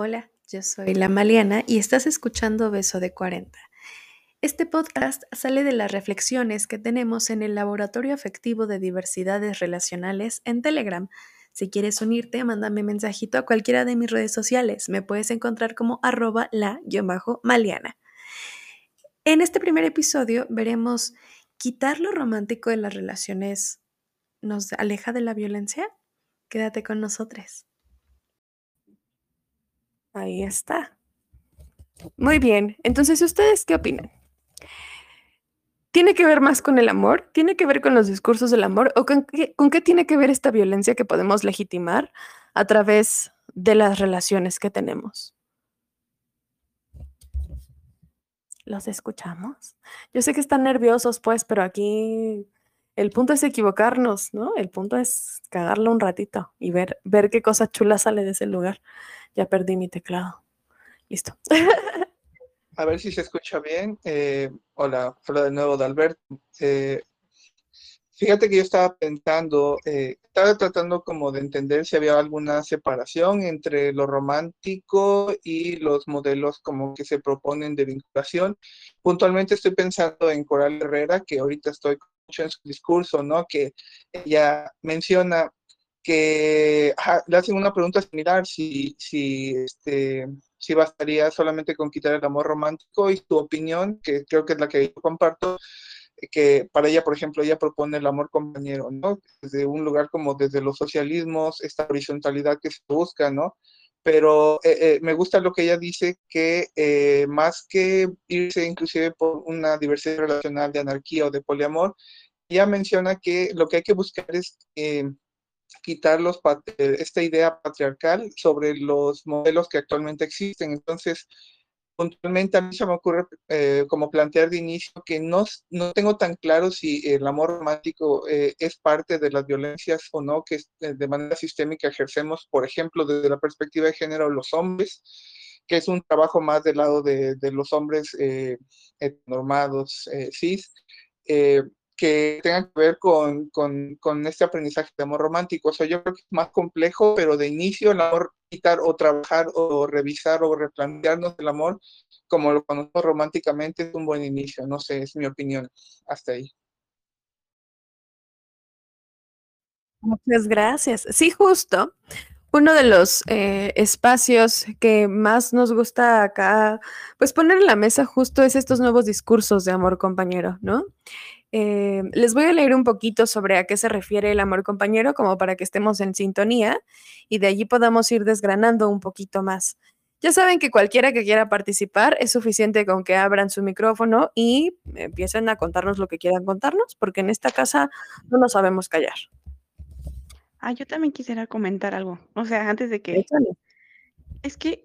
Hola, yo soy la Maliana y estás escuchando Beso de 40. Este podcast sale de las reflexiones que tenemos en el Laboratorio Afectivo de Diversidades Relacionales en Telegram. Si quieres unirte, mándame mensajito a cualquiera de mis redes sociales. Me puedes encontrar como arroba la-maliana. En este primer episodio veremos quitar lo romántico de las relaciones nos aleja de la violencia. Quédate con nosotros. Ahí está. Muy bien. Entonces, ¿ustedes qué opinan? ¿Tiene que ver más con el amor? ¿Tiene que ver con los discursos del amor? ¿O con qué, tiene que ver esta violencia que podemos legitimar a través de las relaciones que tenemos? ¿Los escuchamos? Yo sé que están nerviosos, pues, pero aquí el punto es equivocarnos, ¿no? El punto es cagarlo un ratito y ver, ver qué cosa chula sale de ese lugar. Ya perdí mi teclado. Listo. A ver si se escucha bien. Eh, hola, hola de nuevo de Alberto. Eh, fíjate que yo estaba pensando, eh, estaba tratando como de entender si había alguna separación entre lo romántico y los modelos como que se proponen de vinculación. Puntualmente estoy pensando en Coral Herrera, que ahorita estoy mucho en su discurso, ¿no? Que ella menciona que le hacen una pregunta similar, si, si, este, si bastaría solamente con quitar el amor romántico y su opinión, que creo que es la que yo comparto, que para ella, por ejemplo, ella propone el amor compañero, ¿no? Desde un lugar como desde los socialismos, esta horizontalidad que se busca, ¿no? Pero eh, eh, me gusta lo que ella dice, que eh, más que irse inclusive por una diversidad relacional de anarquía o de poliamor, ella menciona que lo que hay que buscar es quitar los, eh, esta idea patriarcal sobre los modelos que actualmente existen. Entonces, puntualmente a mí se me ocurre eh, como plantear de inicio que no, no tengo tan claro si el amor romántico eh, es parte de las violencias o no que de manera sistémica ejercemos, por ejemplo, desde la perspectiva de género los hombres, que es un trabajo más del lado de, de los hombres normados, cis que tengan que ver con, con, con, este aprendizaje de amor romántico. O sea, yo creo que es más complejo, pero de inicio el amor, quitar o trabajar o revisar o replantearnos el amor como lo conocemos románticamente es un buen inicio. No sé, es mi opinión. Hasta ahí. Muchas gracias. Sí, justo. Uno de los eh, espacios que más nos gusta acá, pues poner en la mesa justo es estos nuevos discursos de amor compañero, ¿no? Eh, les voy a leer un poquito sobre a qué se refiere el amor compañero, como para que estemos en sintonía y de allí podamos ir desgranando un poquito más. Ya saben que cualquiera que quiera participar es suficiente con que abran su micrófono y empiecen a contarnos lo que quieran contarnos, porque en esta casa no nos sabemos callar. Ah, yo también quisiera comentar algo. O sea, antes de que... Es que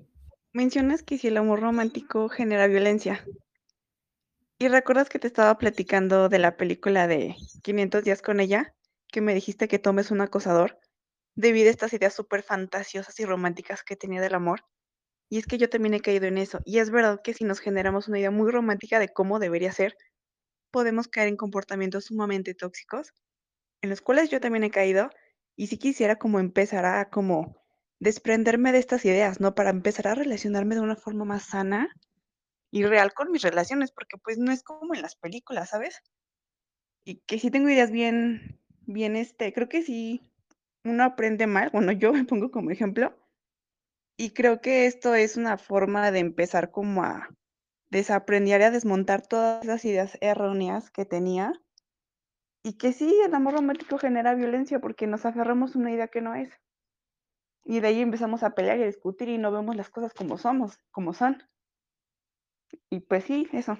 mencionas que si el amor romántico genera violencia. ¿Y recuerdas que te estaba platicando de la película de 500 días con ella? Que me dijiste que tomes un acosador debido a estas ideas súper fantasiosas y románticas que tenía del amor. Y es que yo también he caído en eso. Y es verdad que si nos generamos una idea muy romántica de cómo debería ser, podemos caer en comportamientos sumamente tóxicos, en los cuales yo también he caído. Y si quisiera como empezar a como desprenderme de estas ideas, ¿no? Para empezar a relacionarme de una forma más sana y real con mis relaciones, porque pues no es como en las películas, ¿sabes? Y que sí tengo ideas bien, bien, este, creo que sí, uno aprende mal, bueno, yo me pongo como ejemplo, y creo que esto es una forma de empezar como a desaprender y a desmontar todas las ideas erróneas que tenía, y que sí, el amor romántico genera violencia porque nos aferramos a una idea que no es. Y de ahí empezamos a pelear y a discutir y no vemos las cosas como somos, como son. Y pues sí, eso.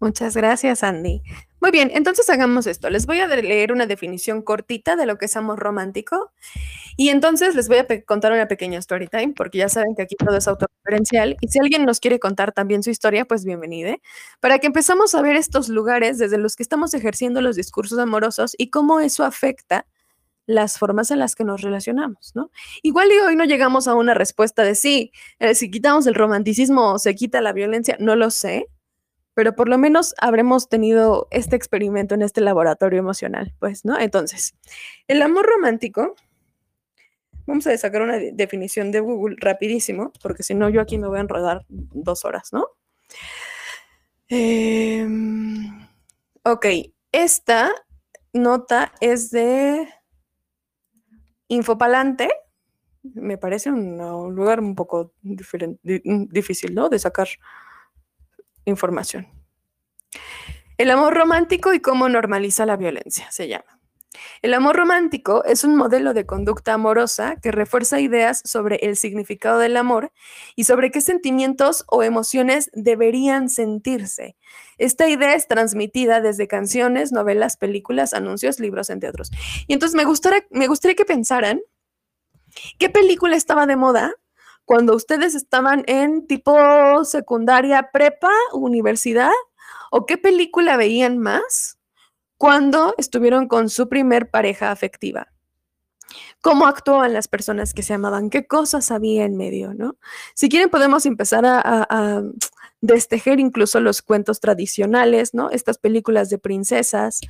Muchas gracias, Andy. Muy bien, entonces hagamos esto. Les voy a leer una definición cortita de lo que es amor romántico y entonces les voy a contar una pequeña story time porque ya saben que aquí todo es autorreferencial y si alguien nos quiere contar también su historia, pues bienvenido, para que empezamos a ver estos lugares desde los que estamos ejerciendo los discursos amorosos y cómo eso afecta las formas en las que nos relacionamos, ¿no? Igual hoy no llegamos a una respuesta de sí, eh, si quitamos el romanticismo se quita la violencia, no lo sé, pero por lo menos habremos tenido este experimento en este laboratorio emocional, pues, ¿no? Entonces, el amor romántico Vamos a sacar una definición de Google rapidísimo, porque si no yo aquí me voy a enredar dos horas, ¿no? Em, ok, esta nota es de Infopalante. Me parece un, lugar un poco difícil, ¿no? De sacar información. El amor romántico y cómo normaliza la violencia, se llama. El amor romántico es un modelo de conducta amorosa que refuerza ideas sobre el significado del amor y sobre qué sentimientos o emociones deberían sentirse. Esta idea es transmitida desde canciones, novelas, películas, anuncios, libros, entre otros. Y entonces me gustaría, me gustaría que pensaran qué película estaba de moda cuando ustedes estaban en tipo secundaria, prepa, universidad, o qué película veían más cuando estuvieron con su primer pareja afectiva. Cómo actuaban las personas que se amaban, qué cosas había en medio, ¿no? Si quieren podemos empezar a, destejer incluso los cuentos tradicionales, ¿no? Estas películas de princesas,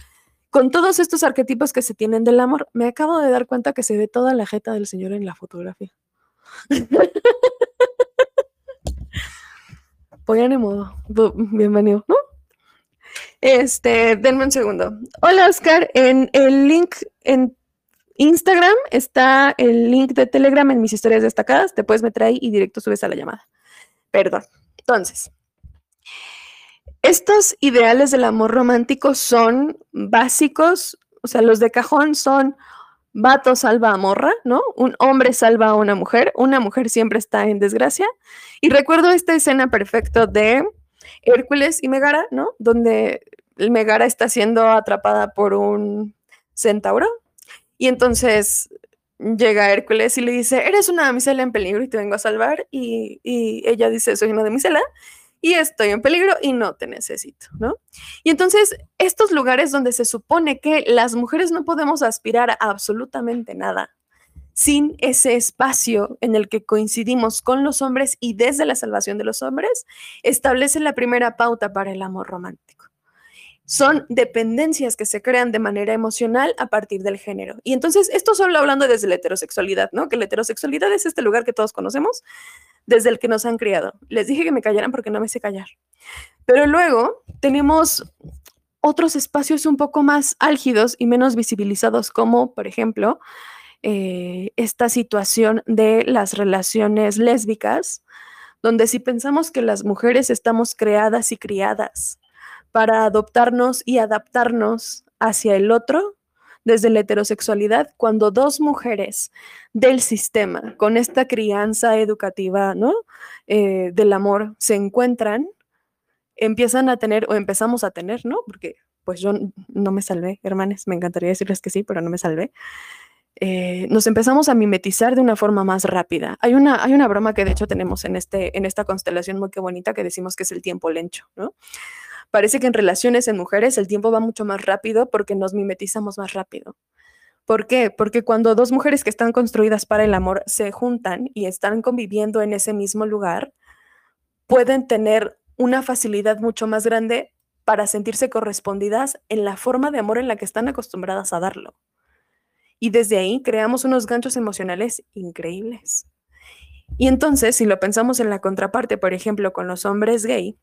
con todos estos arquetipos que se tienen del amor. Me acabo de dar cuenta que se ve toda la jeta del señor en la fotografía. Pongan modo, bienvenido, ¿no? Este, denme un segundo. Hola, Oscar. En el link en Instagram está el link de Telegram en mis historias destacadas. Te puedes meter ahí y directo subes a la llamada. Perdón. Entonces, estos ideales del amor romántico son básicos, o sea, los de cajón son vato salva a morra, ¿no? Un hombre salva a una mujer, una mujer siempre está en desgracia. Y recuerdo esta escena perfecta de Hércules y Megara, ¿no? Donde Megara está siendo atrapada por un centauro y entonces llega Hércules y le dice, eres una damisela en peligro y te vengo a salvar y, ella dice, soy una damisela y estoy en peligro y no te necesito, ¿no? Y entonces estos lugares donde se supone que las mujeres no podemos aspirar a absolutamente nada, sin ese espacio en el que coincidimos con los hombres y desde la salvación de los hombres, establece la primera pauta para el amor romántico. Son dependencias que se crean de manera emocional a partir del género. Y entonces, esto solo hablando desde la heterosexualidad, ¿no? Que la heterosexualidad es este lugar que todos conocemos, desde el que nos han criado. Les dije que me callaran porque no me sé callar. Pero luego tenemos otros espacios un poco más álgidos y menos visibilizados, como, por ejemplo, eh, esta situación de las relaciones lésbicas, donde si pensamos que las mujeres estamos creadas y criadas para adoptarnos y adaptarnos hacia el otro, desde la heterosexualidad, cuando dos mujeres del sistema, con esta crianza educativa, ¿no? Eh, del amor, se encuentran, empiezan a tener, o empezamos a tener, ¿no? Porque pues yo no me salvé, hermanes, me encantaría decirles que sí, pero no me salvé. Eh, nos empezamos a mimetizar de una forma más rápida. Hay una, hay una broma que de hecho tenemos en, este, en esta constelación muy bonita que decimos que es el tiempo lencho. Parece que en relaciones en mujeres el tiempo va mucho más rápido porque nos mimetizamos más rápido. ¿Por qué? Porque cuando dos mujeres que están construidas para el amor se juntan y están conviviendo en ese mismo lugar, pueden tener una facilidad mucho más grande para sentirse correspondidas en la forma de amor en la que están acostumbradas a darlo. Y desde ahí creamos unos ganchos emocionales increíbles. Y entonces, si lo pensamos en la contraparte, por ejemplo, con los hombres gay,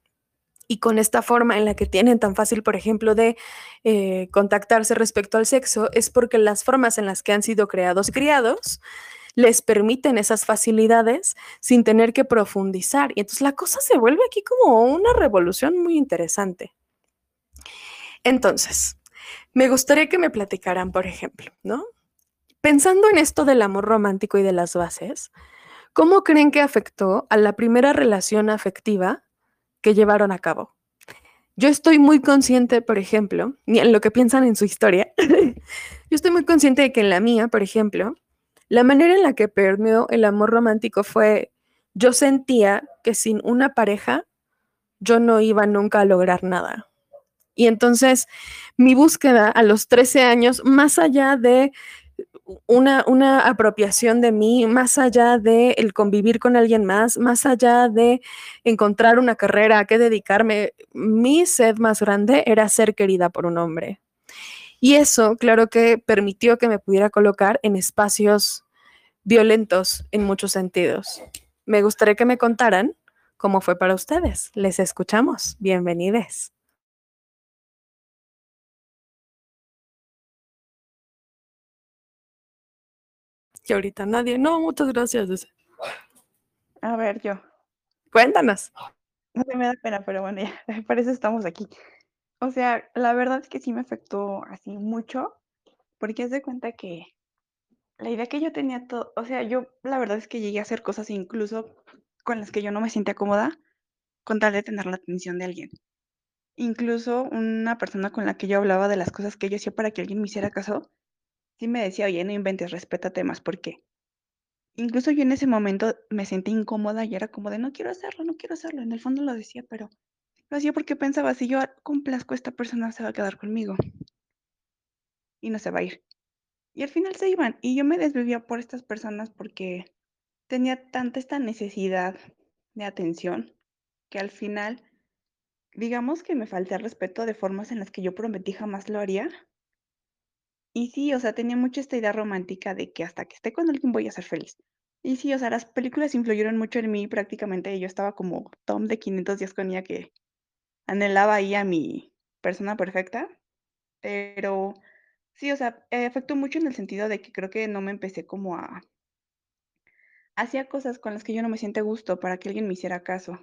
y con esta forma en la que tienen tan fácil, por ejemplo, de eh, contactarse respecto al sexo, es porque las formas en las que han sido creados criados les permiten esas facilidades sin tener que profundizar. Y entonces la cosa se vuelve aquí como una revolución muy interesante. Entonces, me gustaría que me platicaran, por ejemplo, ¿no? Pensando en esto del amor romántico y de las bases, ¿cómo creen que afectó a la primera relación afectiva que llevaron a cabo? Yo estoy muy consciente, por ejemplo, en lo que piensan en su historia, yo estoy muy consciente de que en la mía, por ejemplo, la manera en la que permeó el amor romántico fue, yo sentía que sin una pareja yo no iba nunca a lograr nada. Y entonces mi búsqueda a los 13 años, más allá de una, una, apropiación de mí más allá de el convivir con alguien más, más allá de encontrar una carrera a qué dedicarme. Mi sed más grande era ser querida por un hombre. Y eso, claro que permitió que me pudiera colocar en espacios violentos en muchos sentidos. Me gustaría que me contaran cómo fue para ustedes. Les escuchamos. Bienvenidos. Y ahorita nadie. No, muchas gracias. A ver, yo. Cuéntanos. No me da pena, pero bueno, ya, por eso estamos aquí. O sea, la verdad es que sí me afectó así mucho, porque es de cuenta que la idea que yo tenía todo, o sea, yo la verdad es que llegué a hacer cosas incluso con las que yo no me sentía cómoda, con tal de tener la atención de alguien. Incluso una persona con la que yo hablaba de las cosas que yo hacía para que alguien me hiciera caso, sí me decía, oye, no inventes, respétate más, ¿por qué? Incluso yo en ese momento me sentí incómoda y era como de, no quiero hacerlo, no quiero hacerlo. En el fondo lo decía, pero lo hacía porque pensaba, si yo complazco esta persona, se va a quedar conmigo y no se va a ir. Y al final se iban y yo me desvivía por estas personas porque tenía tanta esta necesidad de atención que al final, digamos que me falté el respeto de formas en las que yo prometí jamás lo haría. Y sí, o sea, tenía mucho esta idea romántica de que hasta que esté con alguien voy a ser feliz. Y sí, o sea, las películas influyeron mucho en mí, prácticamente yo estaba como Tom de 500 días con ella que anhelaba ahí a mi persona perfecta, pero sí, o sea, eh, afectó mucho en el sentido de que creo que no me empecé como a hacía cosas con las que yo no me siente gusto para que alguien me hiciera caso.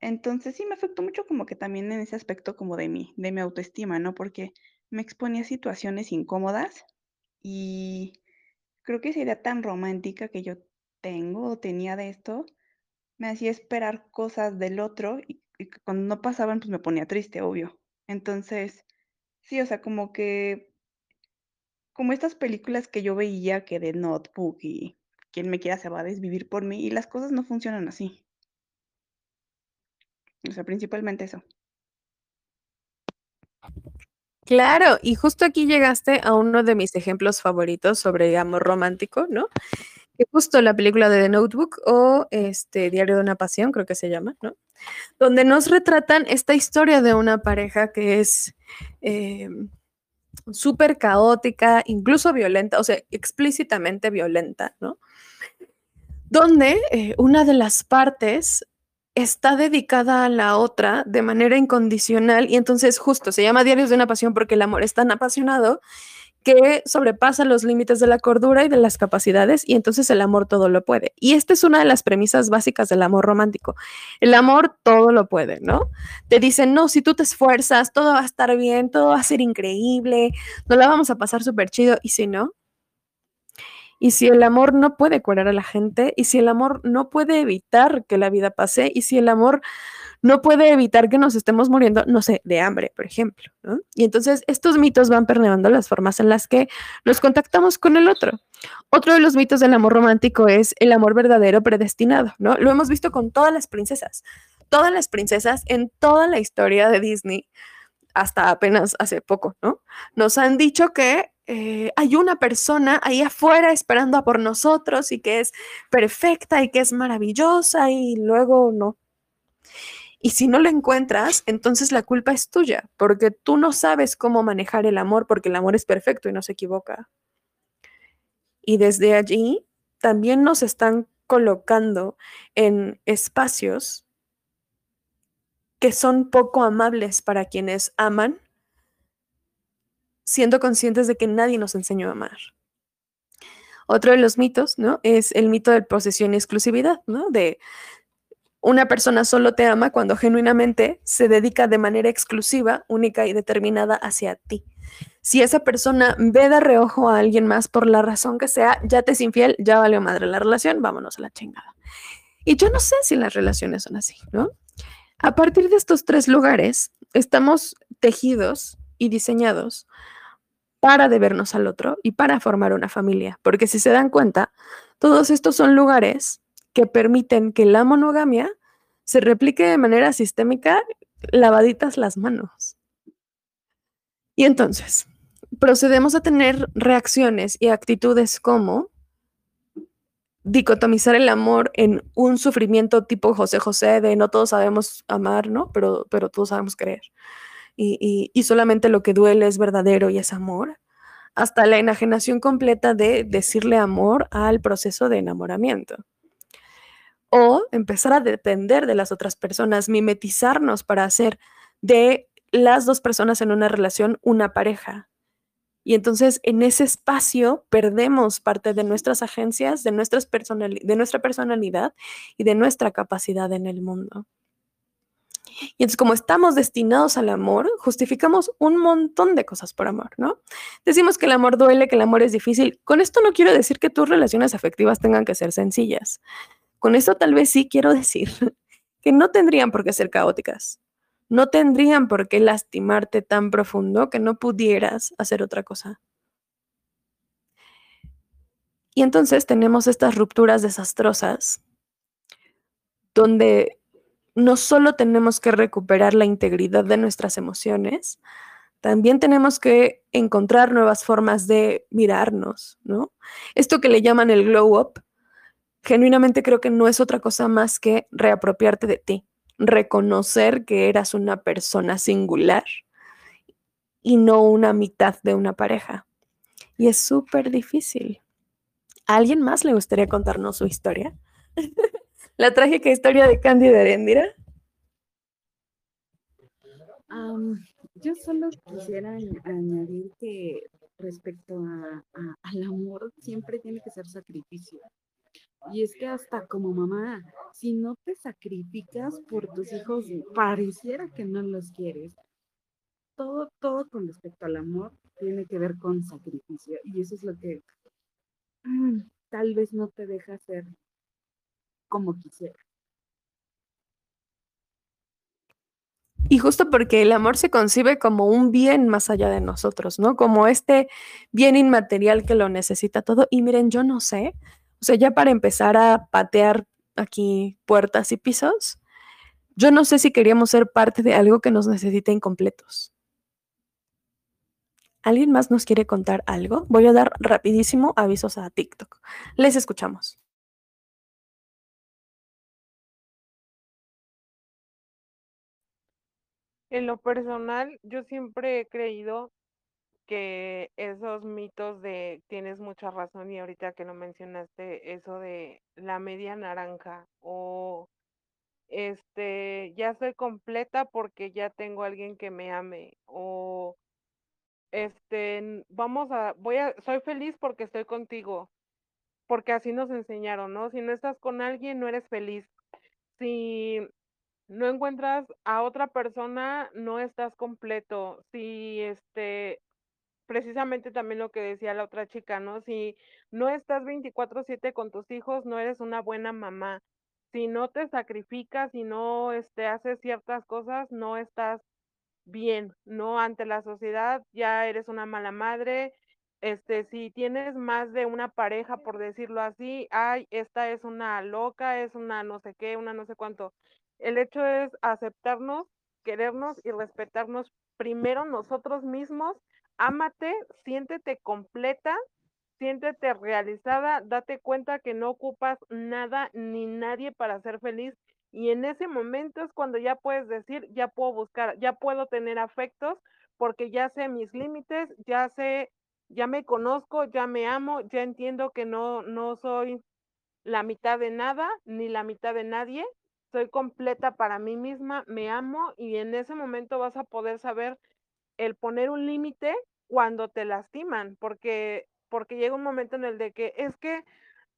Entonces sí me afectó mucho como que también en ese aspecto como de mí, de mi autoestima, ¿no? Porque me exponía a situaciones incómodas y creo que esa idea tan romántica que yo tengo o tenía de esto me hacía esperar cosas del otro y, cuando no pasaban pues me ponía triste, obvio. Entonces, sí, o sea, como que como estas películas que yo veía que de Notebook y quien me quiera se va a desvivir por mí y las cosas no funcionan así. O sea, principalmente eso. Claro, y justo aquí llegaste a uno de mis ejemplos favoritos sobre amor romántico, ¿no? Que justo la película de The Notebook o este Diario de una Pasión, creo que se llama, ¿no? Donde nos retratan esta historia de una pareja que es em, súper caótica, incluso violenta, o sea, explícitamente violenta, ¿no? Donde eh, una de las partes está dedicada a la otra de manera incondicional y entonces justo se llama Diarios de una Pasión porque el amor es tan apasionado que sobrepasa los límites de la cordura y de las capacidades y entonces el amor todo lo puede. Y esta es una de las premisas básicas del amor romántico. El amor todo lo puede, ¿no? Te dicen, no, si tú te esfuerzas, todo va a estar bien, todo va a ser increíble, no la vamos a pasar súper chido y si no, y si el amor no puede curar a la gente, y si el amor no puede evitar que la vida pase, y si el amor no puede evitar que nos estemos muriendo, no sé, de hambre, por ejemplo. Y entonces estos mitos van permeando las formas en las que nos contactamos con el otro. Otro de los mitos del amor romántico es el amor verdadero predestinado, ¿no? Lo hemos visto con todas las princesas. Todas las princesas en toda la historia de Disney, hasta apenas hace poco, ¿no? Nos han dicho que eh, hay una persona ahí afuera esperando a por nosotros y que es perfecta y que es maravillosa y luego no. Y si no lo encuentras, entonces la culpa es tuya, porque tú no sabes cómo manejar el amor, porque el amor es perfecto y no se equivoca. Y desde allí también nos están colocando en espacios que son poco amables para quienes aman siendo conscientes de que nadie nos enseñó a amar. Otro de los mitos, ¿no? Es el mito de posesión y exclusividad, ¿no? De una persona solo te ama cuando genuinamente se dedica de manera exclusiva, única y determinada hacia ti. Si esa persona ve de reojo a alguien más por la razón que sea, ya te es infiel, ya valió madre la relación, vámonos a la chingada. Y yo no sé si las relaciones son así, ¿no? A partir de estos tres lugares, estamos tejidos y diseñados para debernos al otro y para formar una familia. Porque si se dan cuenta, todos estos son lugares que permiten que la monogamia se replique de manera sistémica lavaditas las manos. Y entonces, procedemos a tener reacciones y actitudes como dicotomizar el amor en un sufrimiento tipo José José de no todos sabemos amar, ¿no? Pero, pero todos sabemos creer y, solamente lo que duele es verdadero y es amor, hasta la enajenación completa de decirle amor al proceso de enamoramiento. O empezar a depender de las otras personas, mimetizarnos para hacer de las dos personas en una relación una pareja. Y entonces en ese espacio perdemos parte de nuestras agencias, de, nuestras de nuestra personalidad y de nuestra capacidad en el mundo. Y entonces, como estamos destinados al amor, justificamos un montón de cosas por amor, ¿no? Decimos que el amor duele, que el amor es difícil. Con esto no quiero decir que tus relaciones afectivas tengan que ser sencillas. Con esto tal vez sí quiero decir que no tendrían por qué ser caóticas. No tendrían por qué lastimarte tan profundo que no pudieras hacer otra cosa. Y entonces tenemos estas rupturas desastrosas donde no solo tenemos que recuperar la integridad de nuestras emociones, también tenemos que encontrar nuevas formas de mirarnos, ¿no? Esto que le llaman el glow up, genuinamente creo que no es otra cosa más que reapropiarte de ti, reconocer que eras una persona singular y no una mitad de una pareja. Y es súper difícil. ¿A alguien más le gustaría contarnos su historia? la trágica historia de Candy de Arendira? yo solo quisiera añadir que respecto al amor siempre tiene que ser sacrificio. Y es que hasta como mamá, si no te sacrificas por tus hijos, pareciera que no los quieres. Todo, todo con respecto al amor tiene que ver con sacrificio. Y eso es lo que mm, tal vez no te deja ser como quisiera. Y justo porque el amor se concibe como un bien más allá de nosotros, ¿no? Como este bien inmaterial que lo necesita todo. Y miren, yo no sé, o sea, ya para empezar a patear aquí puertas y pisos, yo no sé si queríamos ser parte de algo que nos necesita incompletos. ¿Alguien más nos quiere contar algo? Voy a dar rapidísimo avisos a TikTok. Les escuchamos. En lo personal, yo siempre he creído que esos mitos de tienes mucha razón y ahorita que lo mencionaste, eso de la media naranja o este, ya soy completa porque ya tengo alguien que me ame o este, vamos a, voy a, soy feliz porque estoy contigo, porque así nos enseñaron, ¿no? Si no estás con alguien, no eres feliz. Si no encuentras a otra persona, no estás completo. Si este, precisamente también lo que decía la otra chica, ¿no? Si no estás 24/7 con tus hijos, no eres una buena mamá. Si no te sacrificas, y no este, haces ciertas cosas, no estás bien, ¿no? Ante la sociedad ya eres una mala madre. Este, si tienes más de una pareja, por decirlo así, ay, esta es una loca, es una no sé qué, una no sé cuánto. El hecho es aceptarnos, querernos y respetarnos primero nosotros mismos. Ámate, siéntete completa, siéntete realizada, date cuenta que no ocupas nada ni nadie para ser feliz. Y en ese momento es cuando ya puedes decir, ya puedo buscar, ya puedo tener afectos porque ya sé mis límites, ya sé, ya me conozco, ya me amo, ya entiendo que no, no soy la mitad de nada ni la mitad de nadie soy completa para mí misma, me amo y en ese momento vas a poder saber el poner un límite cuando te lastiman, porque porque llega un momento en el de que es que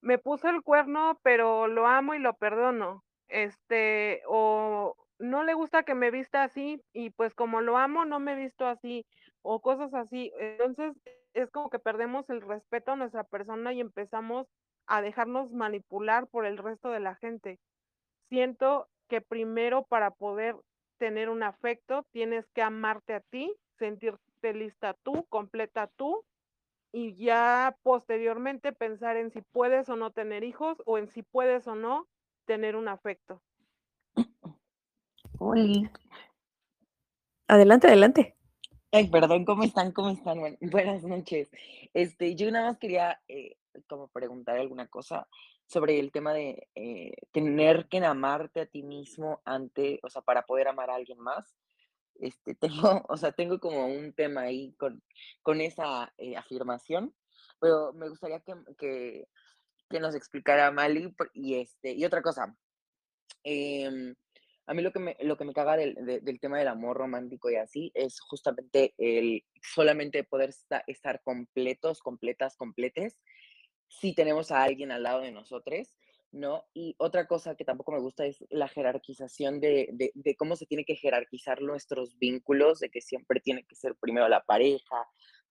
me puso el cuerno, pero lo amo y lo perdono. Este, o no le gusta que me vista así y pues como lo amo no me visto así o cosas así. Entonces es como que perdemos el respeto a nuestra persona y empezamos a dejarnos manipular por el resto de la gente siento que primero para poder tener un afecto tienes que amarte a ti, sentirte lista tú, completa tú y ya posteriormente pensar en si puedes o no tener hijos o en si puedes o no tener un afecto. Oli. Adelante, adelante. Ay, perdón, ¿cómo están? ¿Cómo están? buenas noches. Este, yo nada más quería eh, como preguntar alguna cosa sobre el tema de eh, tener que amarte a ti mismo ante, o sea, para poder amar a alguien más. este, tengo, o sea, tengo como un tema ahí con, con esa eh, afirmación, pero me gustaría que, que, nos explicara Mali y, este, y otra cosa. Eh, a mí lo que me, lo que me caga del, del, tema del amor romántico y así es justamente el solamente poder estar completos, completas, completes, si tenemos a alguien al lado de nosotros, ¿no? Y otra cosa que tampoco me gusta es la jerarquización de, de, cómo se tiene que jerarquizar nuestros vínculos, de que siempre tiene que ser primero la pareja,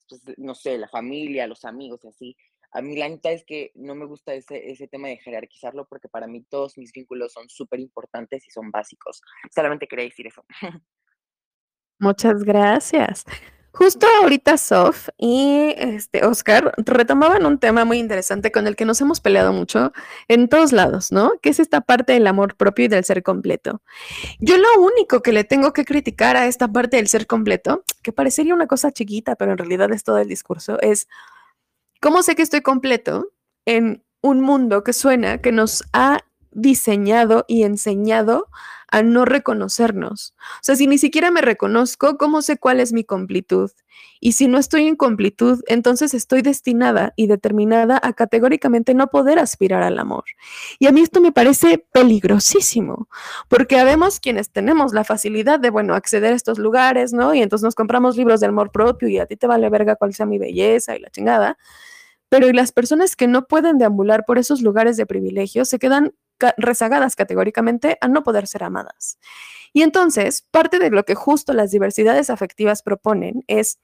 pues, no sé, la familia, los amigos y así. A mí la neta es que no me gusta ese, ese tema de jerarquizarlo porque para mí todos mis vínculos son súper importantes y son básicos. Solamente quería decir eso. Muchas gracias. Justo ahorita Sof y este Oscar retomaban un tema muy interesante con el que nos hemos peleado mucho en todos lados, ¿no? Que es esta parte del amor propio y del ser completo. Yo lo único que le tengo que criticar a esta parte del ser completo, que parecería una cosa chiquita, pero en realidad es todo el discurso, es ¿Cómo sé que estoy completo en un mundo que suena que nos ha diseñado y enseñado no reconocernos? O sea, si ni siquiera me reconozco, ¿cómo sé cuál es mi completud? Y si no estoy en completud, entonces estoy destinada y determinada a categóricamente no poder aspirar al amor. Y a mí esto me parece peligrosísimo, porque habemos quienes tenemos la facilidad de, bueno, acceder a estos lugares, ¿no? Y entonces nos compramos libros de amor propio y a ti te vale verga cuál sea mi belleza y la chingada. Pero y las personas que no pueden deambular por esos lugares de privilegio se quedan rezagadas categóricamente a no poder ser amadas. Y entonces, parte de lo que justo las diversidades afectivas proponen es,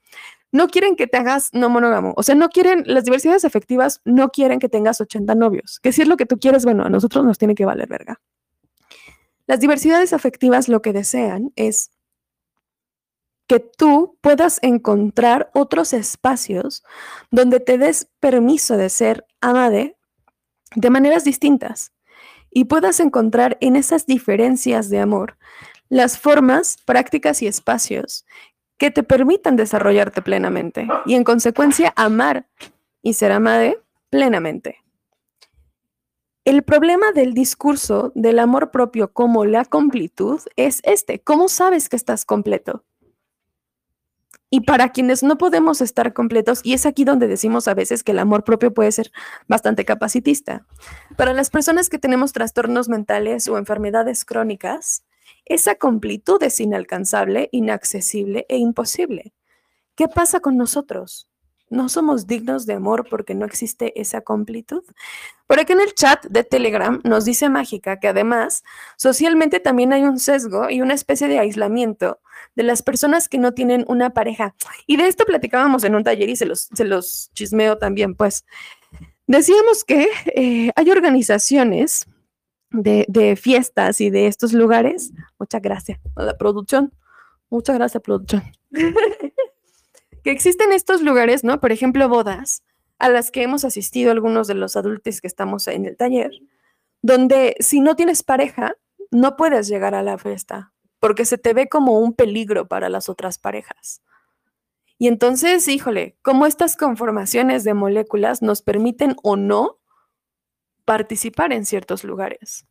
no quieren que te hagas no monógamo, o sea, no quieren, las diversidades afectivas no quieren que tengas 80 novios, que si es lo que tú quieres, bueno, a nosotros nos tiene que valer verga. Las diversidades afectivas lo que desean es que tú puedas encontrar otros espacios donde te des permiso de ser amade de maneras distintas y puedas encontrar en esas diferencias de amor las formas, prácticas y espacios que te permitan desarrollarte plenamente y en consecuencia amar y ser amade plenamente. El problema del discurso del amor propio como la completud es este. ¿Cómo sabes que estás completo? Y para quienes no podemos estar completos, y es aquí donde decimos a veces que el amor propio puede ser bastante capacitista, para las personas que tenemos trastornos mentales o enfermedades crónicas, esa completud es inalcanzable, inaccesible e imposible. ¿Qué pasa con nosotros? ¿No somos dignos de amor porque no existe esa completud? Por aquí en el chat de Telegram nos dice Mágica que además socialmente también hay un sesgo y una especie de aislamiento de las personas que no tienen una pareja. Y de esto platicábamos en un taller y se los, se los chismeo también, pues. Decíamos que eh, hay organizaciones de, de, fiestas y de estos lugares. Muchas gracias a la producción. Muchas gracias, producción. que existen estos lugares, ¿no? Por ejemplo, bodas, a las que hemos asistido algunos de los adultos que estamos en el taller, donde si no tienes pareja, no puedes llegar a la fiesta, porque se te ve como un peligro para las otras parejas. Y entonces, híjole, cómo estas conformaciones de moléculas nos permiten o no participar en ciertos lugares.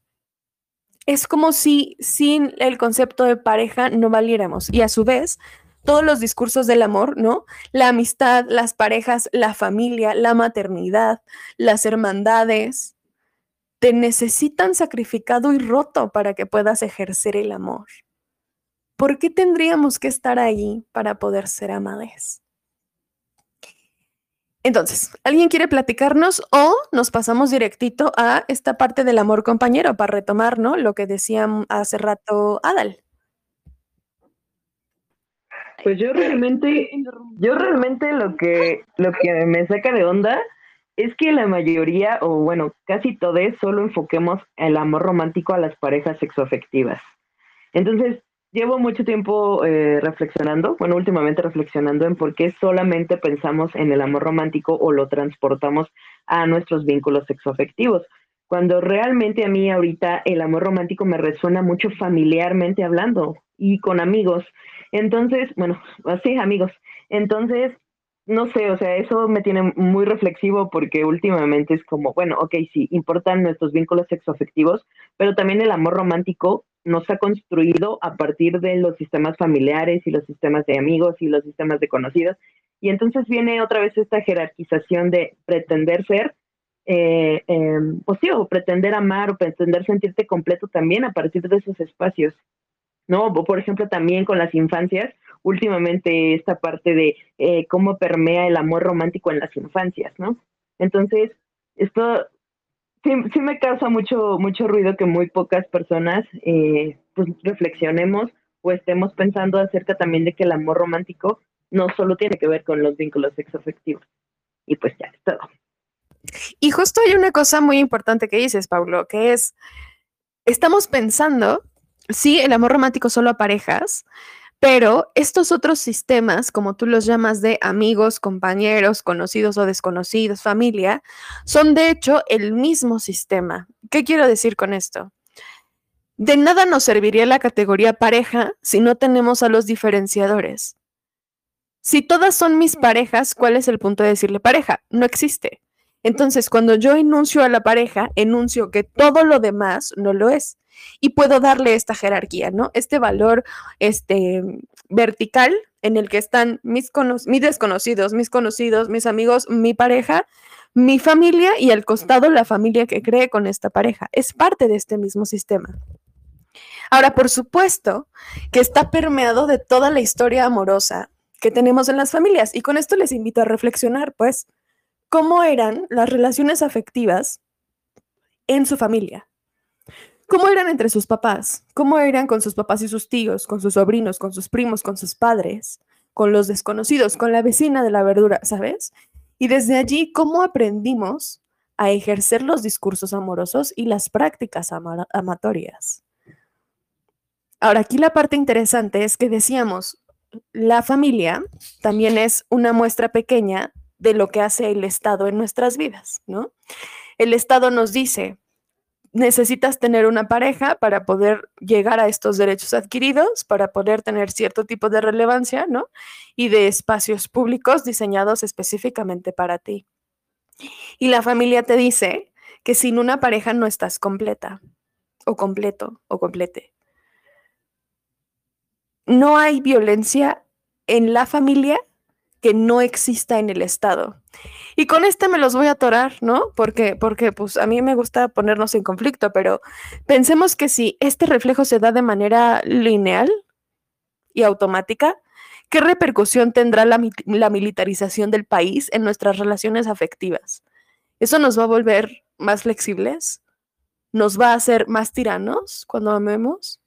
Es como si sin el concepto de pareja no valiéramos. Y a su vez, todos los discursos del amor, ¿no? La amistad, las parejas, la familia, la maternidad, las hermandades, te necesitan sacrificado y roto para que puedas ejercer el amor. ¿Por qué tendríamos que estar ahí para poder ser amades? Entonces, ¿alguien quiere platicarnos o nos pasamos directito a esta parte del amor compañero para retomar, ¿no? Lo que decía hace rato Adal. Pues yo realmente, yo realmente lo que, lo que me saca de onda es que la mayoría, o bueno, casi todos, solo enfoquemos el amor romántico a las parejas sexoafectivas. Entonces, llevo mucho tiempo eh, reflexionando, bueno, últimamente reflexionando en por qué solamente pensamos en el amor romántico o lo transportamos a nuestros vínculos sexoafectivos. Cuando realmente a mí ahorita el amor romántico me resuena mucho familiarmente hablando y con amigos. Entonces, bueno, así amigos. Entonces, no sé, o sea, eso me tiene muy reflexivo porque últimamente es como, bueno, ok, sí, importan nuestros vínculos sexoafectivos, pero también el amor romántico nos ha construido a partir de los sistemas familiares y los sistemas de amigos y los sistemas de conocidos. Y entonces viene otra vez esta jerarquización de pretender ser, eh, em, pues sí, o pretender amar o pretender sentirte completo también a partir de esos espacios. ¿no? por ejemplo, también con las infancias, últimamente esta parte de eh, cómo permea el amor romántico en las infancias, ¿no? Entonces, esto sí, sí me causa mucho, mucho ruido que muy pocas personas eh, pues reflexionemos o estemos pensando acerca también de que el amor romántico no solo tiene que ver con los vínculos sexoafectivos. Y pues ya, es todo. Y justo hay una cosa muy importante que dices, Pablo, que es, estamos pensando sí, el amor romántico solo a parejas, pero estos otros sistemas, como tú los llamas de amigos, compañeros, conocidos o desconocidos, familia, son de hecho el mismo sistema. ¿Qué quiero decir con esto? De nada nos serviría la categoría pareja si no tenemos a los diferenciadores. Si todas son mis parejas, ¿cuál es el punto de decirle pareja? No existe. Entonces, cuando yo enuncio a la pareja, enuncio que todo lo demás no lo es y puedo darle esta jerarquía, ¿no? Este valor este, vertical en el que están mis, mis desconocidos, mis conocidos, mis amigos, mi pareja, mi familia y al costado la familia que cree con esta pareja. Es parte de este mismo sistema. Ahora, por supuesto que está permeado de toda la historia amorosa que tenemos en las familias y con esto les invito a reflexionar, pues, cómo eran las relaciones afectivas en su familia. ¿Cómo eran entre sus papás? ¿Cómo eran con sus papás y sus tíos, con sus sobrinos, con sus primos, con sus padres, con los desconocidos, con la vecina de la verdura, ¿sabes? Y desde allí, ¿cómo aprendimos a ejercer los discursos amorosos y las prácticas amatorias? Ahora, aquí la parte interesante es que decíamos, la familia también es una muestra pequeña de lo que hace el Estado en nuestras vidas, ¿no? El Estado nos dice, necesitas tener una pareja para poder llegar a estos derechos adquiridos, para poder tener cierto tipo de relevancia, ¿no? Y de espacios públicos diseñados específicamente para ti. Y la familia te dice que sin una pareja no estás completa, o completo, o complete. No hay violencia en la familia que no exista en el Estado. Y con este me los voy a atorar, ¿no? Porque, porque pues a mí me gusta ponernos en conflicto, pero pensemos que si este reflejo se da de manera lineal y automática, ¿qué repercusión tendrá la, la militarización del país en nuestras relaciones afectivas? ¿Eso nos va a volver más flexibles? ¿Nos va a hacer más tiranos cuando amemos?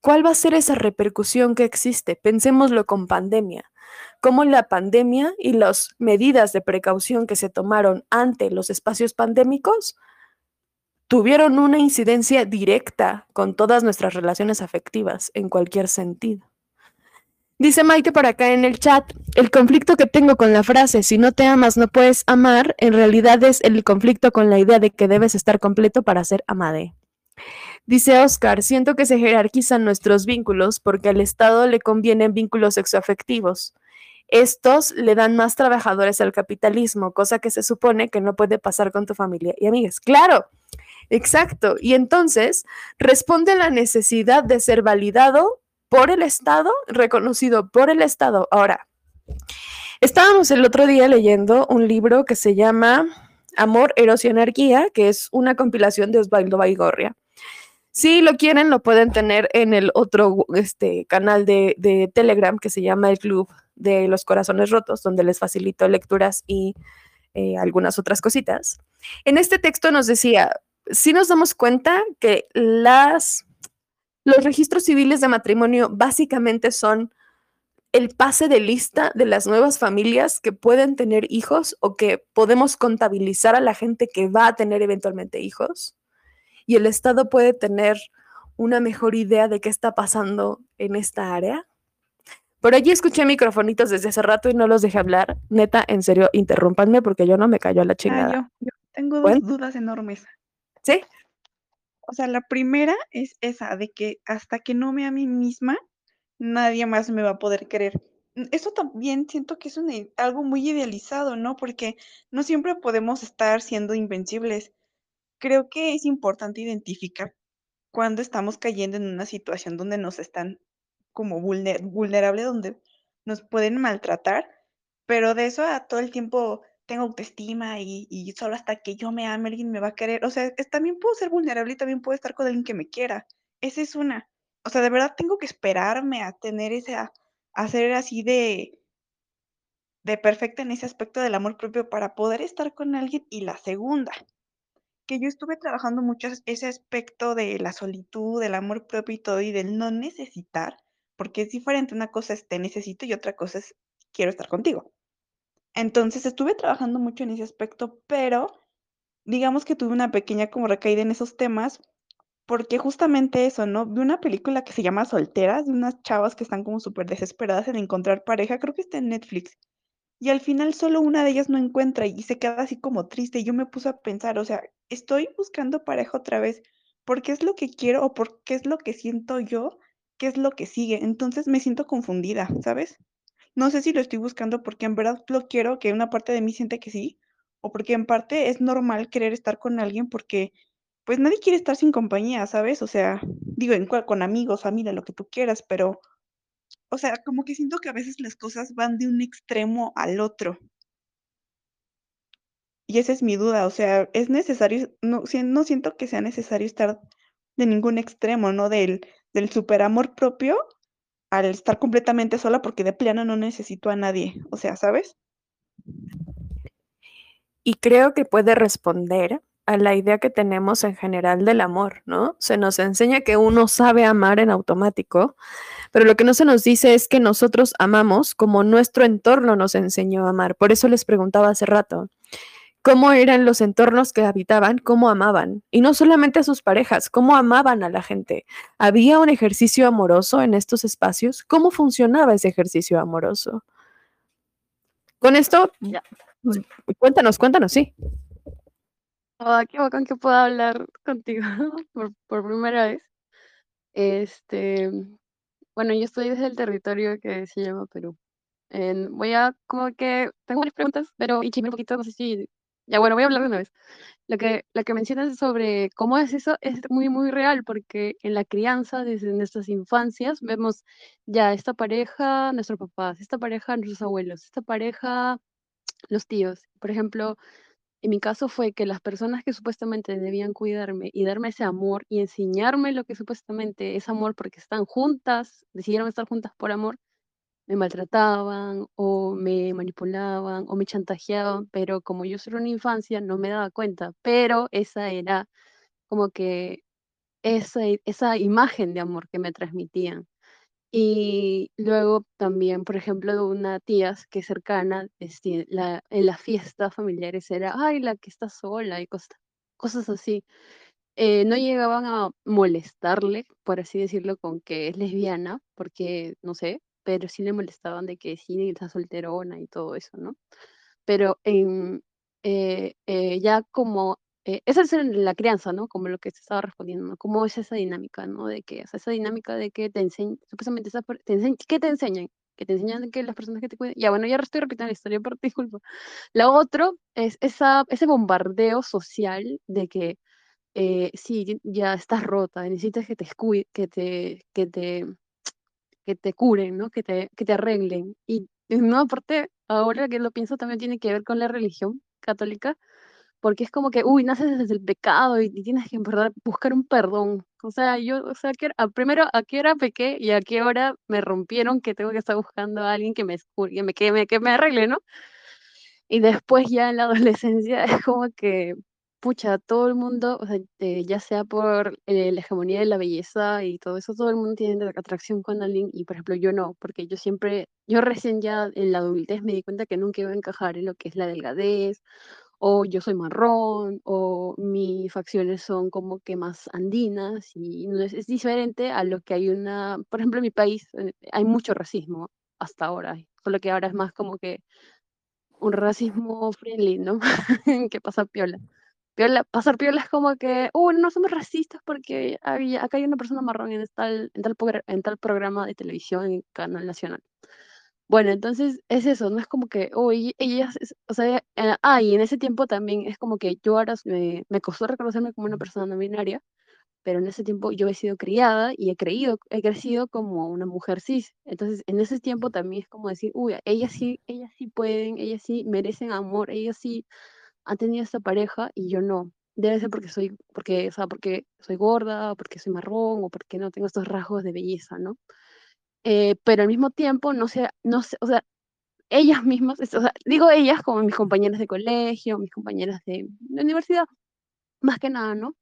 ¿Cuál va a ser esa repercusión que existe? Pensémoslo con pandemia cómo la pandemia y las medidas de precaución que se tomaron ante los espacios pandémicos tuvieron una incidencia directa con todas nuestras relaciones afectivas en cualquier sentido. Dice Maite por acá en el chat, el conflicto que tengo con la frase si no te amas no puedes amar, en realidad es el conflicto con la idea de que debes estar completo para ser amade. Dice Oscar, siento que se jerarquizan nuestros vínculos porque al Estado le convienen vínculos sexoafectivos. Estos le dan más trabajadores al capitalismo, cosa que se supone que no puede pasar con tu familia y amigas. Claro, exacto. Y entonces responde a la necesidad de ser validado por el Estado, reconocido por el Estado. Ahora, estábamos el otro día leyendo un libro que se llama Amor, Eros y Anarquía, que es una compilación de Osvaldo Baigorria. Si lo quieren, lo pueden tener en el otro este, canal de, Telegram que se llama el Club de los Corazones Rotos, donde les facilito lecturas y eh, algunas otras cositas. En este texto nos decía, si nos damos cuenta que las, los registros civiles de matrimonio básicamente son el pase de lista de las nuevas familias que pueden tener hijos o que podemos contabilizar a la gente que va a tener eventualmente hijos. Y el Estado puede tener una mejor idea de qué está pasando en esta área. Por allí escuché microfonitos desde hace rato y no los dejé hablar. Neta, en serio, interrúmpanme porque yo no me callo a la chingada. yo, tengo dos dudas enormes. ¿Sí? O sea, la primera es esa, de que hasta que no me a mí misma, nadie más me va a poder querer. Mm, eso también siento que es algo muy idealizado, ¿no? Porque no siempre podemos estar siendo invencibles. Creo que es importante identificar cuando estamos cayendo en una situación donde nos están como vulnerables, donde nos pueden maltratar, pero de eso a todo el tiempo tengo autoestima y, solo hasta que yo me ame alguien me va a querer. O sea, también puedo ser vulnerable y también puedo estar con alguien que me quiera. Esa es una. O sea, de verdad tengo que esperarme a tener ese, a, a ser así de, de perfecta en ese aspecto del amor propio para poder estar con alguien. Y la segunda, que yo estuve trabajando mucho ese aspecto de la solitud, del amor propio y todo, y del no necesitar, porque es diferente. Una cosa es te necesito y otra cosa es quiero estar contigo. Entonces estuve trabajando mucho en ese aspecto, pero digamos que tuve una pequeña como recaída en esos temas, porque justamente eso, ¿no? Vi una película que se llama Solteras, de unas chavas que están como súper desesperadas en encontrar pareja, creo que está en Netflix. Y al final solo una de ellas no encuentra y se queda así como triste. Y yo me puse a pensar, o sea, estoy buscando pareja otra vez, ¿por qué es lo que quiero o por qué es lo que siento yo? ¿Qué es lo que sigue? Entonces me siento confundida, ¿sabes? No sé si lo estoy buscando porque en verdad lo quiero, que una parte de mí siente que sí, o porque en parte es normal querer estar con alguien porque pues nadie quiere estar sin compañía, ¿sabes? O sea, digo, en con amigos, familia, lo que tú quieras, pero, o sea, como que siento que a veces las cosas van de un extremo al otro. Y esa es mi duda, o sea, es necesario, no, no siento que sea necesario estar de ningún extremo, ¿no? Del, del superamor propio al estar completamente sola porque de plano no necesito a nadie, o sea, ¿sabes? Y creo que puede responder a la idea que tenemos en general del amor, ¿no? Se nos enseña que uno sabe amar en automático, pero lo que no se nos dice es que nosotros amamos como nuestro entorno nos enseñó a amar. Por eso les preguntaba hace rato, cómo eran los entornos que habitaban, cómo amaban. Y no solamente a sus parejas, cómo amaban a la gente. ¿Había un ejercicio amoroso en estos espacios? ¿Cómo funcionaba ese ejercicio amoroso? Con esto, pues, cuéntanos, cuéntanos, sí. Oh, qué bacán que pueda hablar contigo por, por primera vez. Este, bueno, yo estoy desde el territorio que se llama Perú. voy a, como que, tengo varias preguntas, pero y un poquito, no sé si ya bueno, voy a hablar de una vez. Lo que, lo que mencionas sobre cómo es eso es muy, muy real, porque en la crianza, desde nuestras infancias, vemos ya esta pareja, nuestros papás, esta pareja, nuestros abuelos, esta pareja, los tíos. Por ejemplo, en mi caso fue que las personas que supuestamente debían cuidarme y darme ese amor y enseñarme lo que supuestamente es amor porque están juntas, decidieron estar juntas por amor, me maltrataban o me manipulaban o me chantajeaban, pero como yo soy una infancia no me daba cuenta, pero esa era como que esa, esa imagen de amor que me transmitían. Y luego también, por ejemplo, una tía que es cercana, este, la, en las fiestas familiares era, ay, la que está sola y cosas, cosas así. Eh, no llegaban a molestarle, por así decirlo, con que es lesbiana, porque, no sé, pero sí le molestaban de que sí, está solterona y todo eso, ¿no? Pero en, eh, eh, ya como, eh, esa es la crianza, ¿no? Como lo que se estaba respondiendo, ¿no? ¿Cómo es esa dinámica, ¿no? De que, esa dinámica de que te enseñan, supuestamente, te enseñan, ¿qué te enseñan? Que te enseñan que las personas que te cuidan, ya bueno, ya estoy repitiendo la historia, por disculpa. Lo otro es esa, ese bombardeo social de que, sí, ya estás rota, necesitas que te, que te, que te que te curen, ¿no? Que te, que te arreglen. Y no, aparte, ahora que lo pienso, también tiene que ver con la religión católica, porque es como que, uy, naces desde el pecado y, tienes que verdad buscar un perdón. O sea, yo, o sea, que, a, primero, ¿a qué hora pequé y a qué hora me rompieron que tengo que estar buscando a alguien que me, me, que me, que me arregle, ¿no? Y después ya en la adolescencia es como que pucha, todo el mundo, o sea, eh, ya sea por eh, la hegemonía de la belleza y todo eso, todo el mundo tiene atracción con alguien y, por ejemplo, yo no, porque yo siempre, yo recién ya en la adultez me di cuenta que nunca iba a encajar en lo que es la delgadez, o yo soy marrón, o mis facciones son como que más andinas y no es, es diferente a lo que hay una, por ejemplo, en mi país eh, hay mucho racismo hasta ahora, solo que ahora es más como que un racismo friendly, ¿no? que pasa piola pasar piola es como que, uh, no somos racistas porque acá hay una persona marrón en tal, en, tal, en tal programa de televisión en Canal Nacional. Bueno, entonces es eso, no es como que, oh, ellas, o sea, eh, ah, y en ese tiempo también es como que yo ahora me, me costó reconocerme como una persona no binaria, pero en ese tiempo yo he sido criada y he creído, he crecido como una mujer cis. Entonces, en ese tiempo también es como decir, uy, ellas sí, ellas sí pueden, ellas sí merecen amor, ellas sí han tenido esta pareja y yo no. Debe ser porque soy, porque, o sea, porque soy gorda, o porque soy marrón, o porque no tengo estos rasgos de belleza, ¿no? Eh, pero al mismo tiempo, no sé, no sé, o sea, ellas mismas, o sea, digo ellas como mis compañeras de colegio, mis compañeras de, de universidad, más que nada, ¿no?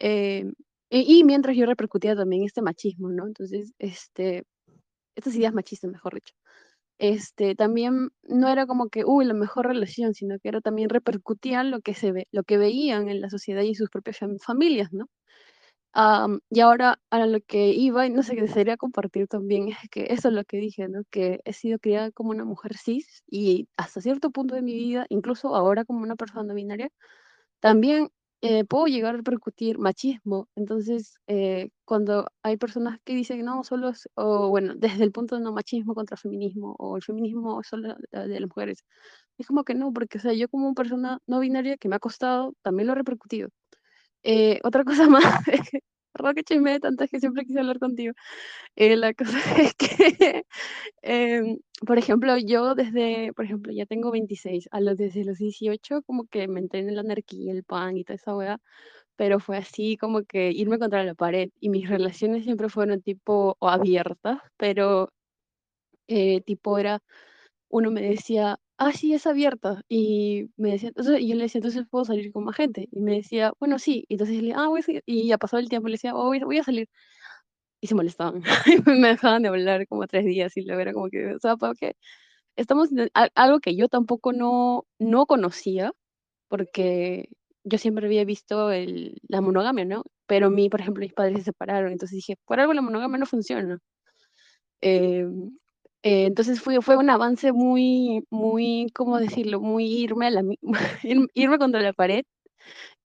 Eh, y, mientras yo repercutía también este machismo, ¿no? Entonces, este, estas ideas machistas, mejor dicho, este, también no era como que, uy, la mejor relación, sino que era también repercutían lo que se ve, lo que veían en la sociedad y sus propias familias, ¿no? Y ahora a lo que iba, y no sé, qué desearía compartir también, es que eso es lo que dije, ¿no? Que he sido criada como una mujer cis y hasta cierto punto de mi vida, incluso ahora como una persona binaria, también eh, puedo llegar a repercutir machismo. Entonces, eh, cuando hay personas que dicen, no, solo es, o bueno, desde el punto de no machismo contra feminismo, o el feminismo solo de las mujeres, es como que no, porque, o yo como persona no binaria que me ha costado, también lo he repercutido. Eh, otra cosa más, perdón que chisme tantas que siempre quise hablar contigo. Eh, la cosa es que, em, por ejemplo, yo desde, por ejemplo, ya tengo 26, a los, desde los 18 como que me entré en la anarquía, el pan y toda esa weá, pero fue así como que irme contra la pared y mis relaciones siempre fueron tipo o abiertas, pero eh, tipo era, uno me decía, ah, sí, es abierta. Y me decía, entonces, y yo le decía, entonces puedo salir con más gente. Y me decía, bueno, sí. Y entonces le ah, voy a salir. Y ya pasó el tiempo, le decía, oh, voy, a salir. Y se molestaban. me dejaban de hablar como tres días y luego era como que, o sea, porque estamos, algo que yo tampoco no, no conocía, porque yo siempre había visto el, la monogamia, ¿no? Pero mí, por ejemplo, mis padres se separaron, entonces dije, por algo la monogamia no funciona. Eh, eh, entonces fue, fue un avance muy, muy, ¿cómo decirlo? Muy irme, a la, irme contra la pared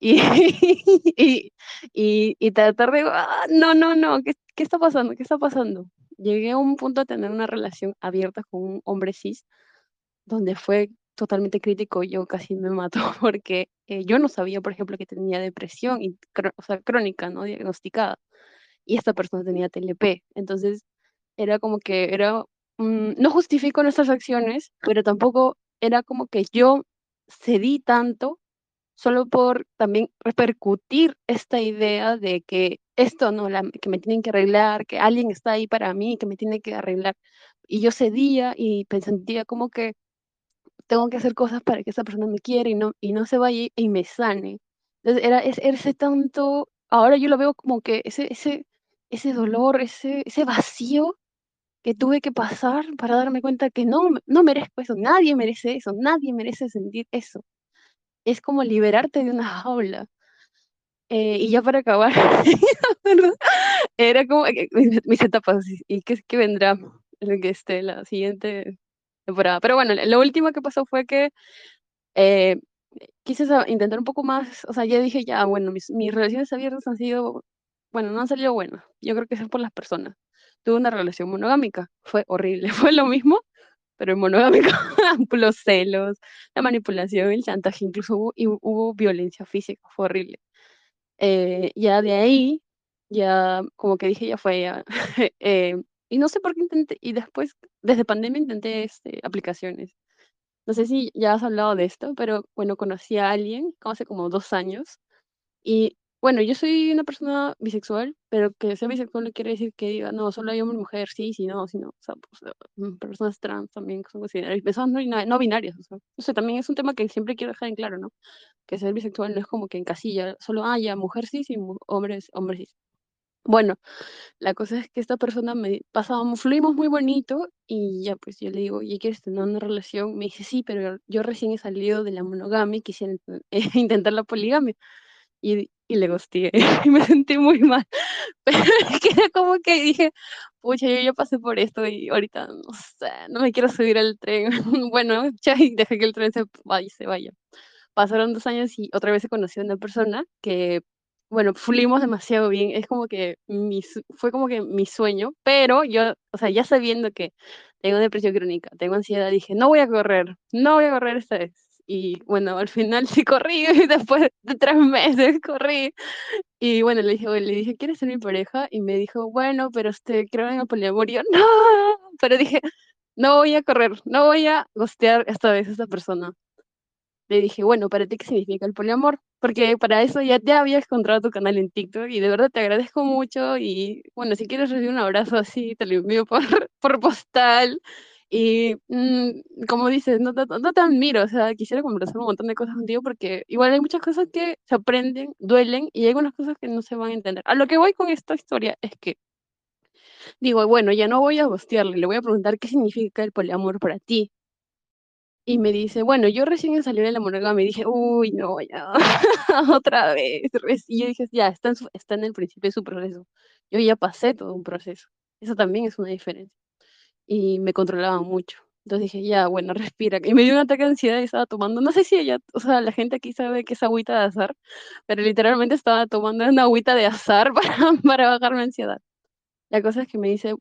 y, y, y, tratar de, ah, no, no, no, ¿qué, ¿qué, está pasando? ¿Qué está pasando? Llegué a un punto a tener una relación abierta con un hombre cis, donde fue totalmente crítico, yo casi me mato porque eh, yo no sabía, por ejemplo, que tenía depresión, y, o sea, crónica, ¿no? Diagnosticada, y esta persona tenía TLP, entonces era como que era Mm, no justifico nuestras acciones, pero tampoco era como que yo cedí tanto solo por también repercutir esta idea de que esto no, la, que me tienen que arreglar, que alguien está ahí para mí, que me tiene que arreglar. Y yo cedía y sentía como que tengo que hacer cosas para que esa persona me quiera y no, y no se vaya y me sane. Entonces era ese, tanto, ahora yo lo veo como que ese, ese, ese dolor, ese, ese vacío que tuve que pasar para darme cuenta que no, no merezco eso, nadie merece eso, nadie merece sentir eso. Es como liberarte de una jaula. Eh, y ya para acabar, era como mis, etapas y qué, qué vendrá que esté la siguiente temporada. Pero bueno, lo último que pasó fue que eh, quise intentar un poco más, o sea, ya dije, ya, bueno, mis, mis relaciones abiertas han sido, bueno, no han salido buenas. Yo creo que es por las personas tuve una relación monogámica. Fue horrible, fue lo mismo, pero en monogámico, los celos, la manipulación, el chantaje, incluso hubo, violencia física, fue horrible. Eh, ya de ahí, ya como que dije, ya fue, ya. Eh, y no sé por qué intenté, y después, desde pandemia intenté este, aplicaciones. No sé si ya has hablado de esto, pero bueno, conocí a alguien hace como dos años y bueno, yo soy una persona bisexual, pero que sea bisexual no quiere decir que diga, no, solo hay hombre y mujer, sí, sí, no, sí, no. O sea, pues, eh, mm, personas trans también son consideradas, personas no, no binarias, o sea, también es un tema que siempre quiero dejar en claro, ¿no? Que ser bisexual no es como que en casilla, solo haya mujer sí, y hombres, hombres sí. Bueno, la cosa es que esta persona me pasábamos, fluimos muy bonito y ya pues yo le digo, ¿y quieres tener una relación? Me dice, sí, pero yo recién he salido de la monogamia y quisiera intentar la poligamia y, y le gusté y me sentí muy mal. Pero era como que dije, pucha, yo ya pasé por esto y ahorita no sé, no me quiero subir al tren. bueno, ya dejé que el tren se vaya, se vaya. Pasaron dos años y otra vez he conocido a una persona que, bueno, fluimos demasiado bien. Es como que mi, fue como que mi sueño, pero yo, o sea, ya sabiendo que tengo depresión crónica, tengo ansiedad, dije, no voy a correr, no voy a correr esta vez y bueno, al final sí corrí, y después de tres meses corrí. Y bueno, le dije, le dije, ¿quieres ser mi pareja? Y me dijo, bueno, pero este, creo en el poliamor. Y yo, no, pero dije, no voy a correr, no voy a gostear esta vez a esta persona. Le dije, bueno, ¿para ti qué significa el poliamor? Porque para eso ya te había encontrado tu canal en TikTok y de verdad te agradezco mucho. Y bueno, si quieres recibir un abrazo así, te lo envío por, por postal. Y mm, como dices, no, no, te admiro, o sea, quisiera conversar un montón de cosas contigo porque igual hay muchas cosas que se aprenden, duelen y hay algunas cosas que no se van a entender. A lo que voy con esta historia es que digo, bueno, ya no voy a gostearle, le voy a preguntar qué significa el poliamor para ti. Y me dice, bueno, yo recién salí de la monogamia y dije, uy, no, ya, otra vez. Y yo dije, ya, está en, está en el principio de su proceso. Yo ya pasé todo un proceso. Eso también es una diferencia y me controlaba mucho. Entonces dije, ya, bueno, respira. Y me dio un ataque de ansiedad y estaba tomando, no sé si ella, o sea, la gente aquí sabe que es agüita de azar, pero literalmente estaba tomando una agüita de azar para, para bajar mi ansiedad. La cosa es que me dice,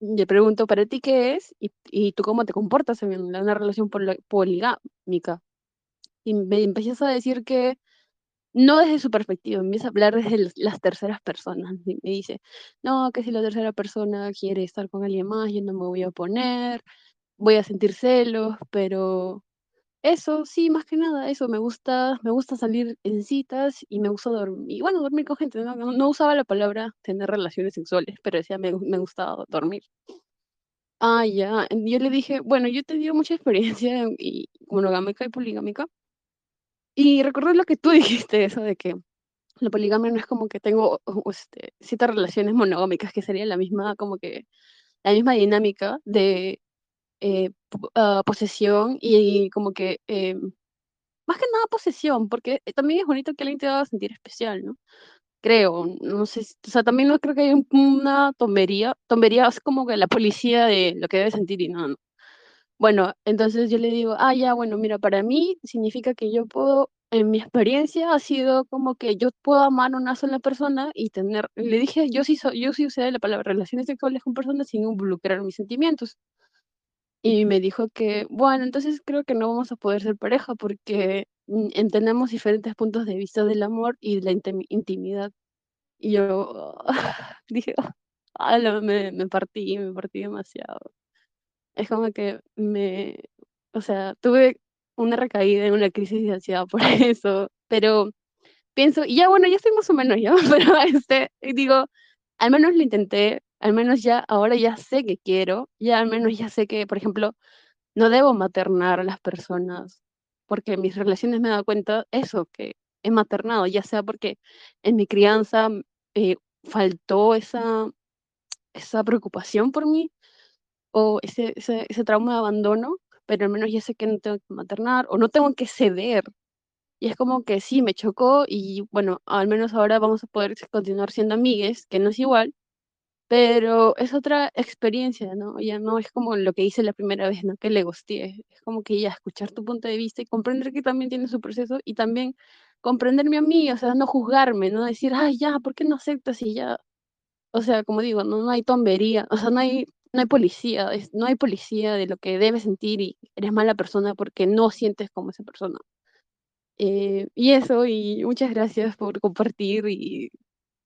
le pregunto, ¿para ti qué es? Y, y tú cómo te comportas en una relación poligámica. Y me empiezas a decir que no desde su perspectiva, empieza a hablar desde las terceras personas. me dice, no, que si la tercera persona quiere estar con alguien más, yo no me voy a oponer, voy a sentir celos, pero eso, sí, más que nada, eso, me gusta, me gusta salir en citas y me gusta dormir, y bueno, dormir con gente, no, usaba la palabra tener relaciones sexuales, pero decía, me, me gustaba dormir. Ah, ya, yo le dije, bueno, yo he tenido mucha experiencia y monogámica y poligámica, y recuerdo lo que tú dijiste, eso de que la poligamia no es como que tengo este, ciertas relaciones monogámicas, que sería la misma, como que la misma dinámica de eh, ah, posesión y, como que eh, más que nada posesión, porque también es bonito que alguien te haga sentir especial, ¿no? Creo, no sé, o sea, también no creo que haya una tombería, tombería es como que la policía de lo que debe sentir y no, no. Bueno, entonces yo le digo, ah, ya, bueno, mira, para mí significa que yo puedo, en mi experiencia ha sido como que yo puedo amar a una sola persona y tener, le dije, yo sí, yo sí usé la palabra relaciones sexuales con personas sin involucrar mis sentimientos. Y me dijo que, bueno, entonces creo que no vamos a poder ser pareja porque mm, entendemos diferentes puntos de vista del amor y de la intimidad. Y yo dije, ah, me, me partí, me partí demasiado es como que me, o sea, tuve una recaída en una crisis de ansiedad por eso, pero pienso, y ya bueno, ya estoy más o menos ya, pero este, digo, al menos lo intenté, al menos ya, ahora ya sé que quiero, ya al menos ya sé que, por ejemplo, no debo maternar a las personas, porque en mis relaciones me he dado cuenta eso, que he maternado, ya sea porque en mi crianza eh, faltó esa, esa preocupación por mí, o ese, ese, ese trauma de abandono, pero al menos ya sé que no tengo que maternar o no tengo que ceder. Y es como que sí, me chocó y bueno, al menos ahora vamos a poder continuar siendo amigues, que no es igual, pero es otra experiencia, ¿no? Ya no es como lo que hice la primera vez, ¿no? Que le gusté, es como que ya escuchar tu punto de vista y comprender que también tiene su proceso y también comprenderme a mí, o sea, no juzgarme, no decir, ay, ya, ¿por qué no aceptas y ya? O sea, como digo, no, no hay tombería, o sea, no hay no hay policía, no hay policía de lo que debes sentir y eres mala persona porque no sientes como esa persona. Eh, y eso, y muchas gracias por compartir y,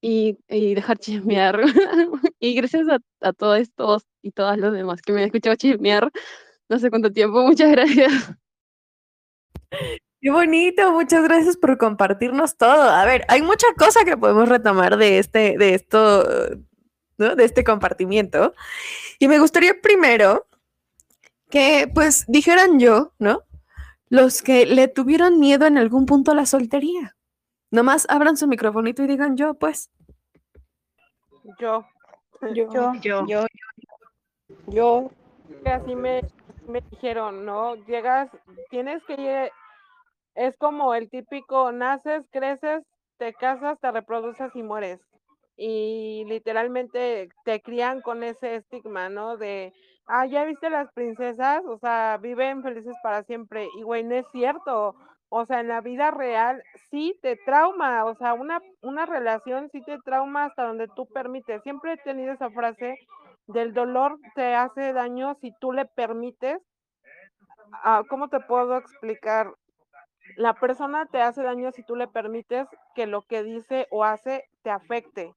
y, dejar chismear. y gracias a, a, todos y todas los demás que me han escuchado chismear no sé cuánto tiempo. Muchas gracias. Qué bonito, muchas gracias por compartirnos todo. A ver, hay mucha cosa que podemos retomar de este, de esto, de este compartimiento. Y me gustaría primero que pues dijeran yo, ¿no? Los que le tuvieron miedo en algún punto a la soltería. Nomás abran su microfonito y digan yo, pues. Yo. Yo. Yo. Yo. Yo. Así me, me dijeron, ¿no? Llegas, tienes que... Es como el típico, naces, creces, te casas, te reproduces y mueres y literalmente te crían con ese estigma, ¿no? De, ah, ya viste las princesas, o sea, viven felices para siempre. Y güey, no es cierto. O sea, en la vida real sí te trauma, o sea, una, una relación sí te trauma hasta donde tú permites. Siempre he tenido esa frase del dolor te hace daño si tú le permites. Ah, ¿Cómo te puedo explicar? la persona te hace daño si tú le permites que lo que dice o hace te afecte.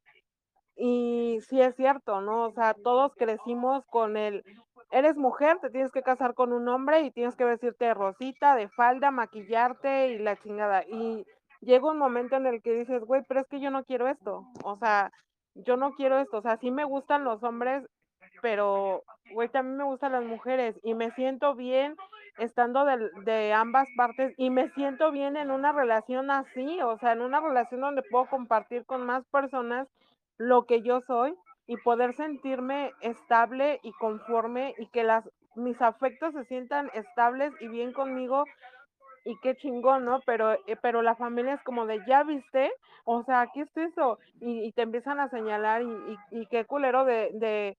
Y sí es cierto, ¿no? O sea, todos crecimos con el, eres mujer, te tienes que casar con un hombre y tienes que vestirte de rosita, de falda, maquillarte y la chingada. Y llega un momento en el que dices, güey, pero es que yo no quiero esto. O sea, yo no quiero esto. O sea, sí me gustan los hombres, pero, güey, también me gustan las mujeres y me siento bien estando de, de, ambas partes y me siento bien en una relación así, o sea, en una relación donde puedo compartir con más personas lo que yo soy y poder sentirme estable y conforme y que las mis afectos se sientan estables y bien conmigo y qué chingón, ¿no? Pero, eh, pero la familia es como de, ¿ya viste? O sea, ¿qué es eso? Y, y te empiezan a señalar y, y, y qué culero de, de,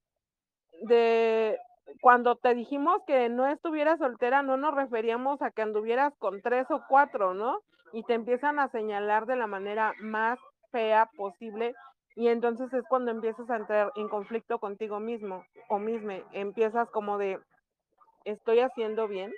de, cuando te dijimos que no estuvieras soltera, no nos referíamos a que anduvieras con tres o cuatro, ¿no? Y te empiezan a señalar de la manera más fea posible y entonces es cuando empiezas a entrar en conflicto contigo mismo o misma. Empiezas como de, estoy haciendo bien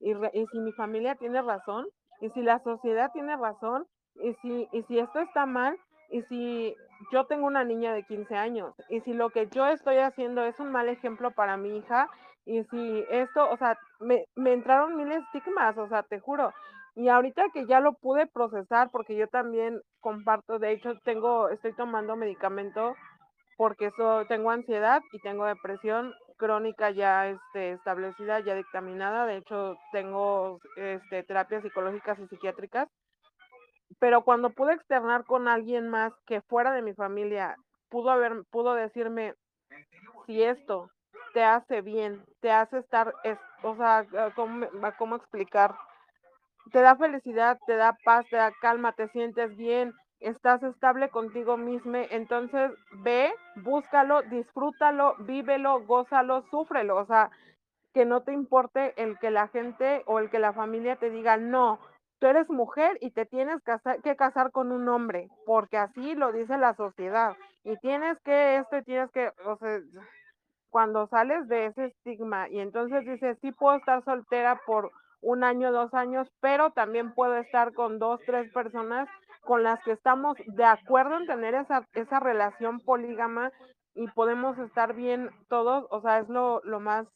y, y si mi familia tiene razón y si la sociedad tiene razón y si, y si esto está mal y si yo tengo una niña de 15 años y si lo que yo estoy haciendo es un mal ejemplo para mi hija y si esto, o sea, me, me entraron mil estigmas, o sea, te juro. Y ahorita que ya lo pude procesar, porque yo también comparto, de hecho, tengo, estoy tomando medicamento porque eso, tengo ansiedad y tengo depresión crónica ya este, establecida, ya dictaminada. De hecho, tengo este, terapias psicológicas y psiquiátricas pero cuando pude externar con alguien más que fuera de mi familia, pudo haber, pudo decirme, si esto te hace bien, te hace estar, es, o sea, ¿cómo, ¿cómo explicar? Te da felicidad, te da paz, te da calma, te sientes bien, estás estable contigo mismo, entonces ve, búscalo, disfrútalo, vívelo, gózalo, súfrelo, o sea, que no te importe el que la gente o el que la familia te diga, no, tú eres mujer y te tienes que casar con un hombre, porque así lo dice la sociedad. Y tienes que esto y tienes que, o sea, cuando sales de ese estigma y entonces dices, sí puedo estar soltera por un año, dos años, pero también puedo estar con dos, tres personas con las que estamos de acuerdo en tener esa, esa relación polígama y podemos estar bien todos, o sea, es lo, lo más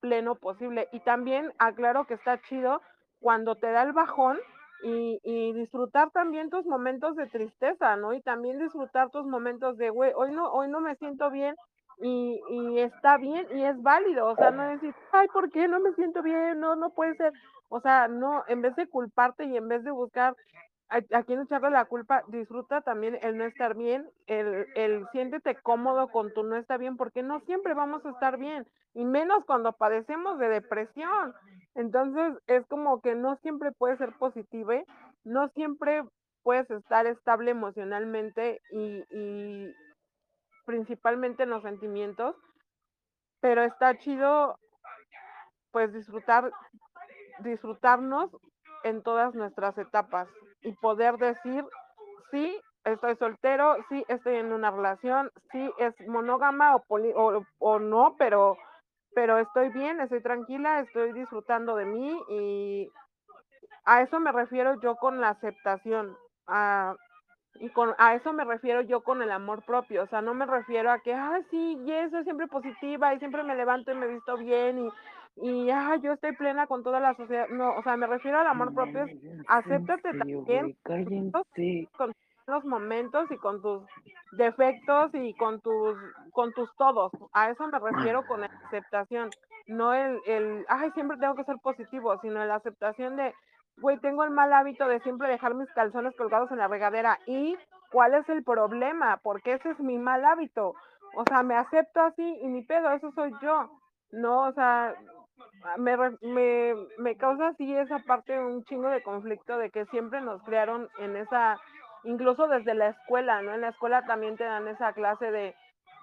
pleno posible. Y también aclaro que está chido cuando te da el bajón y, y, disfrutar también tus momentos de tristeza, ¿no? Y también disfrutar tus momentos de, güey, hoy no, hoy no me siento bien y, y está bien y es válido, o sea, no decir, ay, ¿por qué no me siento bien? No, no puede ser, o sea, no, en vez de culparte y en vez de buscar a, a quién echarle la culpa, disfruta también el no estar bien, el, el siéntete cómodo con tu no estar bien, porque no siempre vamos a estar bien, y menos cuando padecemos de depresión. Entonces es como que no siempre puedes ser positiva, no siempre puedes estar estable emocionalmente y principalmente en los sentimientos, pero está chido pues disfrutar, disfrutarnos en todas nuestras etapas y poder decir, sí, estoy soltero, sí, estoy en una relación, sí, es monógama o, poli o, no, pero pero estoy bien, estoy tranquila, estoy disfrutando de mí y a eso me refiero yo con la aceptación. Y con, a eso me refiero yo con el amor propio, o sea, no me refiero a que, ah, sí, y eso siempre positiva y siempre me levanto y me visto bien y, y ah, yo estoy plena con toda la sociedad. No, o sea, me refiero al amor propio, acéptate también con los momentos y con tus defectos y con tus con tus todos. A eso me refiero con aceptación, no el, el ay, siempre tengo que ser positivo, sino la aceptación de, güey, tengo el mal hábito de siempre dejar mis calzones colgados en la regadera y ¿cuál es el problema? Porque ese es mi mal hábito. O sea, me acepto así y mi pedo, eso soy yo. No, o sea, me, me, me causa así esa parte un chingo de conflicto de que siempre nos crearon en esa incluso desde la escuela, ¿no? En la escuela también te dan esa clase de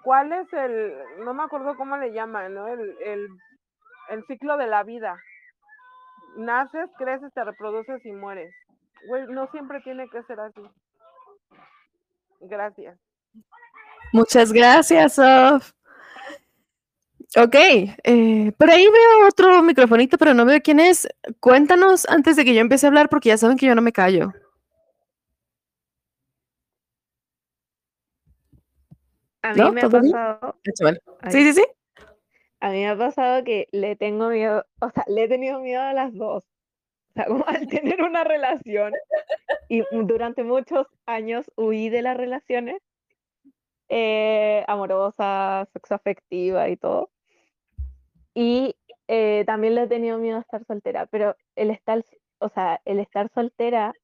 cuál es el, no me acuerdo cómo le llaman, ¿no? El, el, el ciclo de la vida. Naces, creces, te reproduces y mueres. Güey, no siempre tiene que ser así. Gracias. Muchas gracias, Sof. Ok, eh, por ahí veo otro microfonito, pero no veo quién es. Cuéntanos antes de que yo empiece a hablar, porque ya saben que yo no me callo. A mí me ha pasado. Sí, sí, sí. A mí me ha pasado que le tengo miedo, o sea, le he tenido miedo a las dos. O sea, como al tener una relación y durante muchos años huí de las relaciones eh, amorosa, sexoafectiva y todo. Y eh, también le he tenido miedo a estar soltera, pero el estar, o sea, el estar soltera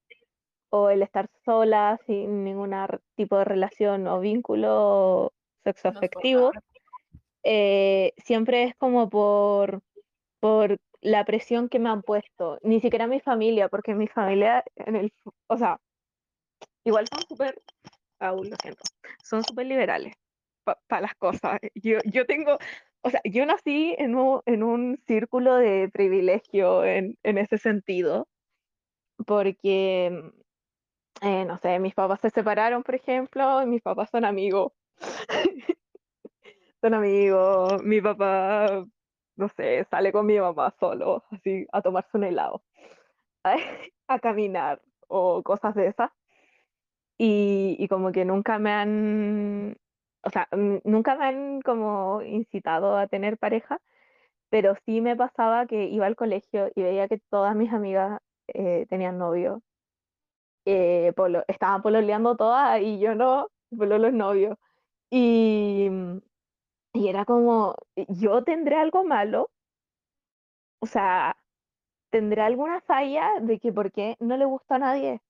o el estar sola sin ningún tipo de relación o vínculo sexoafectivo, eh, siempre es como por, por la presión que me han puesto, ni siquiera mi familia, porque mi familia, en el, o sea, igual son súper, aún lo siento, son súper liberales para las cosas. Yo, yo tengo, o sea, yo nací en un, en un círculo de privilegio en, en ese sentido, porque, eh, no sé, mis papás se separaron, por ejemplo, y mis papás son amigos. son amigos, mi papá, no sé, sale con mi mamá solo, así, a tomarse un helado, a caminar o cosas de esas. Y, y, como que nunca me han o sea, nunca me han como incitado a tener pareja, pero sí me pasaba que iba al colegio y veía que todas mis amigas eh, tenían novio. Eh, polo, estaban pololeando todas y yo no, pololo es novio. Y, y era como, yo tendré algo malo, o sea, tendré alguna falla de que por qué no le gusta a nadie.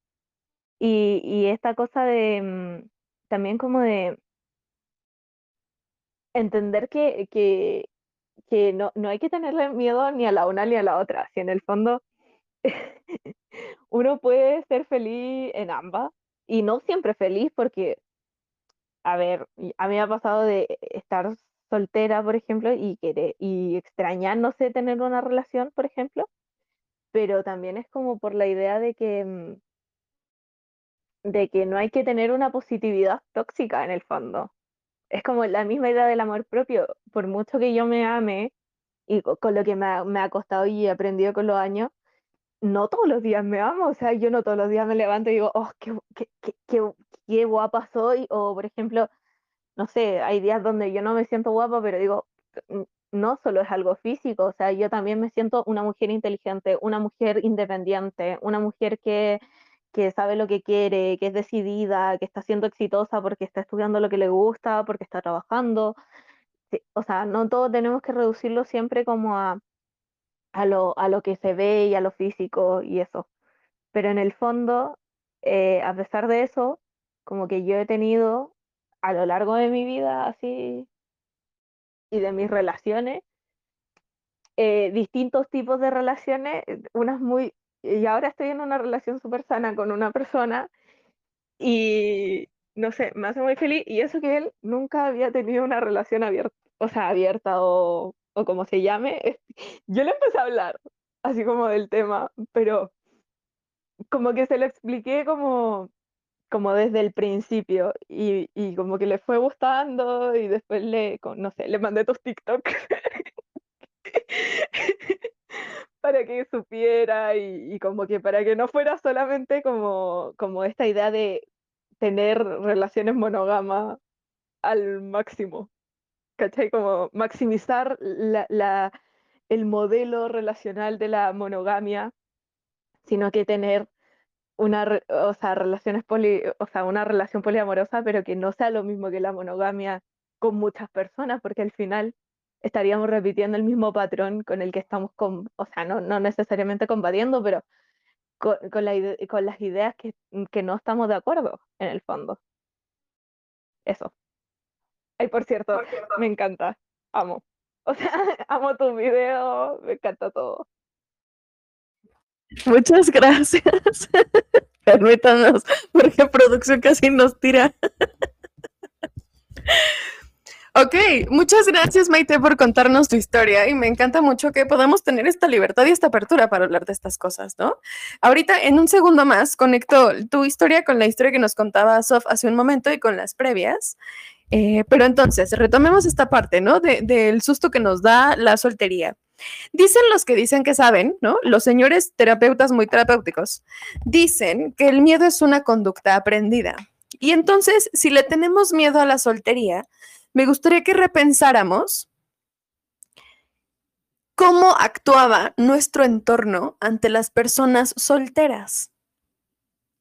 Y, y esta cosa de, mm, también como de, entender que, que, que no, no hay que tenerle miedo ni a la una ni a la otra. Si en el fondo uno puede ser feliz en ambas y no siempre feliz porque, a ver, a mí me ha pasado de estar soltera, por ejemplo, y, querer, y extrañar, no sé, tener una relación, por ejemplo, pero también es como por la idea de que, mm, de que no hay que tener una positividad tóxica en el fondo es como la misma idea del amor propio. Por mucho que yo me ame y con, lo que me ha, costado y he aprendido con los años, no todos los días me amo. O sea, yo no todos los días me levanto y digo, oh, qué, qué, qué, qué guapa soy. O, por ejemplo, no sé, hay días donde yo no me siento guapa, pero digo, no solo es algo físico, o sea, yo también me siento una mujer inteligente, una mujer independiente, una mujer que, que sabe lo que quiere, que es decidida, que está siendo exitosa porque está estudiando lo que le gusta, porque está trabajando. o sea, no todo tenemos que reducirlo siempre como a, a, lo, a lo que se ve y a lo físico y eso. Pero en el fondo, eh, a pesar de eso, como que yo he tenido a lo largo de mi vida así y de mis relaciones, eh, distintos tipos de relaciones, unas muy y ahora estoy en una relación súper sana con una persona y no sé, me hace muy feliz y eso que él nunca había tenido una relación abierta, o sea, abierta o, o como se llame. Yo le empecé a hablar así como del tema, pero como que se lo expliqué como, como desde el principio y, y como que le fue gustando y después le, no sé, le mandé tus TikTok. para que supiera y, como que para que no fuera solamente como, como esta idea de tener relaciones monógamas al máximo, ¿cachai? Como maximizar la, el modelo relacional de la monogamia, sino que tener una, o sea, relaciones poli, o sea, una relación poliamorosa, pero que no sea lo mismo que la monogamia con muchas personas, porque al final estaríamos repitiendo el mismo patrón con el que estamos, con, o sea, no, no necesariamente combatiendo, pero con, con, la con las ideas que, que, no estamos de acuerdo en el fondo. Eso. Ay, por cierto, me encanta, amo. O sea, amo tu video, me encanta todo. Muchas gracias. Permítanos, porque producción casi nos tira. Ok, muchas gracias Maite por contarnos tu historia y me encanta mucho que podamos tener esta libertad y esta apertura para hablar de estas cosas, ¿no? Ahorita en un segundo más conecto tu historia con la historia que nos contaba Sof hace un momento y con las previas. Eh, pero entonces, retomemos esta parte, ¿no? del susto que nos da la soltería. Dicen los que dicen que saben, ¿no? Los señores terapeutas muy terapéuticos, dicen que el miedo es una conducta aprendida. Y entonces, si le tenemos miedo a la soltería, me gustaría que repensáramos cómo actuaba nuestro entorno ante las personas solteras,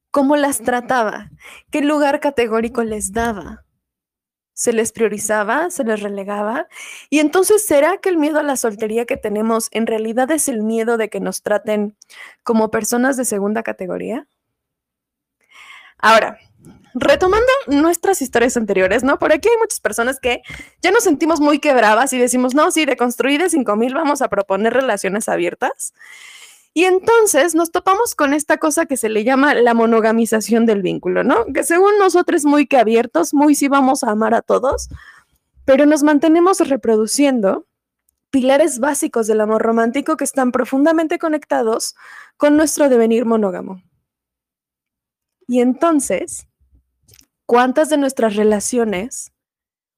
cómo las trataba, qué lugar categórico les daba. ¿Se les priorizaba? ¿Se les relegaba? Y entonces, ¿será que el miedo a la soltería que tenemos en realidad es el miedo de que nos traten como personas de segunda categoría? Ahora, retomando nuestras historias anteriores, ¿no? Por aquí hay muchas personas que ya nos sentimos muy quebradas y decimos, no, sí, de construir de 5000 vamos a proponer relaciones abiertas. Y entonces nos topamos con esta cosa que se le llama la monogamización del vínculo, ¿no? Que según nosotros muy que abiertos, muy sí vamos a amar a todos, pero nos mantenemos reproduciendo pilares básicos del amor romántico que están profundamente conectados con nuestro devenir monógamo. Y entonces, ¿cuántas de nuestras relaciones,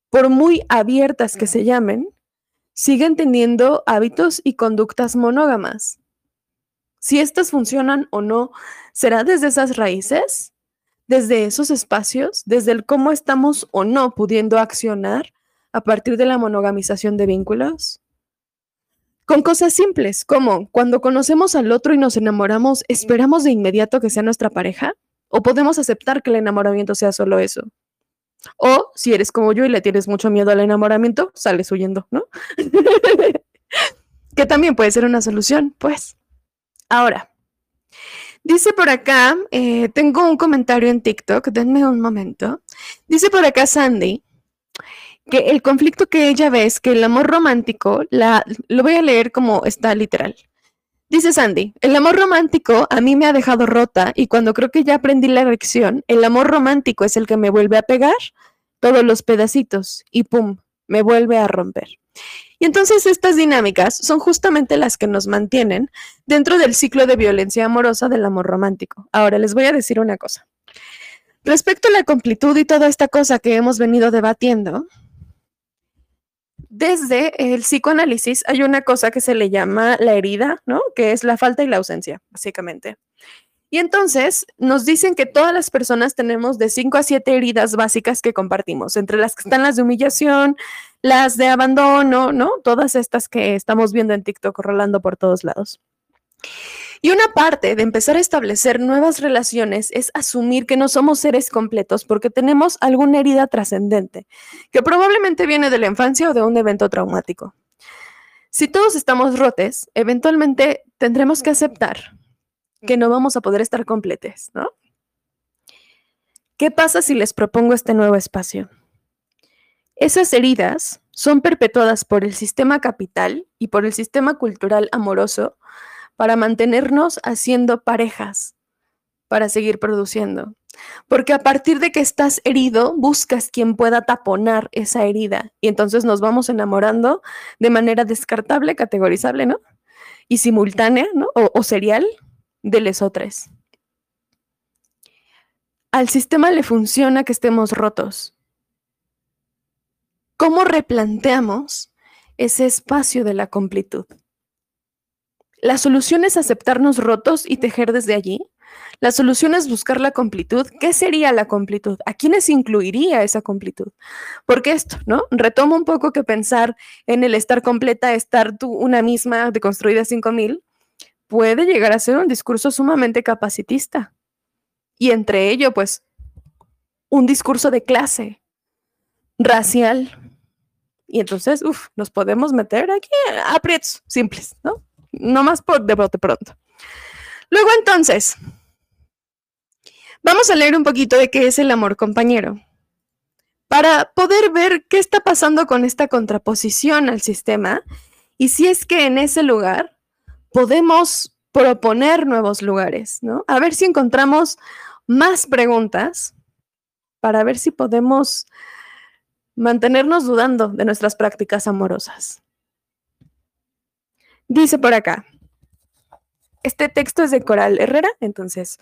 por muy abiertas que se llamen, siguen teniendo hábitos y conductas monógamas? Si estas funcionan o no, ¿será desde esas raíces? ¿Desde esos espacios? ¿Desde el cómo estamos o no pudiendo accionar a partir de la monogamización de vínculos? Con cosas simples, como cuando conocemos al otro y nos enamoramos, ¿esperamos de inmediato que sea nuestra pareja? O podemos aceptar que el enamoramiento sea solo eso. O si eres como yo y le tienes mucho miedo al enamoramiento, sales huyendo, ¿no? que también puede ser una solución, pues. Ahora, dice por acá, eh, tengo un comentario en TikTok, denme un momento. Dice por acá Sandy que el conflicto que ella ve es que el amor romántico, la, lo voy a leer como está literal. Dice Sandy, el amor romántico a mí me ha dejado rota y cuando creo que ya aprendí la lección, el amor romántico es el que me vuelve a pegar todos los pedacitos y pum, me vuelve a romper. Y entonces estas dinámicas son justamente las que nos mantienen dentro del ciclo de violencia amorosa del amor romántico. Ahora les voy a decir una cosa. Respecto a la completud y toda esta cosa que hemos venido debatiendo, desde el psicoanálisis hay una cosa que se le llama la herida, ¿no? Que es la falta y la ausencia, básicamente. Y entonces nos dicen que todas las personas tenemos de 5 a 7 heridas básicas que compartimos, entre las que están las de humillación, las de abandono, ¿no? Todas estas que estamos viendo en TikTok rolando por todos lados. Y una parte de empezar a establecer nuevas relaciones es asumir que no somos seres completos porque tenemos alguna herida trascendente, que probablemente viene de la infancia o de un evento traumático. Si todos estamos rotes, eventualmente tendremos que aceptar que no vamos a poder estar completos, ¿no? ¿Qué pasa si les propongo este nuevo espacio? Esas heridas son perpetuadas por el sistema capital y por el sistema cultural amoroso para mantenernos haciendo parejas, para seguir produciendo. Porque a partir de que estás herido, buscas quien pueda taponar esa herida y entonces nos vamos enamorando de manera descartable, categorizable, ¿no? Y simultánea, ¿no? O, serial de lesotres. Al sistema le funciona que estemos rotos. ¿Cómo replanteamos ese espacio de la completud? La solución es aceptarnos rotos y tejer desde allí. La solución es buscar la completud. ¿Qué sería la completud? ¿A quiénes incluiría esa completud? Porque esto, ¿no? Retomo un poco que pensar en el estar completa, estar tú una misma de construida 5000, puede llegar a ser un discurso sumamente capacitista. Y entre ello, pues, un discurso de clase, racial. Y entonces, uff, nos podemos meter aquí a aprietos simples, ¿no? no más por de pronto. Luego entonces, vamos a leer un poquito de qué es el amor compañero, para poder ver qué está pasando con esta contraposición al sistema y si es que en ese lugar podemos proponer nuevos lugares, ¿no? A ver si encontramos más preguntas para ver si podemos mantenernos dudando de nuestras prácticas amorosas. Dice por acá, este texto es de Coral Herrera, entonces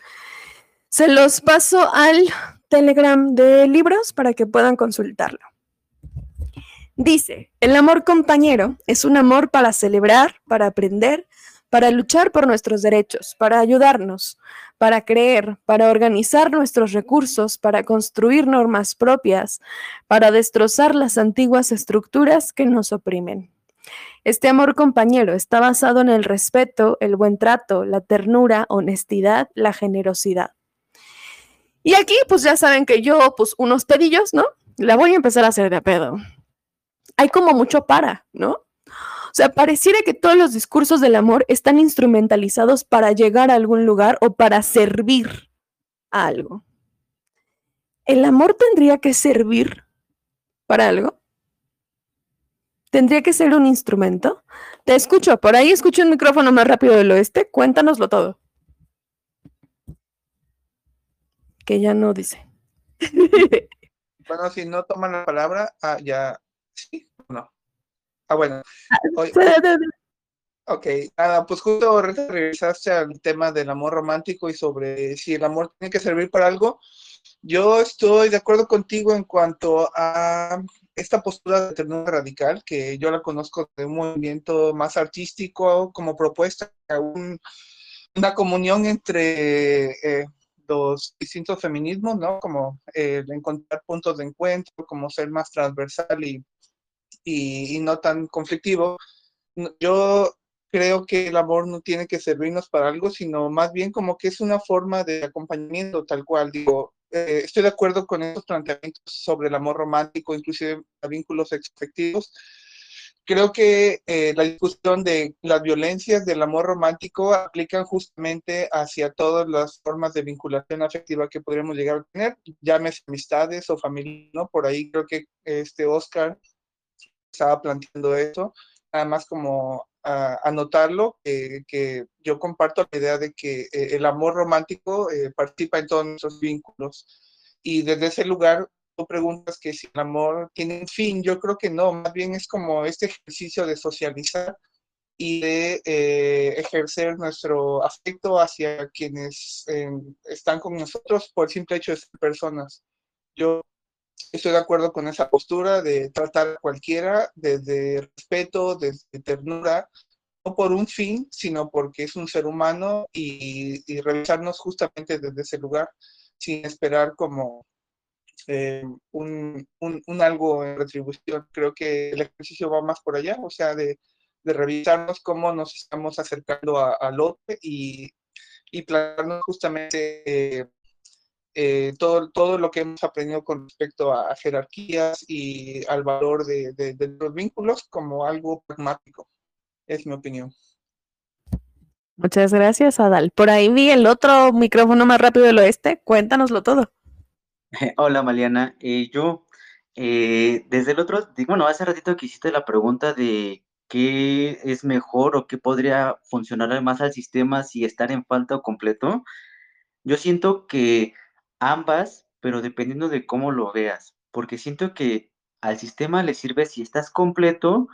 se los paso al Telegram de libros para que puedan consultarlo. Dice, el amor compañero es un amor para celebrar, para aprender, para luchar por nuestros derechos, para ayudarnos, para creer, para organizar nuestros recursos, para construir normas propias, para destrozar las antiguas estructuras que nos oprimen. Este amor compañero está basado en el respeto, el buen trato, la ternura, honestidad, la generosidad. Y aquí, pues ya saben que yo, pues unos pedillos, ¿no? La voy a empezar a hacer de pedo. Hay como mucho para, ¿no? O sea, pareciera que todos los discursos del amor están instrumentalizados para llegar a algún lugar o para servir a algo. ¿El amor tendría que servir para algo? ¿Tendría que ser un instrumento? Te escucho, por ahí escucho un micrófono más rápido del oeste. Cuéntanoslo todo. Que ya no dice. bueno, si no toman la palabra, ah, ya. Sí, no. Ah, bueno. ok, nada, pues justo regresaste al tema del amor romántico y sobre si el amor tiene que servir para algo. Yo estoy de acuerdo contigo en cuanto a esta postura de ternura radical, que yo la conozco de un movimiento más artístico como propuesta, una comunión entre eh, los distintos feminismos, ¿no? Como encontrar puntos de encuentro, como ser más transversal y y, no tan conflictivo. Yo creo que el amor no tiene que servirnos para algo, sino más bien como que es una forma de acompañamiento tal cual. Digo, eh, estoy de acuerdo con estos planteamientos sobre el amor romántico, inclusive vínculos afectivos. Creo que eh, la discusión de las violencias del amor romántico aplican justamente hacia todas las formas de vinculación afectiva que podríamos llegar a tener, llámese amistades o familia, ¿no? Por ahí creo que este Oscar estaba planteando eso, nada más como anotarlo, que yo comparto la idea de que eh, el amor romántico eh, participa en todos nuestros vínculos. Y desde ese lugar, tú preguntas que si el amor tiene un fin, yo creo que no, más bien es como este ejercicio de socializar y de eh, ejercer nuestro afecto hacia quienes están con nosotros por el simple hecho de ser personas. Yo estoy de acuerdo con esa postura de tratar a cualquiera desde respeto, desde ternura, no por un fin, sino porque es un ser humano y, revisarnos justamente desde ese lugar, sin esperar como eh, un, algo en retribución. Creo que el ejercicio va más por allá, o sea, de, revisarnos cómo nos estamos acercando al otro y, y plantearnos justamente... Eh, eh, todo, todo lo que hemos aprendido con respecto a, jerarquías y al valor de, los vínculos como algo pragmático. Es mi opinión. Muchas gracias, Adal. Por ahí vi el otro micrófono más rápido del oeste. Cuéntanoslo todo. Hola, Maliana. Eh, yo, eh, desde el otro, bueno, hace ratito que hiciste la pregunta de qué es mejor o qué podría funcionar más al sistema si estar en falta o completo. Yo siento que Ambas, pero dependiendo de cómo lo veas, porque siento que al sistema le sirve si estás completo,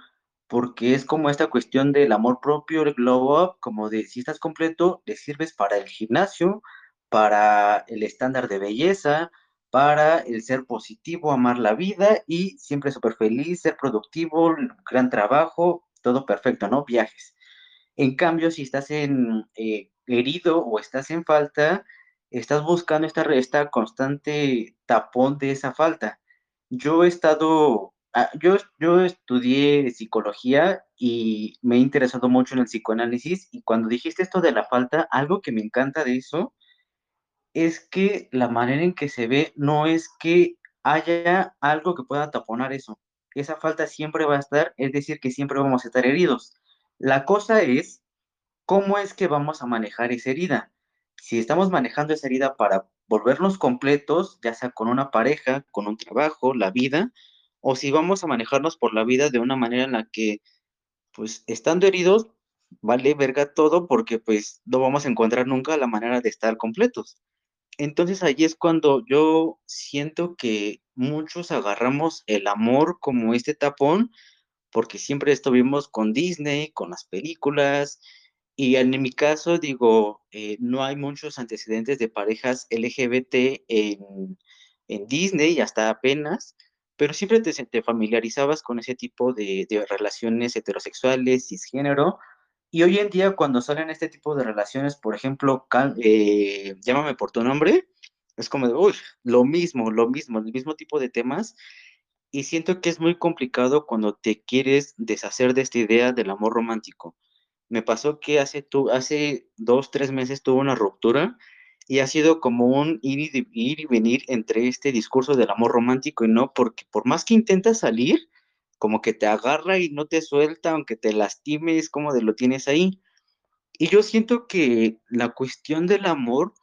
porque es como esta cuestión del amor propio, el glow up, como de si estás completo, le sirves para el gimnasio, para el estándar de belleza, para el ser positivo, amar la vida y siempre súper feliz, ser productivo, gran trabajo, todo perfecto, ¿no? Viajes. En cambio, si estás en eh, herido o estás en falta, estás buscando esta, esta constante tapón de esa falta. Yo he estado, ah, yo, yo estudié psicología y me he interesado mucho en el psicoanálisis y cuando dijiste esto de la falta, algo que me encanta de eso es que la manera en que se ve no es que haya algo que pueda taponar eso. Esa falta siempre va a estar, es decir, que siempre vamos a estar heridos. La cosa es cómo es que vamos a manejar esa herida si estamos manejando esa herida para volvernos completos, ya sea con una pareja, con un trabajo, la vida, o si vamos a manejarnos por la vida de una manera en la que, pues, estando heridos, vale verga todo porque, pues, no vamos a encontrar nunca la manera de estar completos. Entonces, allí es cuando yo siento que muchos agarramos el amor como este tapón porque siempre estuvimos con Disney, con las películas, y en mi caso, digo, eh, no hay muchos antecedentes de parejas LGBT en, en Disney, hasta apenas, pero siempre te, te familiarizabas con ese tipo de, de, relaciones heterosexuales, cisgénero, y hoy en día cuando salen este tipo de relaciones, por ejemplo, eh, llámame por tu nombre, es como, uy, lo mismo, lo mismo, el mismo tipo de temas, y siento que es muy complicado cuando te quieres deshacer de esta idea del amor romántico. Me pasó que hace, tu, hace dos, tres meses tuve una ruptura y ha sido como un ir y, ir y venir entre este discurso del amor romántico y no, porque por más que intentas salir, como que te agarra y no te suelta, aunque te lastimes, como de lo tienes ahí. Y yo siento que la cuestión del amor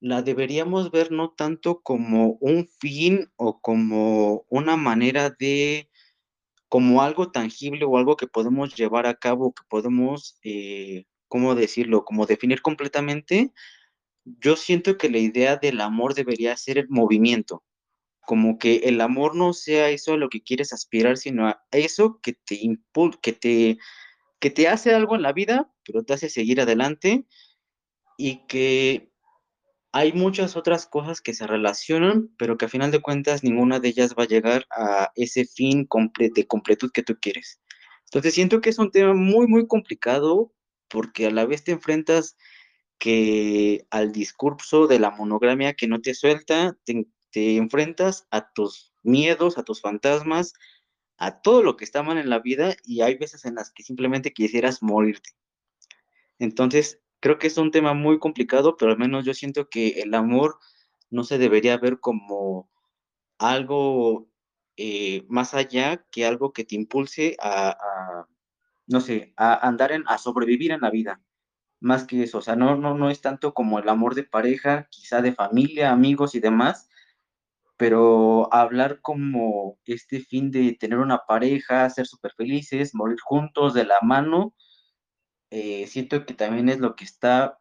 la deberíamos ver no tanto como un fin o como una manera de, como algo tangible o algo que podemos llevar a cabo, que podemos, eh, ¿cómo decirlo? Como definir completamente. Yo siento que la idea del amor debería ser el movimiento, como que el amor no sea eso a lo que quieres aspirar, sino a eso que te que te, que te hace algo en la vida, pero te hace seguir adelante y que hay muchas otras cosas que se relacionan, pero que a final de cuentas ninguna de ellas va a llegar a ese fin de completud que tú quieres. Entonces siento que es un tema muy, muy complicado porque a la vez te enfrentas que al discurso de la monogramia que no te suelta, te, te enfrentas a tus miedos, a tus fantasmas, a todo lo que está mal en la vida y hay veces en las que simplemente quisieras morirte. Entonces, creo que es un tema muy complicado, pero al menos yo siento que el amor no se debería ver como algo eh, más allá que algo que te impulse a, no sé, a andar en, a sobrevivir en la vida. Más que eso, o sea, no, no, no es tanto como el amor de pareja, quizá de familia, amigos y demás, pero hablar como este fin de tener una pareja, ser súper felices, morir juntos de la mano, eh, siento que también es lo que está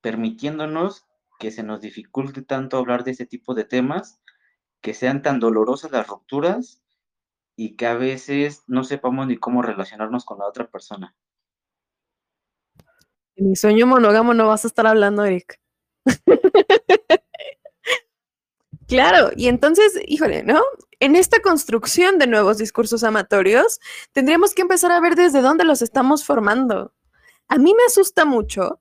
permitiéndonos que se nos dificulte tanto hablar de ese tipo de temas, que sean tan dolorosas las rupturas y que a veces no sepamos ni cómo relacionarnos con la otra persona. En mi sueño monógamo no vas a estar hablando, Eric. claro, y entonces, híjole, ¿no? En esta construcción de nuevos discursos amatorios, tendríamos que empezar a ver desde dónde los estamos formando. A mí me asusta mucho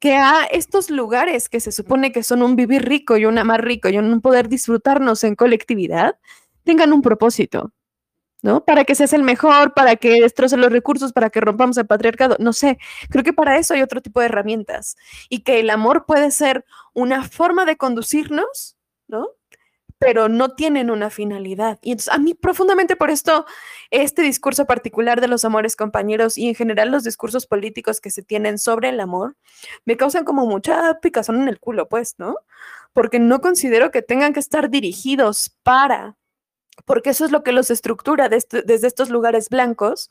que a estos lugares que se supone que son un vivir rico y un amar rico y un poder disfrutarnos en colectividad, tengan un propósito, ¿no? Para que seas el mejor, para que destrocen los recursos, para que rompamos el patriarcado, no sé, creo que para eso hay otro tipo de herramientas y que el amor puede ser una forma de conducirnos, ¿no? Pero no tienen una finalidad. Y entonces a mí profundamente por esto, este discurso particular de los amores compañeros y en general los discursos políticos que se tienen sobre el amor, me causan como mucha picazón en el culo, pues, ¿no? Porque no considero que tengan que estar dirigidos para, porque eso es lo que los estructura desde estos lugares blancos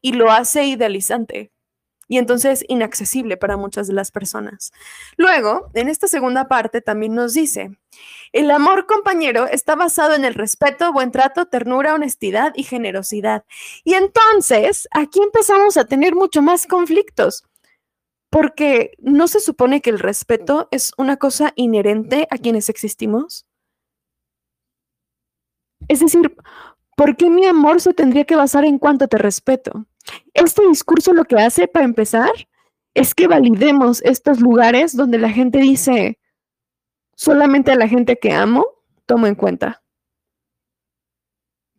y lo hace idealizante y entonces inaccesible para muchas de las personas. Luego, en esta segunda parte también nos dice, el amor compañero está basado en el respeto, buen trato, ternura, honestidad y generosidad. Y entonces, aquí empezamos a tener mucho más conflictos, porque no se supone que el respeto es una cosa inherente a quienes existimos. Es decir, ¿por qué mi amor se tendría que basar en cuánto te respeto? Este discurso lo que hace, para empezar, es que validemos estos lugares donde la gente dice, solamente a la gente que amo, tomo en cuenta.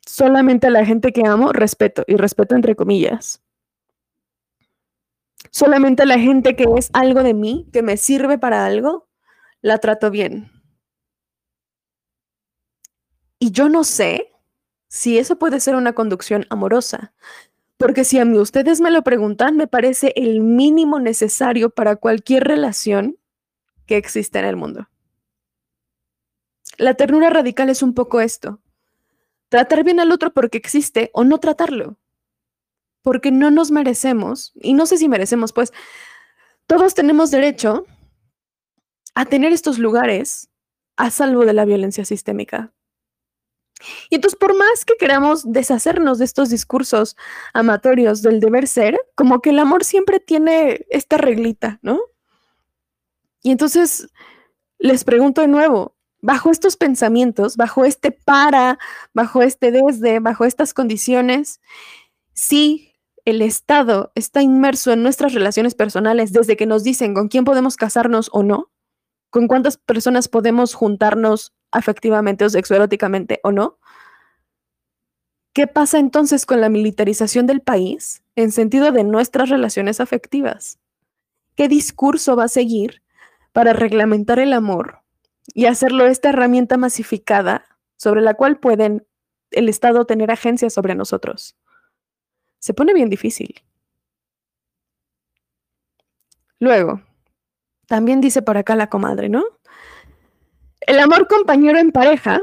Solamente a la gente que amo, respeto, y respeto entre comillas. Solamente a la gente que es algo de mí, que me sirve para algo, la trato bien. Y yo no sé si eso puede ser una conducción amorosa, porque si a mí ustedes me lo preguntan, me parece el mínimo necesario para cualquier relación que existe en el mundo. La ternura radical es un poco esto. Tratar bien al otro porque existe o no tratarlo. Porque no nos merecemos, y no sé si merecemos, pues todos tenemos derecho a tener estos lugares a salvo de la violencia sistémica. Y entonces, por más que queramos deshacernos de estos discursos amatorios del deber ser, como que el amor siempre tiene esta reglita, ¿no? Y entonces les pregunto de nuevo, bajo estos pensamientos, bajo este para, bajo este desde, bajo estas condiciones, si el Estado está inmerso en nuestras relaciones personales desde que nos dicen con quién podemos casarnos o no, con cuántas personas podemos juntarnos afectivamente o sexoeróticamente o no. ¿Qué pasa entonces con la militarización del país en sentido de nuestras relaciones afectivas? ¿Qué discurso va a seguir para reglamentar el amor y hacerlo esta herramienta masificada sobre la cual pueden el Estado tener agencia sobre nosotros? Se pone bien difícil. Luego, también dice por acá la comadre, ¿no? El amor compañero en pareja,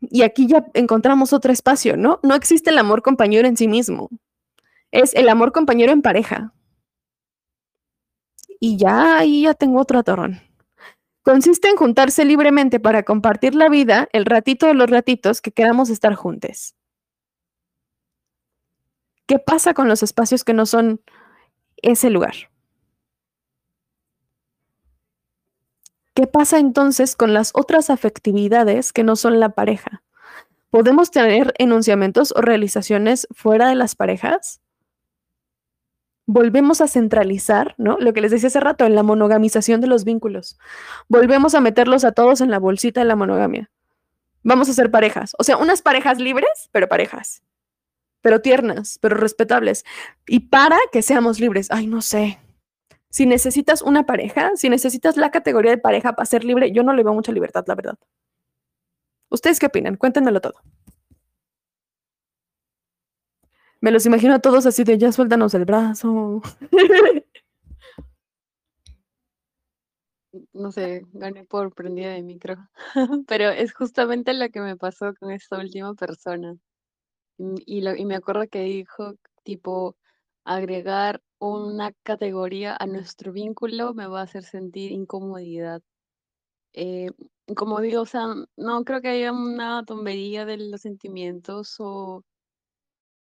y aquí ya encontramos otro espacio, ¿no? No existe el amor compañero en sí mismo. Es el amor compañero en pareja. Y ya ahí ya tengo otro atorrón. Consiste en juntarse libremente para compartir la vida el ratito de los ratitos que queramos estar juntos. ¿Qué pasa con los espacios que no son ese lugar? ¿Qué pasa entonces con las otras afectividades que no son la pareja? ¿Podemos tener enunciamientos o realizaciones fuera de las parejas? Volvemos a centralizar, ¿no? Lo que les decía hace rato, en la monogamización de los vínculos. Volvemos a meterlos a todos en la bolsita de la monogamia. Vamos a ser parejas. O sea, unas parejas libres, pero parejas. Pero tiernas, pero respetables. Y para que seamos libres. Ay, no sé. Si necesitas una pareja, si necesitas la categoría de pareja para ser libre, yo no le veo mucha libertad, la verdad. ¿Ustedes qué opinan? Cuéntenmelo todo. Me los imagino a todos así de ya suéltanos el brazo. no sé, gané por prendida de micro, pero es justamente lo que me pasó con esta última persona. Y, y me acuerdo que dijo, tipo, agregar una categoría a nuestro vínculo me va a hacer sentir incomodidad. Eh, como digo, o sea, no creo que haya una tontería de los sentimientos o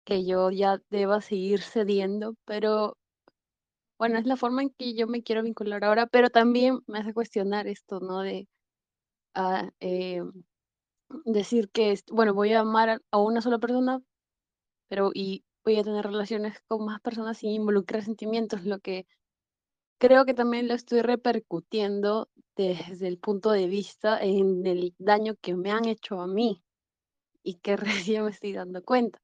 que yo ya deba seguir cediendo, pero bueno, es la forma en que yo me quiero vincular ahora, pero también me hace cuestionar esto, ¿no? De ah, eh, decir que, bueno, voy a amar a una sola persona, pero y voy a tener relaciones con más personas sin involucrar sentimientos, lo que creo que también lo estoy repercutiendo desde el punto de vista en el daño que me han hecho a mí y que recién me estoy dando cuenta.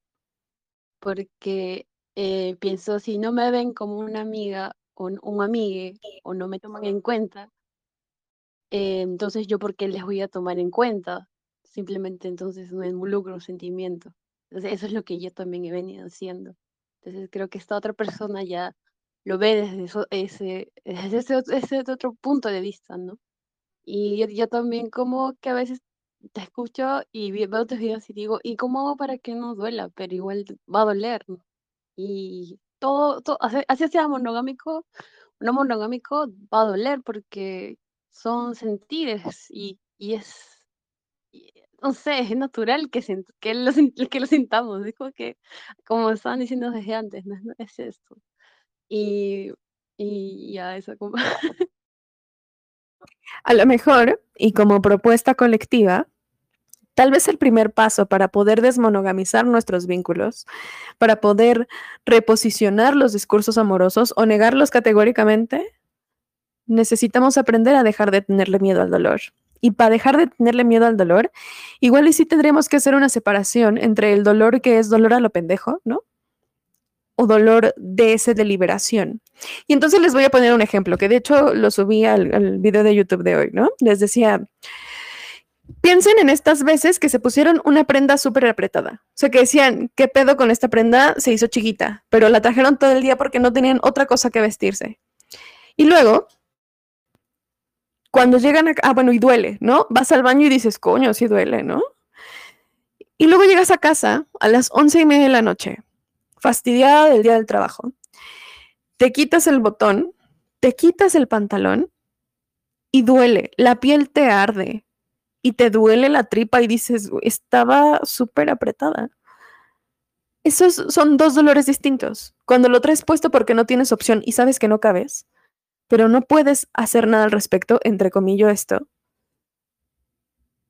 Porque eh, pienso, si no me ven como una amiga o un amigue o no me toman en cuenta, eh, entonces yo por qué les voy a tomar en cuenta? Simplemente entonces no involucro un sentimiento. Entonces, eso es lo que yo también he venido haciendo. Entonces, creo que esta otra persona ya lo ve desde, ese, ese, otro punto de vista, ¿no? Y yo, también como que a veces te escucho y veo tus videos y digo, ¿y cómo hago para que no duela? Pero igual va a doler, ¿no? Y todo, todo así sea monogámico, no monogámico, va a doler porque son sentires y, y es no sé, es natural que, lo, sintamos, dijo que, como estaban diciendo desde antes, no, es esto. Y, y ya, eso como... A lo mejor, y como propuesta colectiva, tal vez el primer paso para poder desmonogamizar nuestros vínculos, para poder reposicionar los discursos amorosos o negarlos categóricamente, necesitamos aprender a dejar de tenerle miedo al dolor. Y para dejar de tenerle miedo al dolor, igual y sí tendríamos que hacer una separación entre el dolor que es dolor a lo pendejo, ¿no? O dolor de ese de liberación. Y entonces les voy a poner un ejemplo, que de hecho lo subí al, al video de YouTube de hoy, ¿no? Les decía, piensen en estas veces que se pusieron una prenda súper apretada. O sea, que decían, ¿qué pedo con esta prenda? Se hizo chiquita, pero la trajeron todo el día porque no tenían otra cosa que vestirse. Y luego cuando llegan a, ah, bueno, y duele, ¿no? Vas al baño y dices, coño, sí duele, ¿no? Y luego llegas a casa a las once y media de la noche, fastidiada del día del trabajo. Te quitas el botón, te quitas el pantalón y duele, la piel te arde. y te duele la tripa y dices, estaba súper apretada. Esos son dos dolores distintos. Cuando lo traes puesto porque no tienes opción y sabes que no cabes, pero no puedes hacer nada al respecto, entre comillas esto,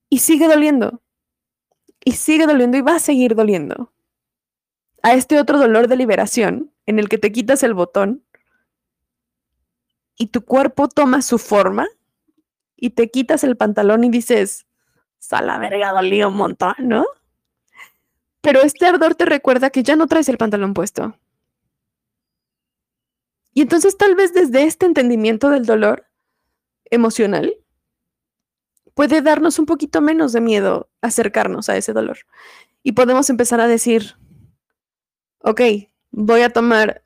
y sigue doliendo. Y sigue doliendo y va a seguir doliendo. A este otro dolor de liberación, en el que te quitas el botón y tu cuerpo toma su forma y te quitas el pantalón y dices, a la verga, dolí un montón, ¿no? Pero este ardor te recuerda que ya no traes el pantalón puesto. Y entonces tal vez desde este entendimiento del dolor emocional, puede darnos un poquito menos de miedo acercarnos a ese dolor. Y podemos empezar a decir, ok, voy a tomar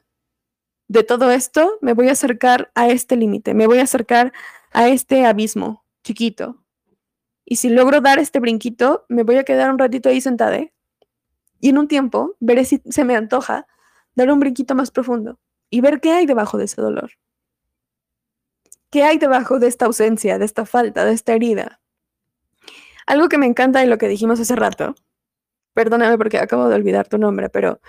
de todo esto, me voy a acercar a este límite, me voy a acercar a este abismo chiquito. Y si logro dar este brinquito, me voy a quedar un ratito ahí sentada. Y en un tiempo veré si se me antoja dar un brinquito más profundo y ver qué hay debajo de ese dolor. ¿Qué hay debajo de esta ausencia, de esta falta, de esta herida? Algo que me encanta de lo que dijimos hace rato, perdóname porque acabo de olvidar tu nombre, pero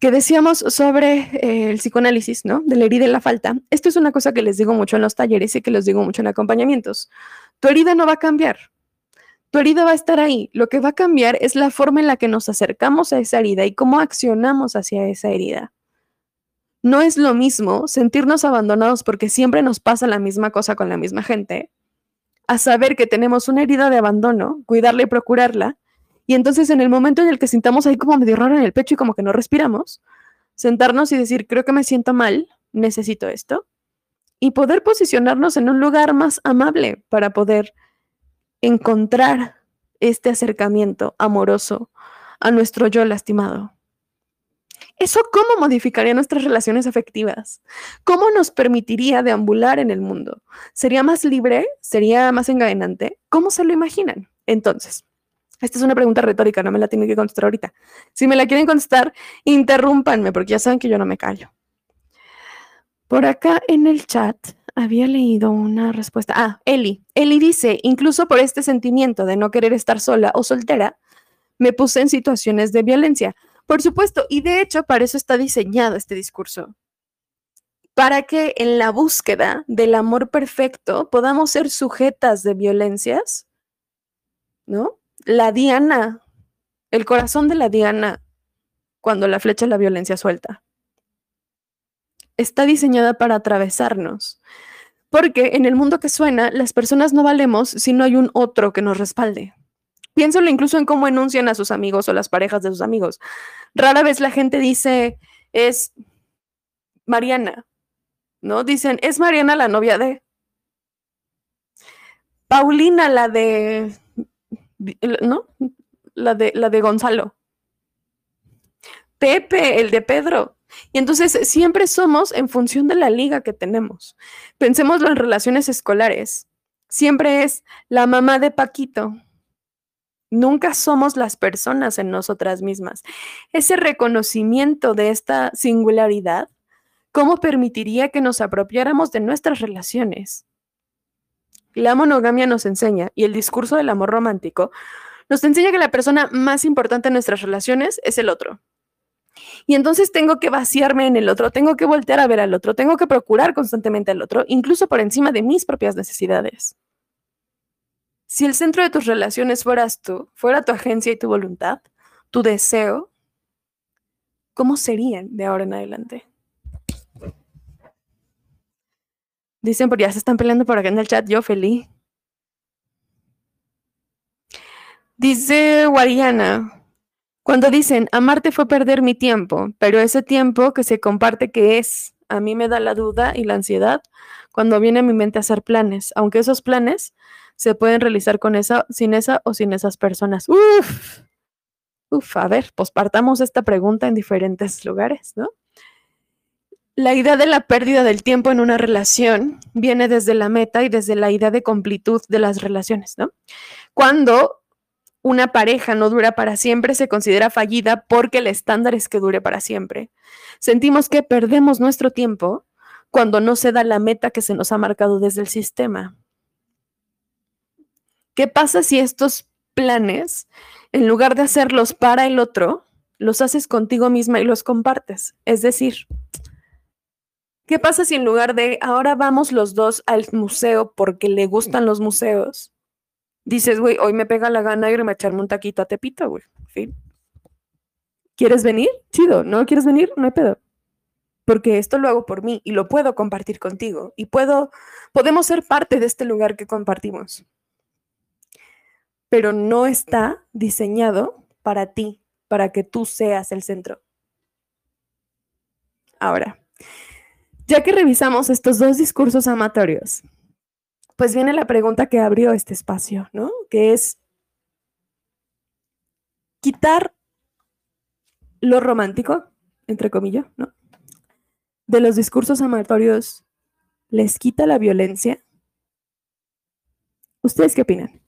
que decíamos sobre eh, el psicoanálisis, ¿no? De la herida y la falta. Esto es una cosa que les digo mucho en los talleres y que les digo mucho en acompañamientos. Tu herida no va a cambiar. Tu herida va a estar ahí. Lo que va a cambiar es la forma en la que nos acercamos a esa herida y cómo accionamos hacia esa herida. No es lo mismo sentirnos abandonados porque siempre nos pasa la misma cosa con la misma gente, a saber que tenemos una herida de abandono, cuidarla y procurarla, y entonces en el momento en el que sintamos ahí como medio raro en el pecho y como que no respiramos, sentarnos y decir, creo que me siento mal, necesito esto, y poder posicionarnos en un lugar más amable para poder encontrar este acercamiento amoroso a nuestro yo lastimado. ¿Eso cómo modificaría nuestras relaciones afectivas? ¿Cómo nos permitiría deambular en el mundo? ¿Sería más libre? ¿Sería más engañante? ¿Cómo se lo imaginan? Entonces, esta es una pregunta retórica, no me la tienen que contestar ahorita. Si me la quieren contestar, interrúmpanme, porque ya saben que yo no me callo. Por acá en el chat había leído una respuesta. Ah, Eli. Eli dice, incluso por este sentimiento de no querer estar sola o soltera, me puse en situaciones de violencia. Por supuesto, y de hecho para eso está diseñado este discurso. Para que en la búsqueda del amor perfecto podamos ser sujetas de violencias, ¿no? la diana, el corazón de la diana, cuando la flecha la violencia suelta. Está diseñada para atravesarnos. Porque en el mundo que suena, las personas no valemos si no hay un otro que nos respalde. Piénsalo incluso en cómo enuncian a sus amigos o las parejas de sus amigos. Rara vez la gente dice, es Mariana, ¿no? Dicen, es Mariana la novia de. Paulina la de ¿no? La de, la de Gonzalo. Pepe, el de Pedro. Y entonces siempre somos en función de la liga que tenemos. Pensémoslo en relaciones escolares. Siempre es la mamá de Paquito. Nunca somos las personas en nosotras mismas. Ese reconocimiento de esta singularidad, ¿cómo permitiría que nos apropiáramos de nuestras relaciones? La monogamia nos enseña, y el discurso del amor romántico, nos enseña que la persona más importante en nuestras relaciones es el otro. Y entonces tengo que vaciarme en el otro, tengo que voltear a ver al otro, tengo que procurar constantemente al otro, incluso por encima de mis propias necesidades. Si el centro de tus relaciones fueras tú, fuera tu agencia y tu voluntad, tu deseo, ¿cómo serían de ahora en adelante? Dicen, porque ya se están peleando por acá en el chat, yo feliz. Dice Guariana, cuando dicen, amarte fue perder mi tiempo, pero ese tiempo que se comparte que es, a mí me da la duda y la ansiedad cuando viene a mi mente a hacer planes, aunque esos planes se pueden realizar con esa, sin esa o sin esas personas. Uf, uf, a ver, pues partamos esta pregunta en diferentes lugares, ¿no? La idea de la pérdida del tiempo en una relación viene desde la meta y desde la idea de completud de las relaciones, ¿no? Cuando una pareja no dura para siempre, se considera fallida porque el estándar es que dure para siempre. Sentimos que perdemos nuestro tiempo cuando no se da la meta que se nos ha marcado desde el sistema. ¿Qué pasa si estos planes, en lugar de hacerlos para el otro, los haces contigo misma y los compartes? Es decir, ¿qué pasa si en lugar de ahora vamos los dos al museo porque le gustan los museos, dices, güey, hoy me pega la gana irme a echarme un taquito a Tepito, güey? ¿Quieres venir? Chido. ¿No quieres venir? No hay pedo. Porque esto lo hago por mí y lo puedo compartir contigo. Y puedo, podemos ser parte de este lugar que compartimos. Pero no está diseñado para ti, para que tú seas el centro. Ahora, ya que revisamos estos dos discursos amatorios, pues viene la pregunta que abrió este espacio, ¿no? Que es quitar lo romántico, entre comillas, ¿no? De los discursos amatorios, ¿les quita la violencia? ¿Ustedes qué opinan?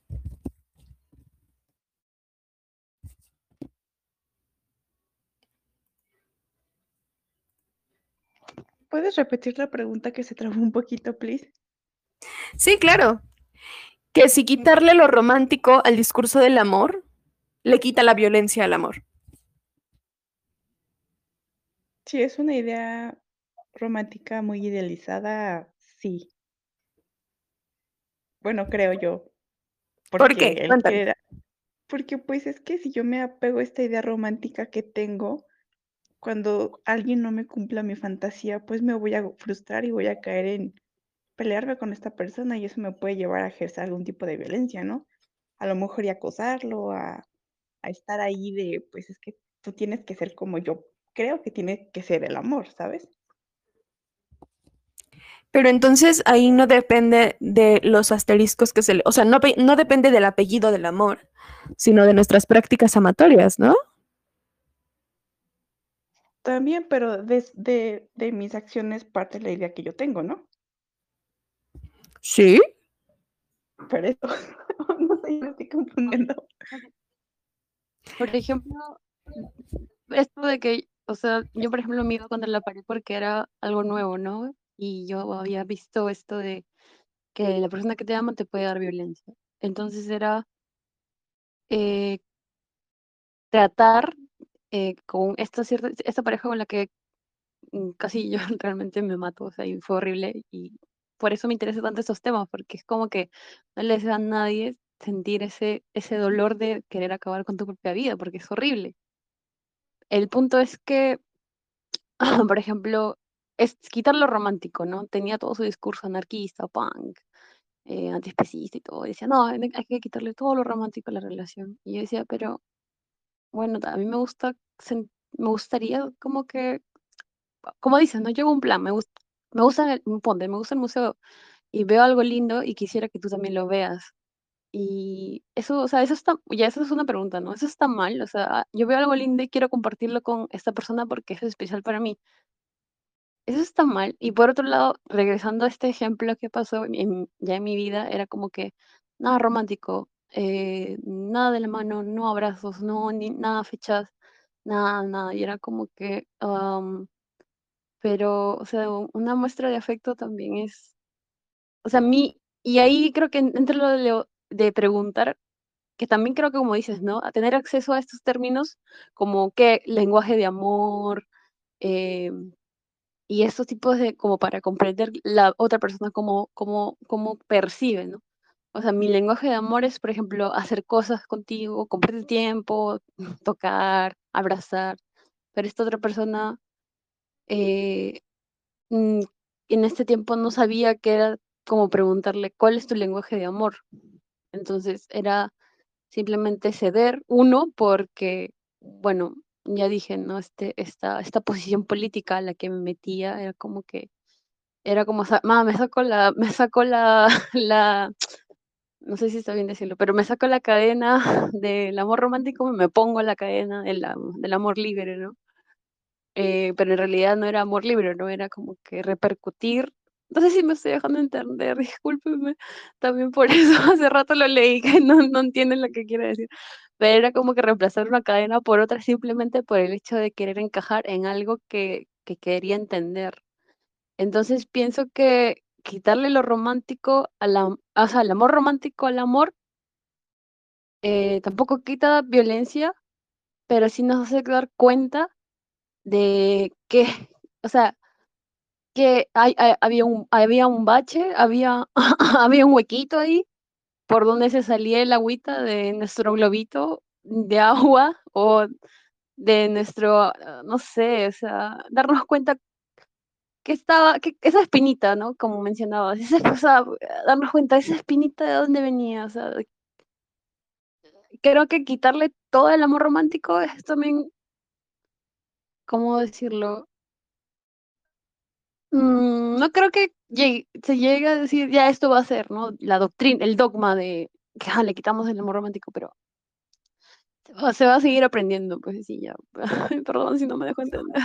¿Puedes repetir la pregunta que se trabó un poquito, please? Sí, claro. Que si quitarle lo romántico al discurso del amor, le quita la violencia al amor. Sí, es una idea romántica muy idealizada, sí. Bueno, creo yo. ¿Por qué? porque pues es que si yo me apego a esta idea romántica que tengo, cuando alguien no me cumpla mi fantasía, pues me voy a frustrar y voy a caer en pelearme con esta persona y eso me puede llevar a ejercer algún tipo de violencia, ¿no? A lo mejor y acosarlo, a, a estar ahí de, pues es que tú tienes que ser como yo creo que tiene que ser el amor, ¿sabes? Pero entonces ahí no depende de los asteriscos que se le, o sea, no, no depende del apellido del amor, sino de nuestras prácticas amatorias, ¿no? También, pero de, de mis acciones parte la idea que yo tengo, ¿no? Sí. Por eso, no sé, me estoy confundiendo. Por ejemplo, esto de que o sea, yo por ejemplo me iba contra la pared porque era algo nuevo, ¿no? Y yo había visto esto de que la persona que te ama te puede dar violencia. Entonces era eh, tratar eh, con esta, cierta, esta pareja con la que mm, casi yo realmente me mato, o sea, y fue horrible y por eso me interesa tanto estos temas, porque es como que no le deseo a nadie sentir ese, ese dolor de querer acabar con tu propia vida, porque es horrible. El punto es que, por ejemplo, es quitar lo romántico, ¿no? Tenía todo su discurso anarquista, punk, eh, antiespecista y todo. Y decía, no, hay que quitarle todo lo romántico a la relación. Y yo decía, pero, bueno, a mí me gusta, me gustaría como que, como dices, no llego un plan, me gusta, me gusta, el, ponte, me gusta el museo y veo algo lindo y quisiera que tú también lo veas. Y eso, o sea, eso está, ya eso es una pregunta, ¿no? Eso está mal, o sea, yo veo algo lindo y quiero compartirlo con esta persona porque es especial para mí. Eso está mal. Y por otro lado, regresando a este ejemplo que pasó ya en mi vida, era como que nada romántico, eh, nada de la mano, no abrazos, no, ni nada fechas, nada, nada. Y era como que, pero, o sea, una muestra de afecto también es, o sea, mí, y ahí creo que entre lo de, de preguntar, que también creo que como dices, ¿no? A tener acceso a estos términos como qué lenguaje de amor em, y estos tipos de, como para comprender la otra persona como, como, como percibe, ¿no? O sea, mi lenguaje de amor es, por ejemplo, hacer cosas contigo, compartir tiempo, tocar, abrazar, pero esta otra persona eh, mm, en este tiempo no sabía que era como preguntarle, ¿cuál es tu lenguaje de amor? Entonces era simplemente ceder, uno, porque, bueno, ya dije, ¿no? Este, esta, esta posición política a la que me metía era como que, era como, me saco la, me saco la, la, no sé si está bien decirlo, pero me saco la cadena del amor romántico, me pongo la cadena del, del amor libre, ¿no? Eh, pero en realidad no era amor libre, ¿no? Era como que repercutir no sé si me estoy dejando entender, discúlpeme también por eso. Hace rato lo leí que no, no entienden lo que quiere decir. Pero era como que reemplazar una cadena por otra simplemente por el hecho de querer encajar en algo que, que quería entender. Entonces pienso que quitarle lo romántico, a la, o sea, el amor romántico al amor, eh, tampoco quita violencia, pero sí nos hace dar cuenta de que, o sea, que hay, había, un, había un bache, había, había un huequito ahí por donde se salía el agüita de nuestro globito de agua o de nuestro, ah, no sé, o sea, darnos cuenta que estaba, que esa espinita, ¿no? Como mencionabas, esa, o darnos cuenta, esa espinita de dónde venía, o sea, creo que quitarle todo el amor romántico es también, ¿cómo decirlo? Mm, no creo que se llegue a decir, ya esto va a ser, ¿no? La doctrina, el dogma de que le quitamos el amor romántico, pero se va, a seguir aprendiendo, pues sí, ya. Perdón si no me dejo entender.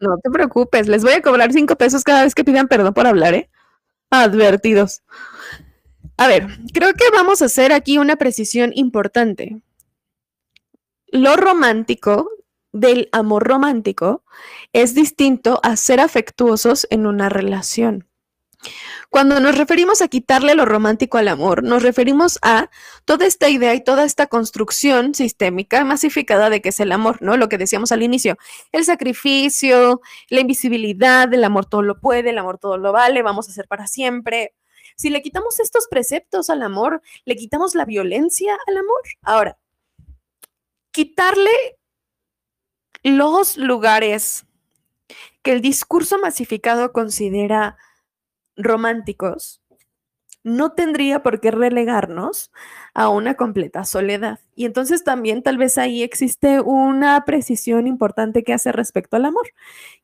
No te preocupes, les voy a cobrar cinco pesos cada vez que pidan perdón por hablar, ¿eh? Advertidos. A ver, creo que vamos a hacer aquí una precisión importante. Lo romántico del amor romántico es distinto a ser afectuosos en una relación. Cuando nos referimos a quitarle lo romántico al amor, nos referimos a toda esta idea y toda esta construcción sistémica masificada de que es el amor, ¿no? Lo que decíamos al inicio, el sacrificio, la invisibilidad, el amor todo lo puede, el amor todo lo vale, vamos a ser para siempre. Si le quitamos estos preceptos al amor, le quitamos la violencia al amor. Ahora, quitarle los lugares que el discurso masificado considera románticos, no tendría por qué relegarnos a una completa soledad. Y entonces también tal vez ahí existe una precisión importante que hace respecto al amor,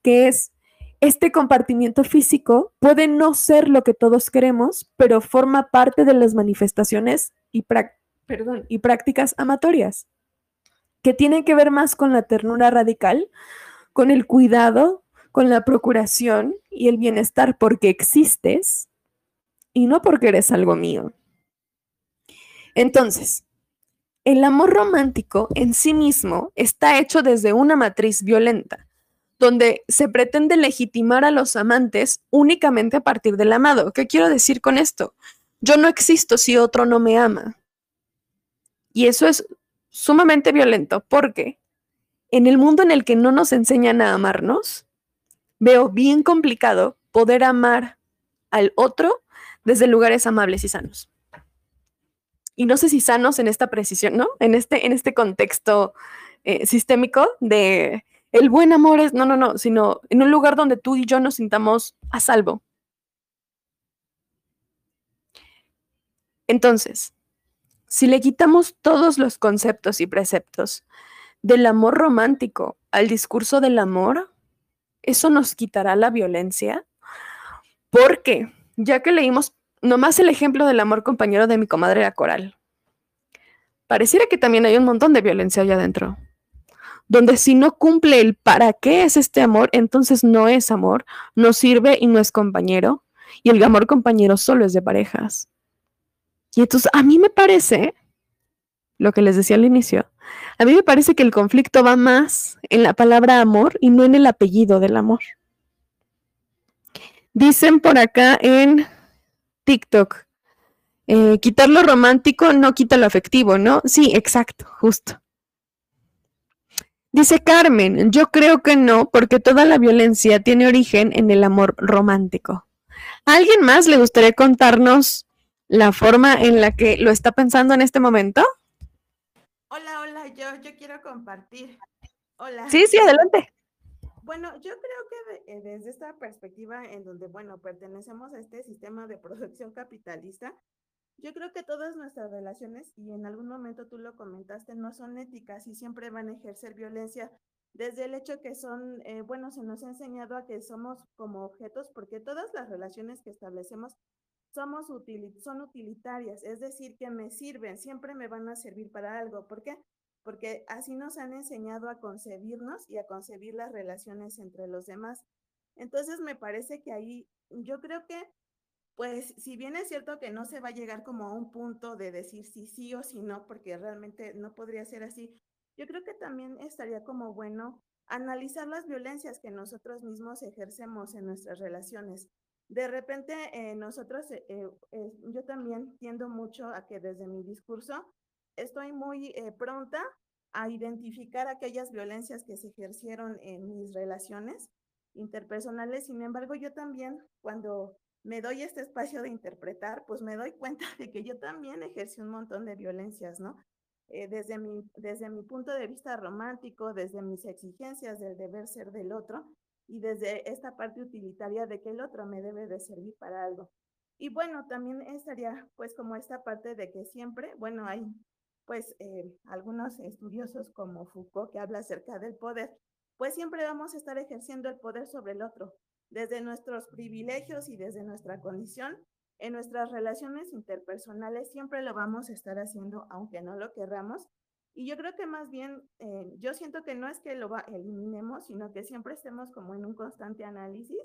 que es este compartimiento físico puede no ser lo que todos queremos, pero forma parte de las manifestaciones y, perdón, y prácticas amatorias, que tienen que ver más con la ternura radical, con el cuidado, con la procuración y el bienestar porque existes y no porque eres algo mío. Entonces, el amor romántico en sí mismo está hecho desde una matriz violenta, donde se pretende legitimar a los amantes únicamente a partir del amado. ¿Qué quiero decir con esto? Yo no existo si otro no me ama. Y eso es sumamente violento porque en el mundo en el que no nos enseñan a amarnos, veo bien complicado poder amar al otro desde lugares amables y sanos. Y no sé si sanos en esta precisión, ¿no? En este, en este contexto eh, sistémico de el buen amor es, no, no, no, sino en un lugar donde tú y yo nos sintamos a salvo. Entonces, si le quitamos todos los conceptos y preceptos del amor romántico al discurso del amor, eso nos quitará la violencia. Porque, ya que leímos nomás el ejemplo del amor compañero de mi comadre la coral, pareciera que también hay un montón de violencia allá adentro. Donde si no cumple el para qué es este amor, entonces no es amor, no sirve y no es compañero. Y el amor compañero solo es de parejas. Y entonces a mí me parece, lo que les decía al inicio, a mí me parece que el conflicto va más en la palabra amor y no en el apellido del amor. Dicen por acá en TikTok, eh, quitar lo romántico no quita lo afectivo, ¿no? Sí, exacto, justo. Dice Carmen, yo creo que no, porque toda la violencia tiene origen en el amor romántico. ¿A alguien más le gustaría contarnos la forma en la que lo está pensando en este momento? Hola, hola, yo, yo quiero compartir. Hola. Sí, sí, adelante. Bueno, yo creo que desde esta perspectiva en donde, bueno, pertenecemos a este sistema de producción capitalista, yo creo que todas nuestras relaciones, y en algún momento tú lo comentaste, no son éticas y siempre van a ejercer violencia desde el hecho que son, eh, bueno, se nos ha enseñado a que somos como objetos, porque todas las relaciones que establecemos somos son utilitarias, es decir, que me sirven, siempre me van a servir para algo. ¿Por qué? Porque así nos han enseñado a concebirnos y a concebir las relaciones entre los demás. Entonces me parece que ahí yo creo que, pues, si bien es cierto que no se va a llegar como a un punto de decir si sí o si no, porque realmente no podría ser así, yo creo que también estaría como bueno analizar las violencias que nosotros mismos ejercemos en nuestras relaciones de repente eh, nosotros, eh, eh, yo también tiendo mucho a que desde mi discurso estoy muy pronta a identificar aquellas violencias que se ejercieron en mis relaciones interpersonales. Sin embargo, yo también, cuando me doy este espacio de interpretar, pues me doy cuenta de que yo también ejercí un montón de violencias, ¿no? Desde, mi, desde mi punto de vista romántico, desde mis exigencias del deber ser del otro y desde esta parte utilitaria de que el otro me debe de servir para algo. Y bueno, también estaría pues como esta parte de que siempre, bueno, hay pues eh, algunos estudiosos como Foucault que habla acerca del poder, pues siempre vamos a estar ejerciendo el poder sobre el otro, desde nuestros privilegios y desde nuestra condición, en nuestras relaciones interpersonales siempre lo vamos a estar haciendo, aunque no lo querramos. Y yo creo que más bien, eh, yo siento que no es que lo eliminemos, sino que siempre estemos como en un constante análisis.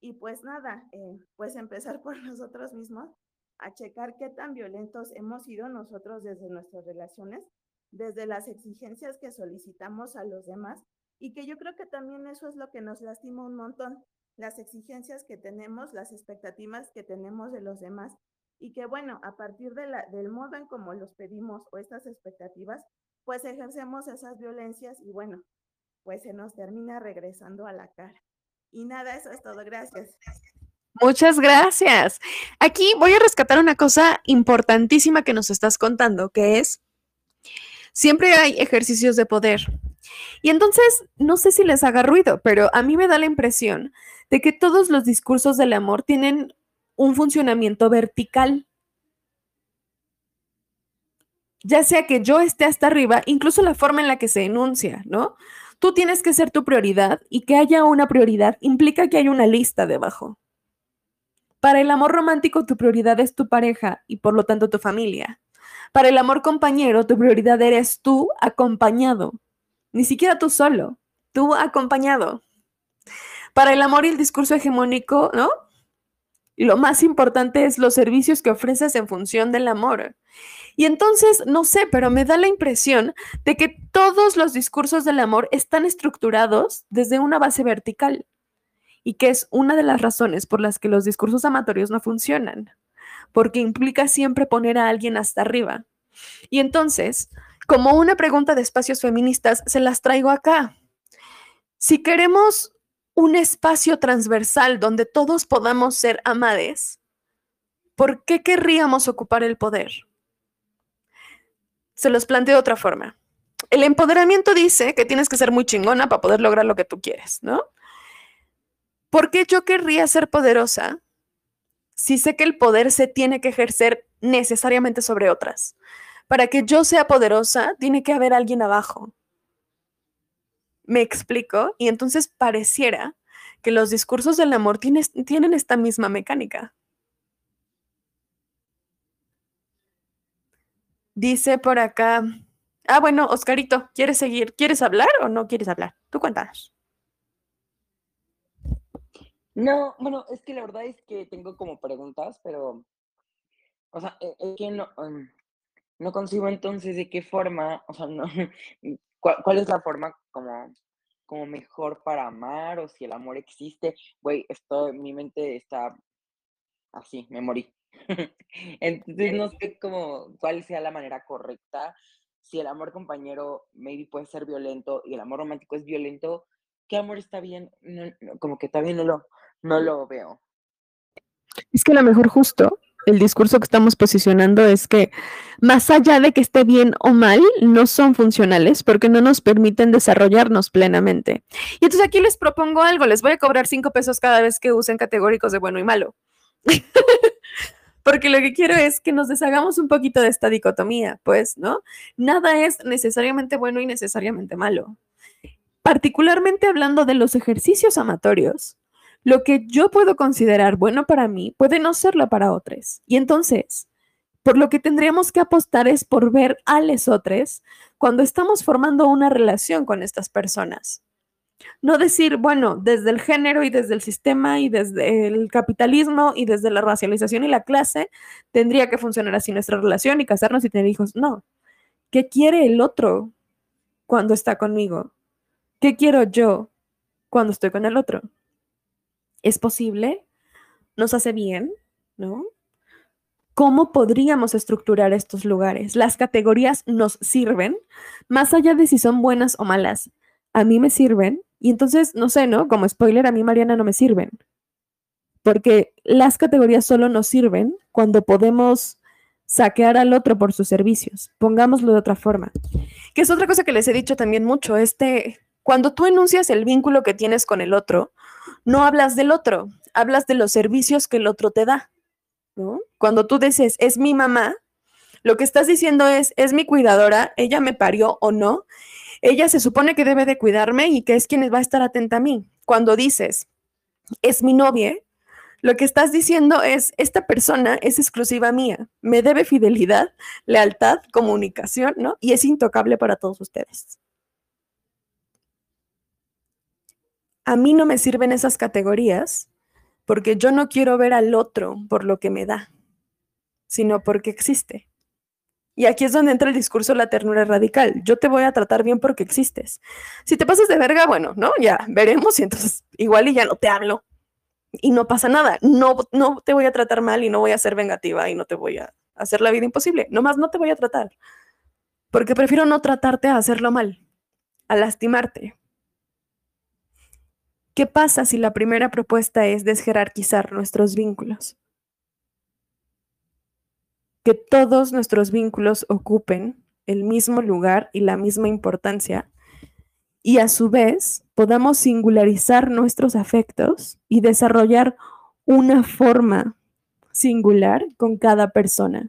Y pues nada, eh, pues empezar por nosotros mismos a checar qué tan violentos hemos sido nosotros desde nuestras relaciones, desde las exigencias que solicitamos a los demás y que yo creo que también eso es lo que nos lastima un montón, las exigencias que tenemos, las expectativas que tenemos de los demás y que bueno, a partir de la, del modo en cómo los pedimos o estas expectativas, pues ejercemos esas violencias y bueno, pues se nos termina regresando a la cara. Y nada, eso es todo. Gracias. Muchas gracias. Aquí voy a rescatar una cosa importantísima que nos estás contando, que es, siempre hay ejercicios de poder. Y entonces, no sé si les haga ruido, pero a mí me da la impresión de que todos los discursos del amor tienen un funcionamiento vertical. Ya sea que yo esté hasta arriba, incluso la forma en la que se enuncia, ¿no? Tú tienes que ser tu prioridad y que haya una prioridad implica que hay una lista debajo. Para el amor romántico, tu prioridad es tu pareja y por lo tanto tu familia. Para el amor compañero, tu prioridad eres tú acompañado. Ni siquiera tú solo, tú acompañado. Para el amor y el discurso hegemónico, ¿no? Lo más importante es los servicios que ofreces en función del amor. Y entonces, no sé, pero me da la impresión de que todos los discursos del amor están estructurados desde una base vertical y que es una de las razones por las que los discursos amatorios no funcionan, porque implica siempre poner a alguien hasta arriba. Y entonces, como una pregunta de espacios feministas, se las traigo acá. Si queremos un espacio transversal donde todos podamos ser amades, ¿por qué querríamos ocupar el poder? Se los planteo de otra forma. El empoderamiento dice que tienes que ser muy chingona para poder lograr lo que tú quieres, ¿no? ¿Por qué yo querría ser poderosa si sé que el poder se tiene que ejercer necesariamente sobre otras? Para que yo sea poderosa, tiene que haber alguien abajo. ¿Me explico? Y entonces pareciera que los discursos del amor tienen esta misma mecánica. Dice por acá, ah, bueno, Oscarito, ¿quieres seguir? ¿Quieres hablar o no quieres hablar? Tú cuéntanos. No, bueno, es que la verdad es que tengo como preguntas, pero, o sea, e, es que no, em, no consigo entonces de qué forma, o sea, no, cuál, es la forma como, como mejor para amar o si el amor existe. Güey, esto, mi mente está así, me morí. Entonces no sé cómo, cuál sea la manera correcta. Si el amor compañero maybe puede ser violento y el amor romántico es violento, ¿qué amor está bien? como que todavía no lo, no lo veo. Es que a lo mejor justo el discurso que estamos posicionando es que más allá de que esté bien o mal, no son funcionales porque no nos permiten desarrollarnos plenamente. Y entonces aquí les propongo algo, les voy a cobrar cinco pesos cada vez que usen categóricos de bueno y malo. porque lo que quiero es que nos deshagamos un poquito de esta dicotomía, pues, ¿no? Nada es necesariamente bueno y necesariamente malo. Particularmente hablando de los ejercicios amatorios, lo que yo puedo considerar bueno para mí puede no serlo para otros. Y entonces, por lo que tendríamos que apostar es por ver a los otros cuando estamos formando una relación con estas personas. No decir, bueno, desde el género y desde el sistema y desde el capitalismo y desde la racialización y la clase, tendría que funcionar así nuestra relación y casarnos y tener hijos. No. ¿Qué quiere el otro cuando está conmigo? ¿Qué quiero yo cuando estoy con el otro? Es posible, nos hace bien, ¿no? cómo podríamos estructurar estos lugares. Las categorías nos sirven, más allá de si son buenas o malas. A mí me sirven y entonces, no sé, ¿no? Como spoiler, a mí Mariana no me sirven. Porque las categorías solo nos sirven cuando podemos saquear al otro por sus servicios. Pongámoslo de otra forma. Que es otra cosa que les he dicho también mucho, este, cuando tú enuncias el vínculo que tienes con el otro, no hablas del otro, hablas de los servicios que el otro te da. Cuando tú dices, es mi mamá, lo que estás diciendo es, es mi cuidadora, ella me parió o no, ella se supone que debe de cuidarme y que es quien va a estar atenta a mí. Cuando dices, es mi novia, lo que estás diciendo es, esta persona es exclusiva mía, me debe fidelidad, lealtad, comunicación, ¿no? Y es intocable para todos ustedes. A mí no me sirven esas categorías porque yo no quiero ver al otro por lo que me da, sino porque existe. Y aquí es donde entra el discurso de la ternura radical. Yo te voy a tratar bien porque existes. Si te pasas de verga, bueno, ¿no? Ya veremos y entonces igual y ya no te hablo. Y no pasa nada. No, no te voy a tratar mal y no voy a ser vengativa y no te voy a hacer la vida imposible. Nomás no te voy a tratar. Porque prefiero no tratarte a hacerlo mal, a lastimarte. ¿Qué pasa si la primera propuesta es desjerarquizar nuestros vínculos? Que todos nuestros vínculos ocupen el mismo lugar y la misma importancia y a su vez podamos singularizar nuestros afectos y desarrollar una forma singular con cada persona.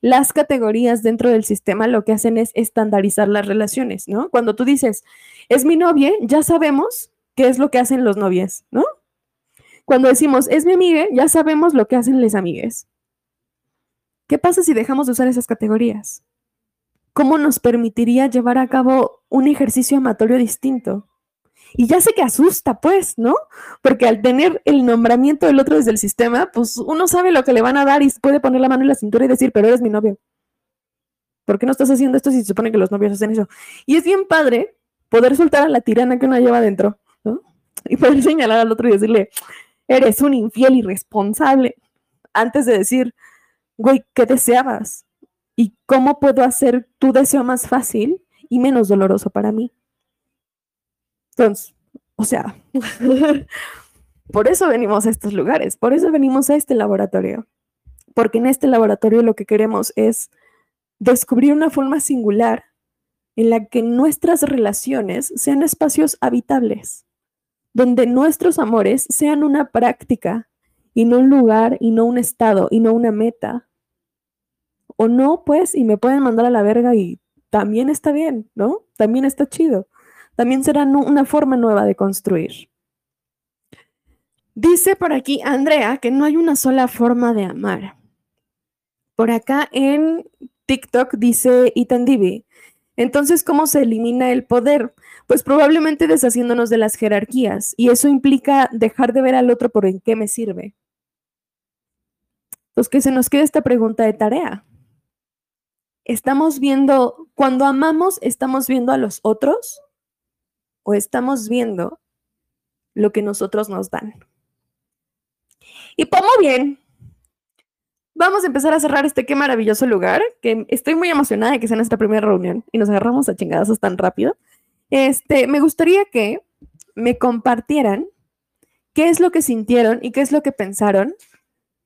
Las categorías dentro del sistema lo que hacen es estandarizar las relaciones, ¿no? Cuando tú dices, es mi novia, ya sabemos qué es lo que hacen los novios, ¿no? Cuando decimos, es mi amiga, ya sabemos lo que hacen les amigues. ¿Qué pasa si dejamos de usar esas categorías? ¿Cómo nos permitiría llevar a cabo un ejercicio amatorio distinto? Y ya sé que asusta, pues, ¿no? Porque al tener el nombramiento del otro desde el sistema, pues uno sabe lo que le van a dar y puede poner la mano en la cintura y decir, pero eres mi novio. ¿Por qué no estás haciendo esto si se supone que los novios hacen eso? Y es bien padre poder soltar a la tirana que uno lleva adentro y poder señalar al otro y decirle, eres un infiel irresponsable, antes de decir, güey, ¿qué deseabas? ¿Y cómo puedo hacer tu deseo más fácil y menos doloroso para mí? Entonces, o sea, por eso venimos a estos lugares, por eso venimos a este laboratorio, porque en este laboratorio lo que queremos es descubrir una forma singular en la que nuestras relaciones sean espacios habitables, donde nuestros amores sean una práctica y no un lugar y no un estado y no una meta. O no, pues, y me pueden mandar a la verga y también está bien, ¿no? También está chido. También será una forma nueva de construir. Dice por aquí Andrea que no hay una sola forma de amar. Por acá en TikTok dice Divi. Entonces, ¿cómo se elimina el poder? Pues probablemente deshaciéndonos de las jerarquías y eso implica dejar de ver al otro por en qué me sirve. Pues que se nos quede esta pregunta de tarea. ¿Estamos viendo, cuando amamos, estamos viendo a los otros o estamos viendo lo que nosotros nos dan? Y pongo bien, vamos a empezar a cerrar este qué maravilloso lugar, que estoy muy emocionada de que sea nuestra primera reunión y nos agarramos a chingadas tan rápido. Este, me gustaría que me compartieran qué es lo que sintieron y qué es lo que pensaron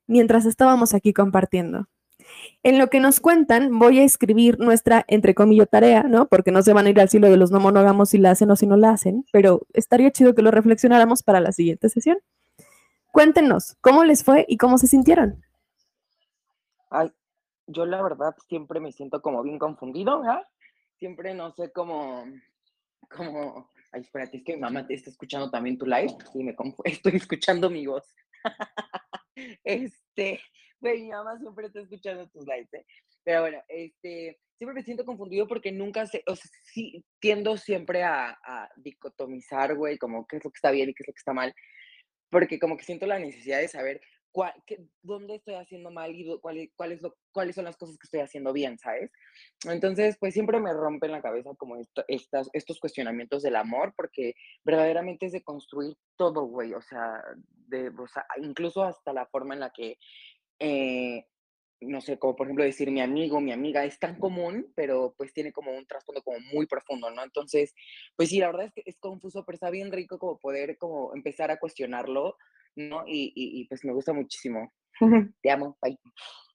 mientras estábamos aquí compartiendo. En lo que nos cuentan, voy a escribir nuestra, entre comillas, tarea, ¿no? Porque no se van a ir al cielo de los no monógamos si la hacen o si no la hacen, pero estaría chido que lo reflexionáramos para la siguiente sesión. Cuéntenos, ¿cómo les fue y cómo se sintieron? Ay, yo la verdad siempre me siento como bien confundido, ¿verdad? Siempre no sé cómo, cómo, ay, espérate, es que mi mamá te está escuchando también tu live, sí, me estoy escuchando mi voz. este, güey, mi mamá siempre está escuchando tus lives, ¿eh? Pero bueno, este, siempre me siento confundido porque nunca sé, o sea, sí, tiendo siempre a, a dicotomizar, güey, como qué es lo que está bien y qué es lo que está mal, porque como que siento la necesidad de saber dónde estoy haciendo mal y cuál, cuál es lo, cuáles son las cosas que estoy haciendo bien, ¿sabes? Entonces, pues siempre me rompen la cabeza como estas, estos cuestionamientos del amor, porque verdaderamente es de construir todo, güey, o sea, de, o sea incluso hasta la forma en la que eh, no sé, como por ejemplo decir mi amigo, mi amiga, es tan común, pero pues tiene como un trasfondo como muy profundo, ¿no? Entonces, pues sí, la verdad es que es confuso, pero está bien rico como poder como empezar a cuestionarlo, ¿no? Y, y, pues me gusta muchísimo. Te amo, bye.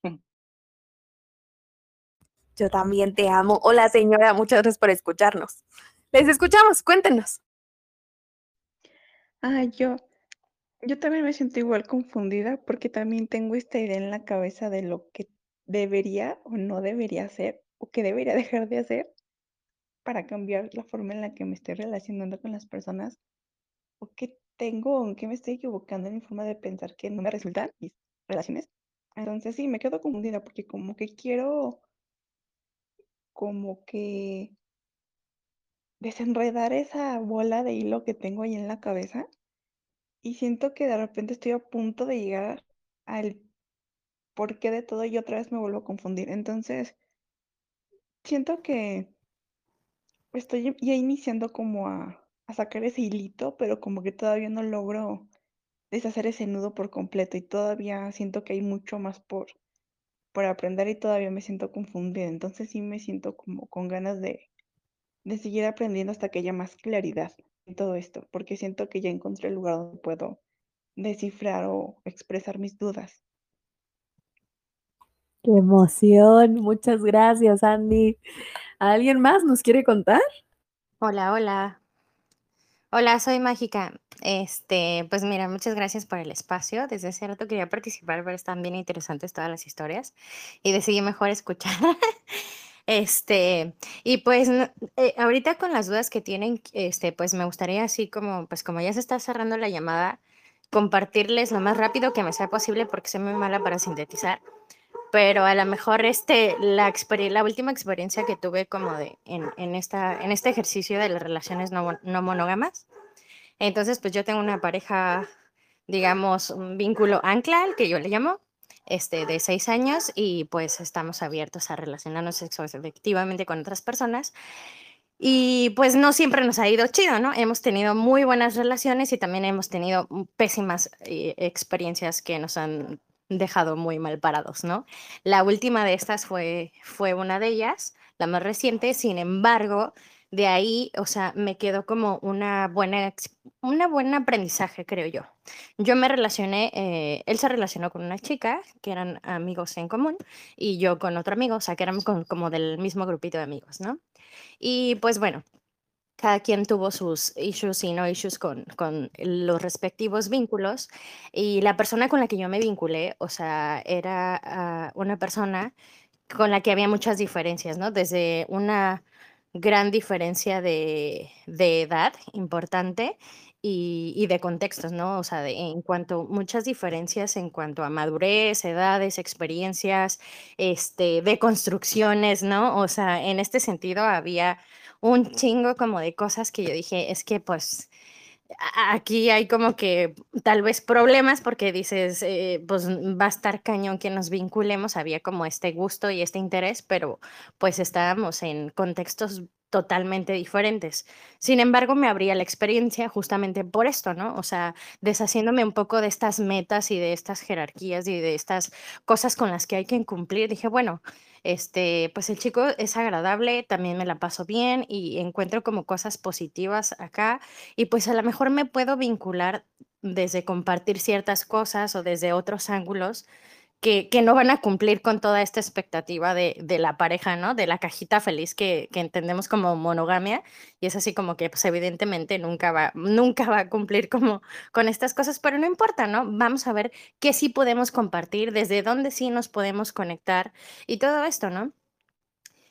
Yo también te amo. Hola señora, muchas gracias por escucharnos. Les escuchamos, cuéntenos. Ah, yo, yo también me siento igual confundida porque también tengo esta idea en la cabeza de lo que debería o no debería hacer o que debería dejar de hacer para cambiar la forma en la que me estoy relacionando con las personas o qué tengo qué me estoy equivocando en mi forma de pensar que no me resultan mis relaciones. Entonces sí, me quedo confundida porque como que quiero como que desenredar esa bola de hilo que tengo ahí en la cabeza y siento que de repente estoy a punto de llegar al porqué de todo y otra vez me vuelvo a confundir. Entonces, siento que estoy ya iniciando como a, a sacar ese hilito, pero como que todavía no logro deshacer ese nudo por completo y todavía siento que hay mucho más por, por aprender y todavía me siento confundida. Entonces sí me siento como con ganas de, de seguir aprendiendo hasta que haya más claridad en todo esto, porque siento que ya encontré el lugar donde puedo descifrar o expresar mis dudas. Qué emoción, muchas gracias, Andy. ¿Alguien más nos quiere contar? Hola, hola. Hola, soy Mágica. Este, pues mira, muchas gracias por el espacio. Desde hace rato quería participar, pero están bien interesantes todas las historias y decidí mejor escuchar. Este, y pues eh, ahorita con las dudas que tienen, este, pues me gustaría así como, pues como ya se está cerrando la llamada, compartirles lo más rápido que me sea posible porque soy muy mala para sintetizar. Pero a lo mejor este, la, la última experiencia que tuve como de en, en, esta, en este ejercicio de las relaciones no, no monógamas. Entonces, pues yo tengo una pareja, digamos, un vínculo ancla, que yo le llamo, este, de seis años y pues estamos abiertos a relacionarnos efectivamente con otras personas. Y pues no siempre nos ha ido chido, ¿no? Hemos tenido muy buenas relaciones y también hemos tenido pésimas eh, experiencias que nos han dejado muy mal parados, ¿no? La última de estas fue, fue una de ellas, la más reciente, sin embargo, de ahí, o sea, me quedó como una buena, una buena aprendizaje, creo yo. Yo me relacioné, eh, él se relacionó con una chica que eran amigos en común y yo con otro amigo, o sea, que eran como del mismo grupito de amigos, ¿no? Y pues bueno, cada quien tuvo sus issues y no issues con, con los respectivos vínculos. Y la persona con la que yo me vinculé, o sea, era ah, una persona con la que había muchas diferencias, ¿no? Desde una gran diferencia de, edad importante y, de contextos, ¿no? O sea, de, en cuanto muchas diferencias en cuanto a madurez, edades, experiencias, este, de construcciones, ¿no? O sea, en este sentido había un chingo como de cosas que yo dije, es que pues aquí hay como que tal vez problemas porque dices, eh, pues va a estar cañón que nos vinculemos, había como este gusto y este interés, pero pues estábamos en contextos totalmente diferentes. Sin embargo, me abría la experiencia justamente por esto, ¿no? O sea, deshaciéndome un poco de estas metas y de estas jerarquías y de estas cosas con las que hay que cumplir, dije, bueno, este, pues el chico es agradable, también me la paso bien y encuentro como cosas positivas acá y pues a lo mejor me puedo vincular desde compartir ciertas cosas o desde otros ángulos que, no van a cumplir con toda esta expectativa de, la pareja, ¿no? De la cajita feliz que, entendemos como monogamia. Y es así como que, pues evidentemente nunca va, nunca va a cumplir como con estas cosas, pero no importa, ¿no? Vamos a ver qué sí podemos compartir, desde dónde sí nos podemos conectar y todo esto, ¿no?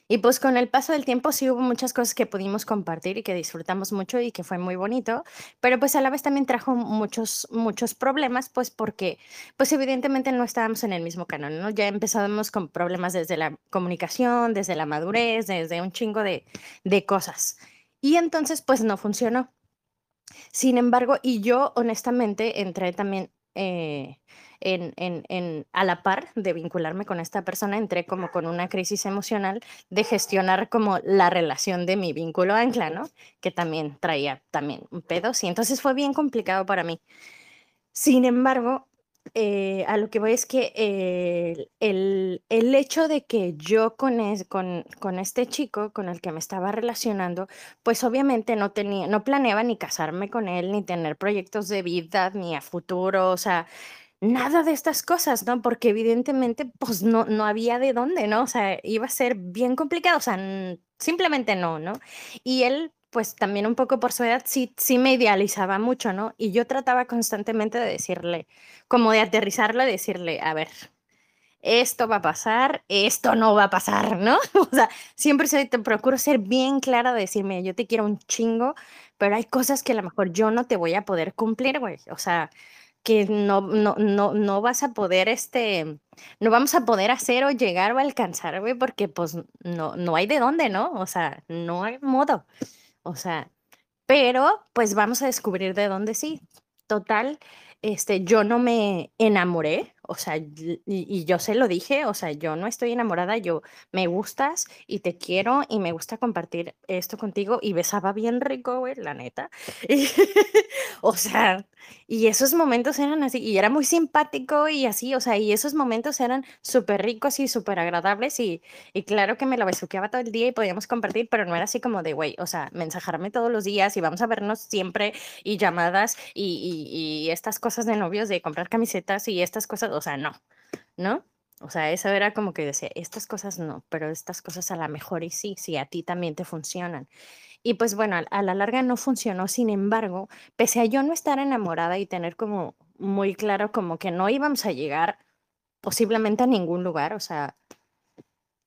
Y pues con el paso del tiempo sí hubo muchas cosas que pudimos compartir y que disfrutamos mucho y que fue muy bonito, pero pues a la vez también trajo muchos, muchos problemas, pues porque pues evidentemente no estábamos en el mismo canal, ¿no? Ya empezábamos con problemas desde la comunicación, desde la madurez, desde un chingo de, de cosas. Y entonces pues no funcionó. Sin embargo, y yo honestamente entré también... Eh, a la par de vincularme con esta persona, entré como con una crisis emocional de gestionar como la relación de mi vínculo ancla, ¿no? Que también traía también un pedo, sí. Entonces fue bien complicado para mí. Sin embargo, eh, a lo que voy es que el, el- el hecho de que yo con, es- con, con este chico con el que me estaba relacionando, pues obviamente no tenía, no planeaba ni casarme con él, ni tener proyectos de vida, ni a futuro, o sea, nada de estas cosas, ¿no? Porque evidentemente, pues no, no había de dónde, ¿no? O sea, iba a ser bien complicado, o sea, simplemente no, ¿no? Y él, pues también un poco por su edad, sí, sí me idealizaba mucho, ¿no? Y yo trataba constantemente de decirle, como de aterrizarlo, de decirle, a ver, esto va a pasar, esto no va a pasar, ¿no? O sea, siempre soy- te procuro ser bien clara de decirme, yo te quiero un chingo, pero hay cosas que a lo mejor yo no te voy a poder cumplir, güey. O sea, que no, no, no, no vas a poder, este, no vamos a poder hacer o llegar o alcanzar, güey, porque pues no, no hay de dónde, ¿no? O sea, no hay modo. O sea, pero pues vamos a descubrir de dónde sí. Total, este, yo no me enamoré, o sea, y, y yo se lo dije, o sea, yo no estoy enamorada, yo me gustas y te quiero y me gusta compartir esto contigo y besaba bien rico, güey, la neta. Y, o sea, y esos momentos eran así, y era muy simpático y así, o sea, y esos momentos eran súper ricos y súper agradables y, y claro que me lo besuqueaba todo el día y podíamos compartir, pero no era así como de, güey, o sea, mensajarme todos los días y vamos a vernos siempre y llamadas y, y, y estas cosas de novios de comprar camisetas y estas cosas, o sea, no, ¿no? O sea, eso era como que decía, estas cosas no, pero estas cosas a lo mejor y sí, sí, a ti también te funcionan. Y pues bueno, a, la larga no funcionó, sin embargo, pese a yo no estar enamorada y tener como muy claro como que no íbamos a llegar posiblemente a ningún lugar, o sea,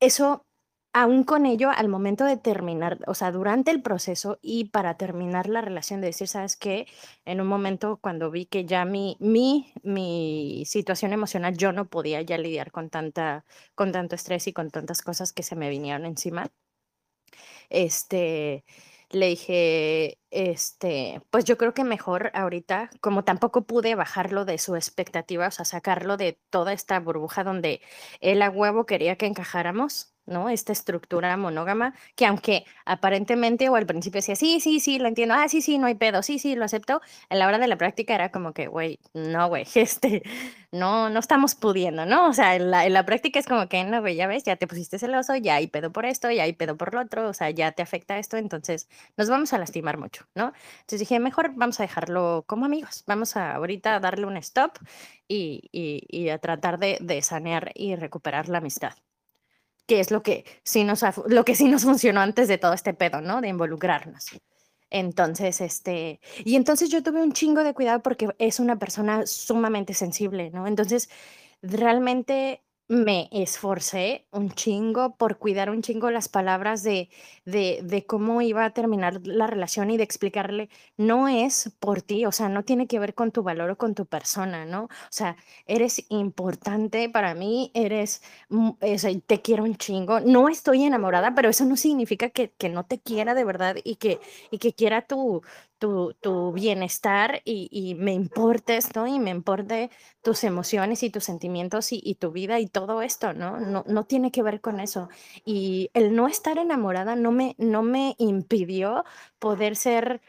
eso, aún con ello, al momento de terminar, o sea, durante el proceso y para terminar la relación, de decir, ¿sabes qué? En un momento cuando vi que ya mi, mi, mi situación emocional, yo no podía ya lidiar con, tanta, con tanto estrés y con tantas cosas que se me vinieron encima, este, le dije, este, pues yo creo que mejor ahorita, como tampoco pude bajarlo de su expectativa, o sea, sacarlo de toda esta burbuja donde él a huevo quería que encajáramos, ¿no? Esta estructura monógama, que aunque aparentemente o al principio decía, sí, sí, sí, lo entiendo, ah, sí, sí, no hay pedo, sí, sí, lo acepto, a la hora de la práctica era como que, güey, no, güey, este, no, no estamos pudiendo, ¿no? O sea, en la, en la práctica es como que, no, güey, ya ves, ya te pusiste celoso, ya hay pedo por esto, ya hay pedo por lo otro, o sea, ya te afecta esto, entonces nos vamos a lastimar mucho, ¿no? Entonces dije, mejor vamos a dejarlo como amigos, vamos a ahorita darle un stop y, y- y a tratar de, de sanear y recuperar la amistad, que es lo que sí nos, lo que sí nos funcionó antes de todo este pedo, ¿no? De involucrarnos. Entonces, este, y entonces yo tuve un chingo de cuidado porque es una persona sumamente sensible, ¿no? Entonces, realmente me esforcé un chingo por cuidar un chingo las palabras de, de, cómo iba a terminar la relación y de explicarle, no es por ti, o sea, no tiene que ver con tu valor o con tu persona, ¿no? O sea, eres importante para mí, eres, sea, te quiero un chingo, no estoy enamorada, pero eso no significa que, que no te quiera de verdad y que, y que quiera tu, tu, bienestar y, me importes, ¿no? Y me importe tus emociones y tus sentimientos y, y tu vida y todo esto, ¿no? ¿no? No tiene que ver con eso. Y el no estar enamorada no me, no me impidió poder ser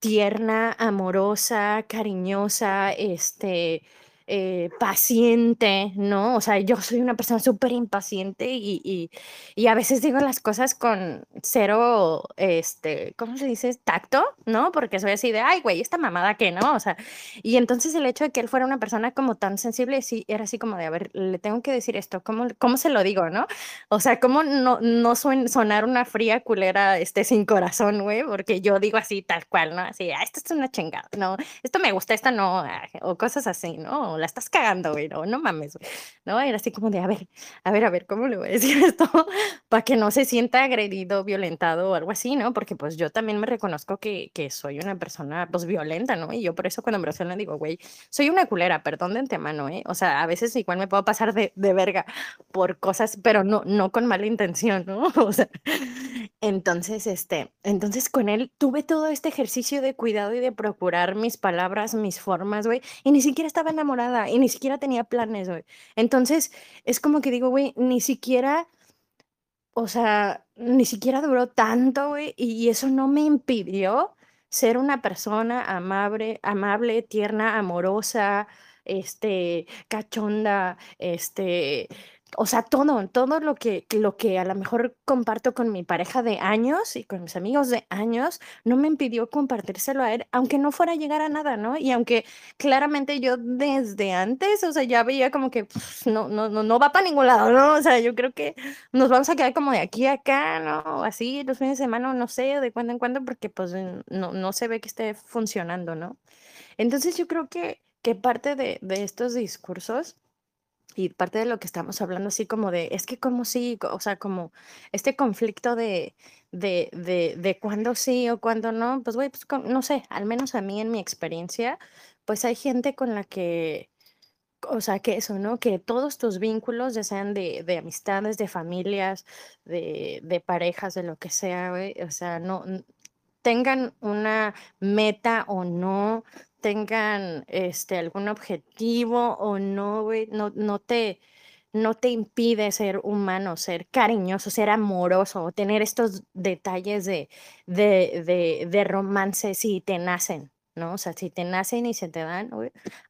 tierna, amorosa, cariñosa, este, eh, paciente, ¿no? O sea, yo soy una persona súper impaciente y, y, y a veces digo las cosas con cero, este, ¿cómo se dice? Tacto, ¿no? Porque soy así de, ay, güey, esta mamada que, ¿no? O sea, y entonces el hecho de que él fuera una persona como tan sensible, sí, era así como de, a ver, le tengo que decir esto, ¿cómo, cómo se lo digo, no? O sea, ¿cómo no, no suen- sonar una fría culera, este, sin corazón, güey? Porque yo digo así, tal cual, ¿no? Así, ah, esto es una chingada, ¿no? Esto me gusta, esto no, o cosas así, ¿no? La estás cagando, güey, no, no mames, güey, ¿no? Era así como de, a ver, a ver, a ver, ¿cómo le voy a decir esto? Para que no se sienta agredido, violentado o algo así, ¿no? Porque pues yo también me reconozco que, que soy una persona, pues, violenta, ¿no? Y yo por eso cuando me relaciono digo, güey, soy una culera, perdón de antemano, ¿eh? O sea, a veces igual me puedo pasar de, de verga por cosas, pero no, no con mala intención, ¿no? O sea, entonces, este, entonces con él tuve todo este ejercicio de cuidado y de procurar mis palabras, mis formas, güey, y ni siquiera estaba enamorada y ni siquiera tenía planes, güey. Entonces, es como que digo, güey, ni siquiera, o sea, ni siquiera duró tanto, güey, y eso no me impidió ser una persona amable, amable, tierna, amorosa, este, cachonda, este, o sea, todo, todo lo que, lo que a lo mejor comparto con mi pareja de años y con mis amigos de años, no me impidió compartírselo a él, aunque no fuera a llegar a nada, ¿no? Y aunque claramente yo desde antes, o sea, ya veía como que pues, no, no, no, no va para ningún lado, ¿no? O sea, yo creo que nos vamos a quedar como de aquí a acá, ¿no? Así los fines de semana, no sé, de cuando en cuando, porque pues no, no se ve que esté funcionando, ¿no? Entonces yo creo que, que parte de, de estos discursos y parte de lo que estamos hablando así como de, es que como sí, o sea, como este conflicto de, de, de, de sí o cuándo no, pues güey, pues no sé, al menos a mí en mi experiencia, pues hay gente con la que, o sea, que eso, ¿no? Que todos tus vínculos, ya sean de, de amistades, de familias, de, de parejas, de lo que sea, güey, o sea, no tengan una meta o no, tengan este, algún objetivo o no, güey, no, no te, no te impide ser humano, ser cariñoso, ser amoroso, tener estos detalles de, de, de, de romance si te nacen, ¿no? O sea, si te nacen y se te dan,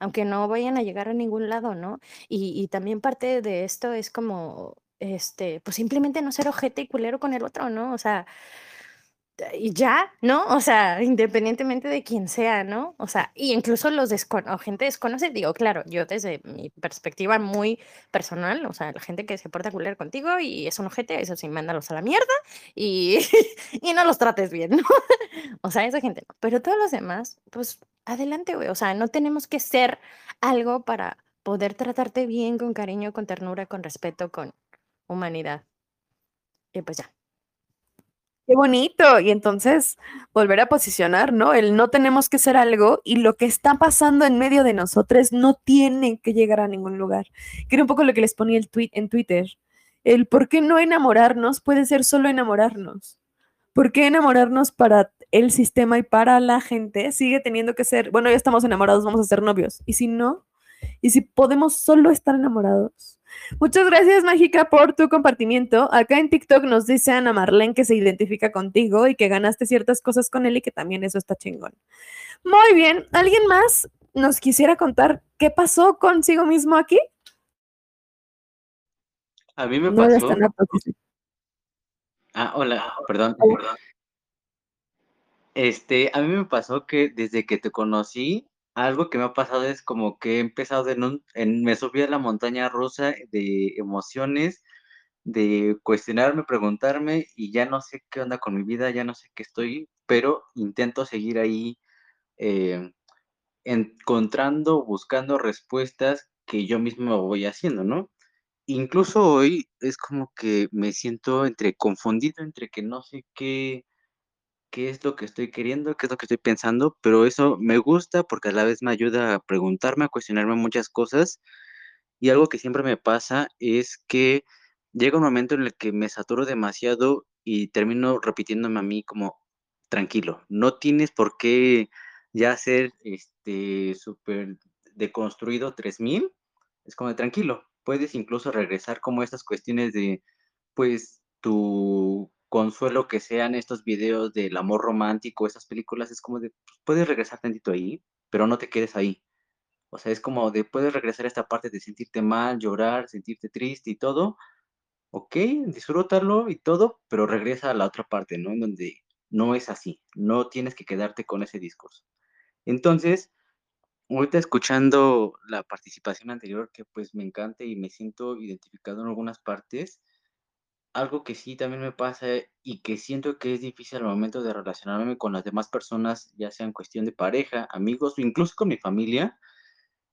aunque no vayan a llegar a ningún lado, ¿no? Y, y también parte de esto es como, este, pues simplemente no ser ojete y culero con el otro, ¿no? O sea, y ya, ¿no? O sea, independientemente de quién sea, ¿no? O sea, y incluso los desconocidos, o gente desconoce, digo, claro, yo desde mi perspectiva muy personal, o sea, la gente que se porta culero contigo y es un ojete, eso sí, mándalos a la mierda y, y no los trates bien, ¿no? o sea, esa gente. Pero todos los demás, pues adelante, güey. O sea, no tenemos que ser algo para poder tratarte bien, con cariño, con ternura, con respeto, con humanidad. Y pues ya. Qué bonito. Y entonces volver a posicionar, ¿no? El no tenemos que ser algo y lo que está pasando en medio de nosotros no tiene que llegar a ningún lugar. Que un poco lo que les ponía el tweet en Twitter. El por qué no enamorarnos puede ser solo enamorarnos. ¿Por qué enamorarnos para el sistema y para la gente sigue teniendo que ser, bueno, ya estamos enamorados, vamos a ser novios. Y si no, y si podemos solo estar enamorados, Muchas gracias, Mágica, por tu compartimiento. Acá en TikTok nos dice Ana Marlene que se identifica contigo y que ganaste ciertas cosas con él y que también eso está chingón. Muy bien, ¿alguien más nos quisiera contar qué pasó consigo mismo aquí? A mí me pasó. ah, hola, perdón. Este, a mí me pasó que desde que te conocí, algo que me ha pasado es como que he empezado en un, me subí a la montaña rusa de emociones, de cuestionarme, preguntarme y ya no sé qué onda con mi vida, ya no sé qué estoy, pero intento seguir ahí eh, encontrando, buscando respuestas que yo mismo voy haciendo, ¿no? Incluso hoy es como que me siento entre confundido, entre que no sé qué, qué es lo que estoy queriendo, qué es lo que estoy pensando, pero eso me gusta porque a la vez me ayuda a preguntarme, a cuestionarme muchas cosas. Y algo que siempre me pasa es que llega un momento en el que me saturo demasiado y termino repitiéndome a mí como, tranquilo, no tienes por qué ya ser este súper deconstruido 3000, es como tranquilo, puedes incluso regresar como estas cuestiones de, pues, tu consuelo que sean estos videos del amor romántico, esas películas, es como de, pues, puedes regresar tantito ahí, pero no te quedes ahí. O sea, es como de, puedes regresar a esta parte de sentirte mal, llorar, sentirte triste y todo. Ok, disfrútalo y todo, pero regresa a la otra parte, ¿no? En donde no es así, no tienes que quedarte con ese discurso. Entonces, ahorita escuchando la participación anterior, que pues me encanta y me siento identificado en algunas partes, algo que sí también me pasa y que siento que es difícil al momento de relacionarme con las demás personas, ya sea en cuestión de pareja, amigos o incluso con mi familia,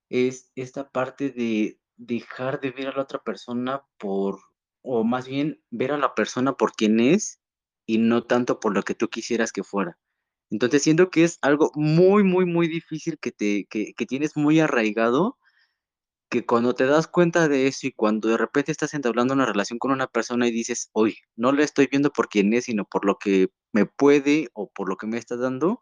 es esta parte de dejar de ver a la otra persona por, o más bien ver a la persona por quien es y no tanto por lo que tú quisieras que fuera. Entonces siento que es algo muy, muy, muy difícil que, te, que, que tienes muy arraigado que cuando te das cuenta de eso y cuando de repente estás entablando una relación con una persona y dices, oye, no le estoy viendo por quién es, sino por lo que me puede o por lo que me está dando,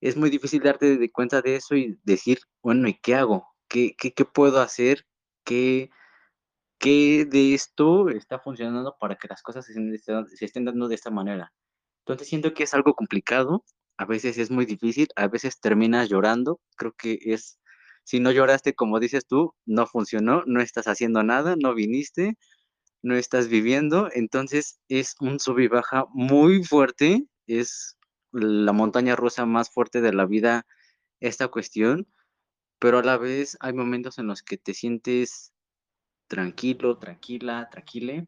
es muy difícil darte de cuenta de eso y decir, bueno, ¿y qué hago? ¿Qué, qué, qué puedo hacer? ¿Qué, ¿Qué de esto está funcionando para que las cosas se, se estén dando de esta manera? Entonces siento que es algo complicado, a veces es muy difícil, a veces terminas llorando, creo que es Si no lloraste como dices tú, no funcionó, no estás haciendo nada, no viniste, no estás viviendo. Entonces es un sub y baja muy fuerte, es la montaña rusa más fuerte de la vida esta cuestión, pero a la vez hay momentos en los que te sientes tranquilo, tranquila, tranquile.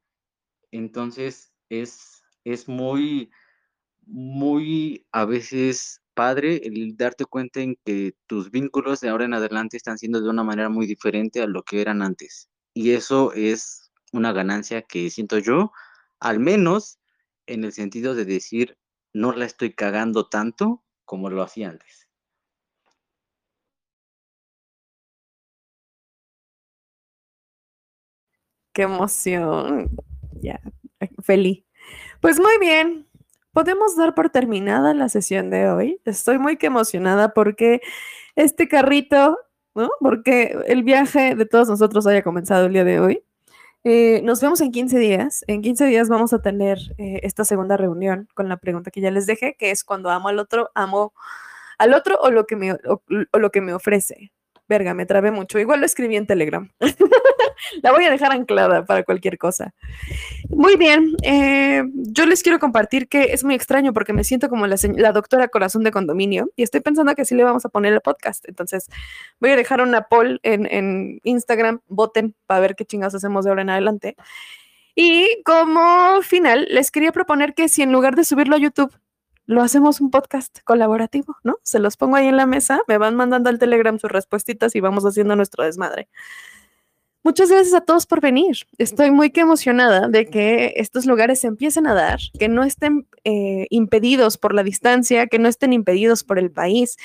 Entonces es, es muy, muy a veces padre el darte cuenta en que tus vínculos de ahora en adelante están siendo de una manera muy diferente a lo que eran antes. Y eso es una ganancia que siento yo, al menos en el sentido de decir, no la estoy cagando tanto como lo hacía antes. Qué emoción. Ya, feliz. Pues muy bien, podemos dar por terminada la sesión de hoy. Estoy muy emocionada porque este carrito, ¿no? Porque el viaje de todos nosotros haya comenzado el día de hoy. Eh, nos vemos en 15 días. En 15 días vamos a tener eh, esta segunda reunión con la pregunta que ya les dejé, que es cuando amo al otro, amo al otro o lo que me, o lo que me ofrece. Verga, me trabé mucho. Igual lo escribí en Telegram. la voy a dejar anclada para cualquier cosa. Muy bien, eh, yo les quiero compartir que es muy extraño porque me siento como la, doctora corazón de condominio y estoy pensando que sí le vamos a poner el podcast. Entonces voy a dejar una poll en, en Instagram, voten para ver qué chingados hacemos de ahora en adelante. Y como final, les quería proponer que si en lugar de subirlo a YouTube, lo hacemos un podcast colaborativo, ¿no? Se los pongo ahí en la mesa, me van mandando al Telegram sus respuestitas y vamos haciendo nuestro desmadre. Muchas gracias a todos por venir. Estoy muy emocionada de que estos lugares se empiecen a dar, que no estén eh, impedidos por la distancia, que no estén impedidos por el país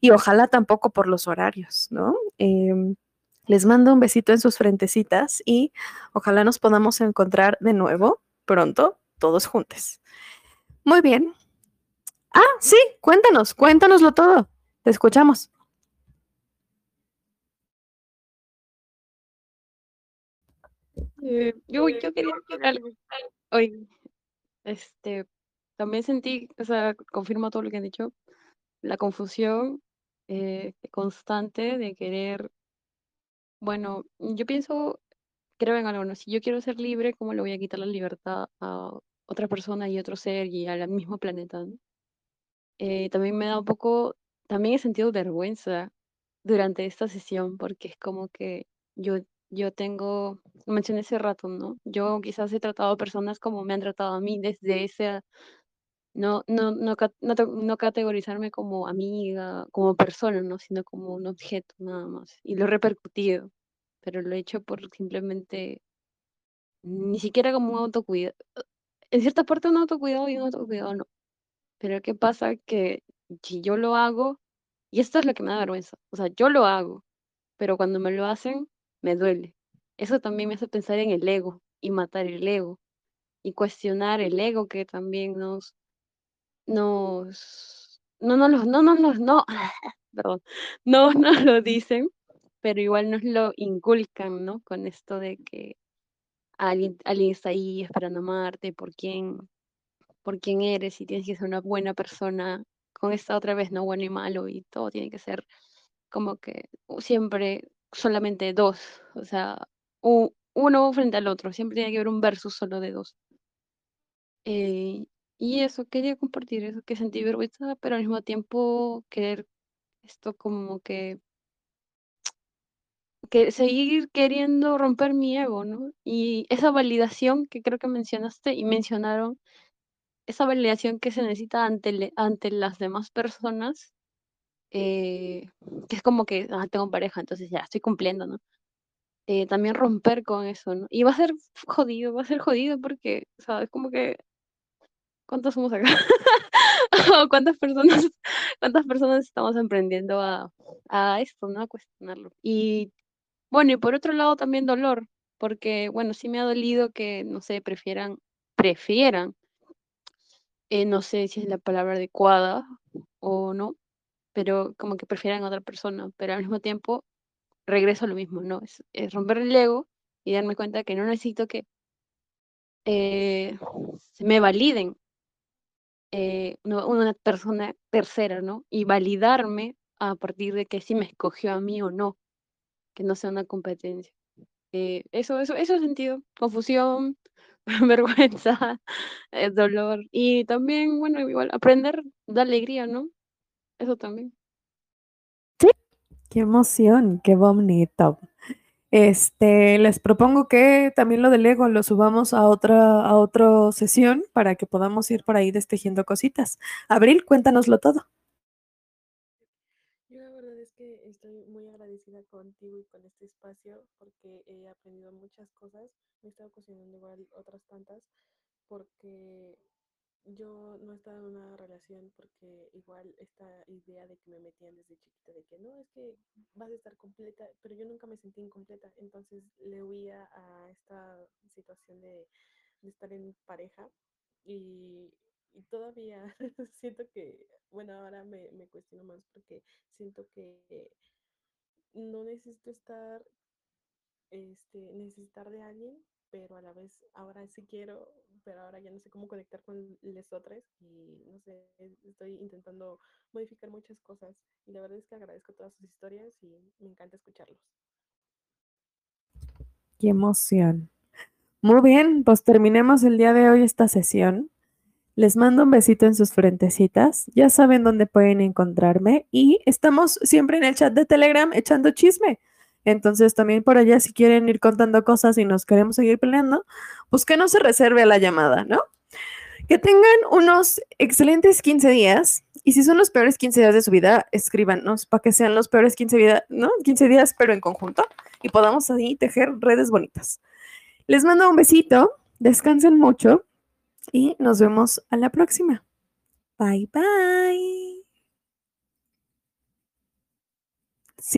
y ojalá tampoco por los horarios, ¿no? Em, les mando un besito en sus frentecitas y ojalá nos podamos encontrar de nuevo pronto, todos juntos. Muy bien. Ah, sí, cuéntanos, cuéntanoslo todo. Te escuchamos. Eh, yo, yo quería algo. Este, también sentí, o sea, confirmo todo lo que han dicho, la confusión eh, constante de querer, bueno, yo pienso, creo en algo. Si yo quiero ser libre, ¿cómo le voy a quitar la libertad a otra persona y otro ser y al mismo planeta, ¿no? Eh, también me da un poco, también he sentido vergüenza durante esta sesión porque es como que yo yo tengo, mencioné hace rato, ¿no? Yo quizás he tratado a personas como me han tratado a mí desde ese, no, no, no, no, categorizarme como amiga, como persona, ¿no? Sino como un objeto nada más. Y lo he repercutido, pero lo he hecho por simplemente, ni siquiera como un autocuidado. En cierta parte un autocuidado y un autocuidado no. Pero ¿qué pasa? Que si yo lo hago, y esto es lo que me da vergüenza, o sea, yo lo hago, pero cuando me lo hacen, me duele. Eso también me hace pensar en el ego y matar el ego y cuestionar el ego que también nos, nos, no nos no, no, no, no, perdón, no nos lo dicen, pero igual nos lo inculcan, ¿no? Con esto de que alguien, alguien está ahí esperando amarte por quién, por quién eres y tienes que ser una buena persona con esta otra vez, no bueno y malo y todo tiene que ser como que siempre solamente dos, o sea, uno frente al otro, siempre tiene que haber un versus solo de dos. Eh, y eso, quería compartir eso, que sentí vergüenza, pero al mismo tiempo querer esto como que, que seguir queriendo romper mi ego, ¿no? Y esa validación que creo que mencionaste y mencionaron, esa validación que se necesita ante, ante las demás personas, eh, que es como que ah, tengo pareja, entonces ya estoy cumpliendo, ¿no? Eh, también romper con eso, ¿no? Y va a ser jodido, va a ser jodido porque, ¿sabes? Como que, ¿cuántos somos acá? ¿Cuántas personas, cuántas personas estamos emprendiendo a, a esto, ¿no? A cuestionarlo. Y bueno, y por otro lado también dolor, porque, bueno, sí me ha dolido que, no sé, prefieran, prefieran, eh, no sé si es la palabra adecuada o no, pero como que prefieran a otra persona, pero al mismo tiempo regreso a lo mismo, ¿no? Es, romper el ego y darme cuenta que no necesito que eh, me validen eh, una, persona tercera, ¿no? Y validarme a partir de que si me escogió a mí o no, que no sea una competencia. Eso, eso, eso sentido, confusión, vergüenza, dolor y también, bueno, igual aprender da alegría, ¿no? Eso también. Sí, qué emoción, qué bonito. Este, les propongo que también lo del ego lo subamos a otra, a otra sesión para que podamos ir por ahí destejiendo cositas. Abril, cuéntanoslo todo. Yo la verdad es que estoy muy agradecida contigo y con este espacio porque he aprendido muchas cosas. Me he estado cocinando igual otras tantas porque yo no he estado en una relación porque igual esta idea de que me metían desde chiquita de que no, es que vas a estar completa, pero yo nunca me sentí incompleta, entonces le huía a esta situación de, estar en pareja y, todavía siento que, bueno, ahora me, me cuestiono más porque siento que no necesito estar, este, necesitar de alguien pero a la vez ahora sí quiero, pero ahora ya no sé cómo conectar con les otras y no sé, estoy intentando modificar muchas cosas y la verdad es que agradezco todas sus historias y me encanta escucharlos. Qué emoción. Muy bien, pues terminemos el día de hoy esta sesión. Les mando un besito en sus frentecitas. Ya saben dónde pueden encontrarme y estamos siempre en el chat de Telegram echando chisme. Entonces también por allá si quieren ir contando cosas y nos queremos seguir peleando, pues que no se reserve la llamada, ¿no? Que tengan unos excelentes 15 días y si son los peores 15 días de su vida, escríbanos para que sean los peores 15, vida, ¿no? 15 días, pero en conjunto y podamos ahí tejer redes bonitas. Les mando un besito, descansen mucho y nos vemos a la próxima. Bye bye.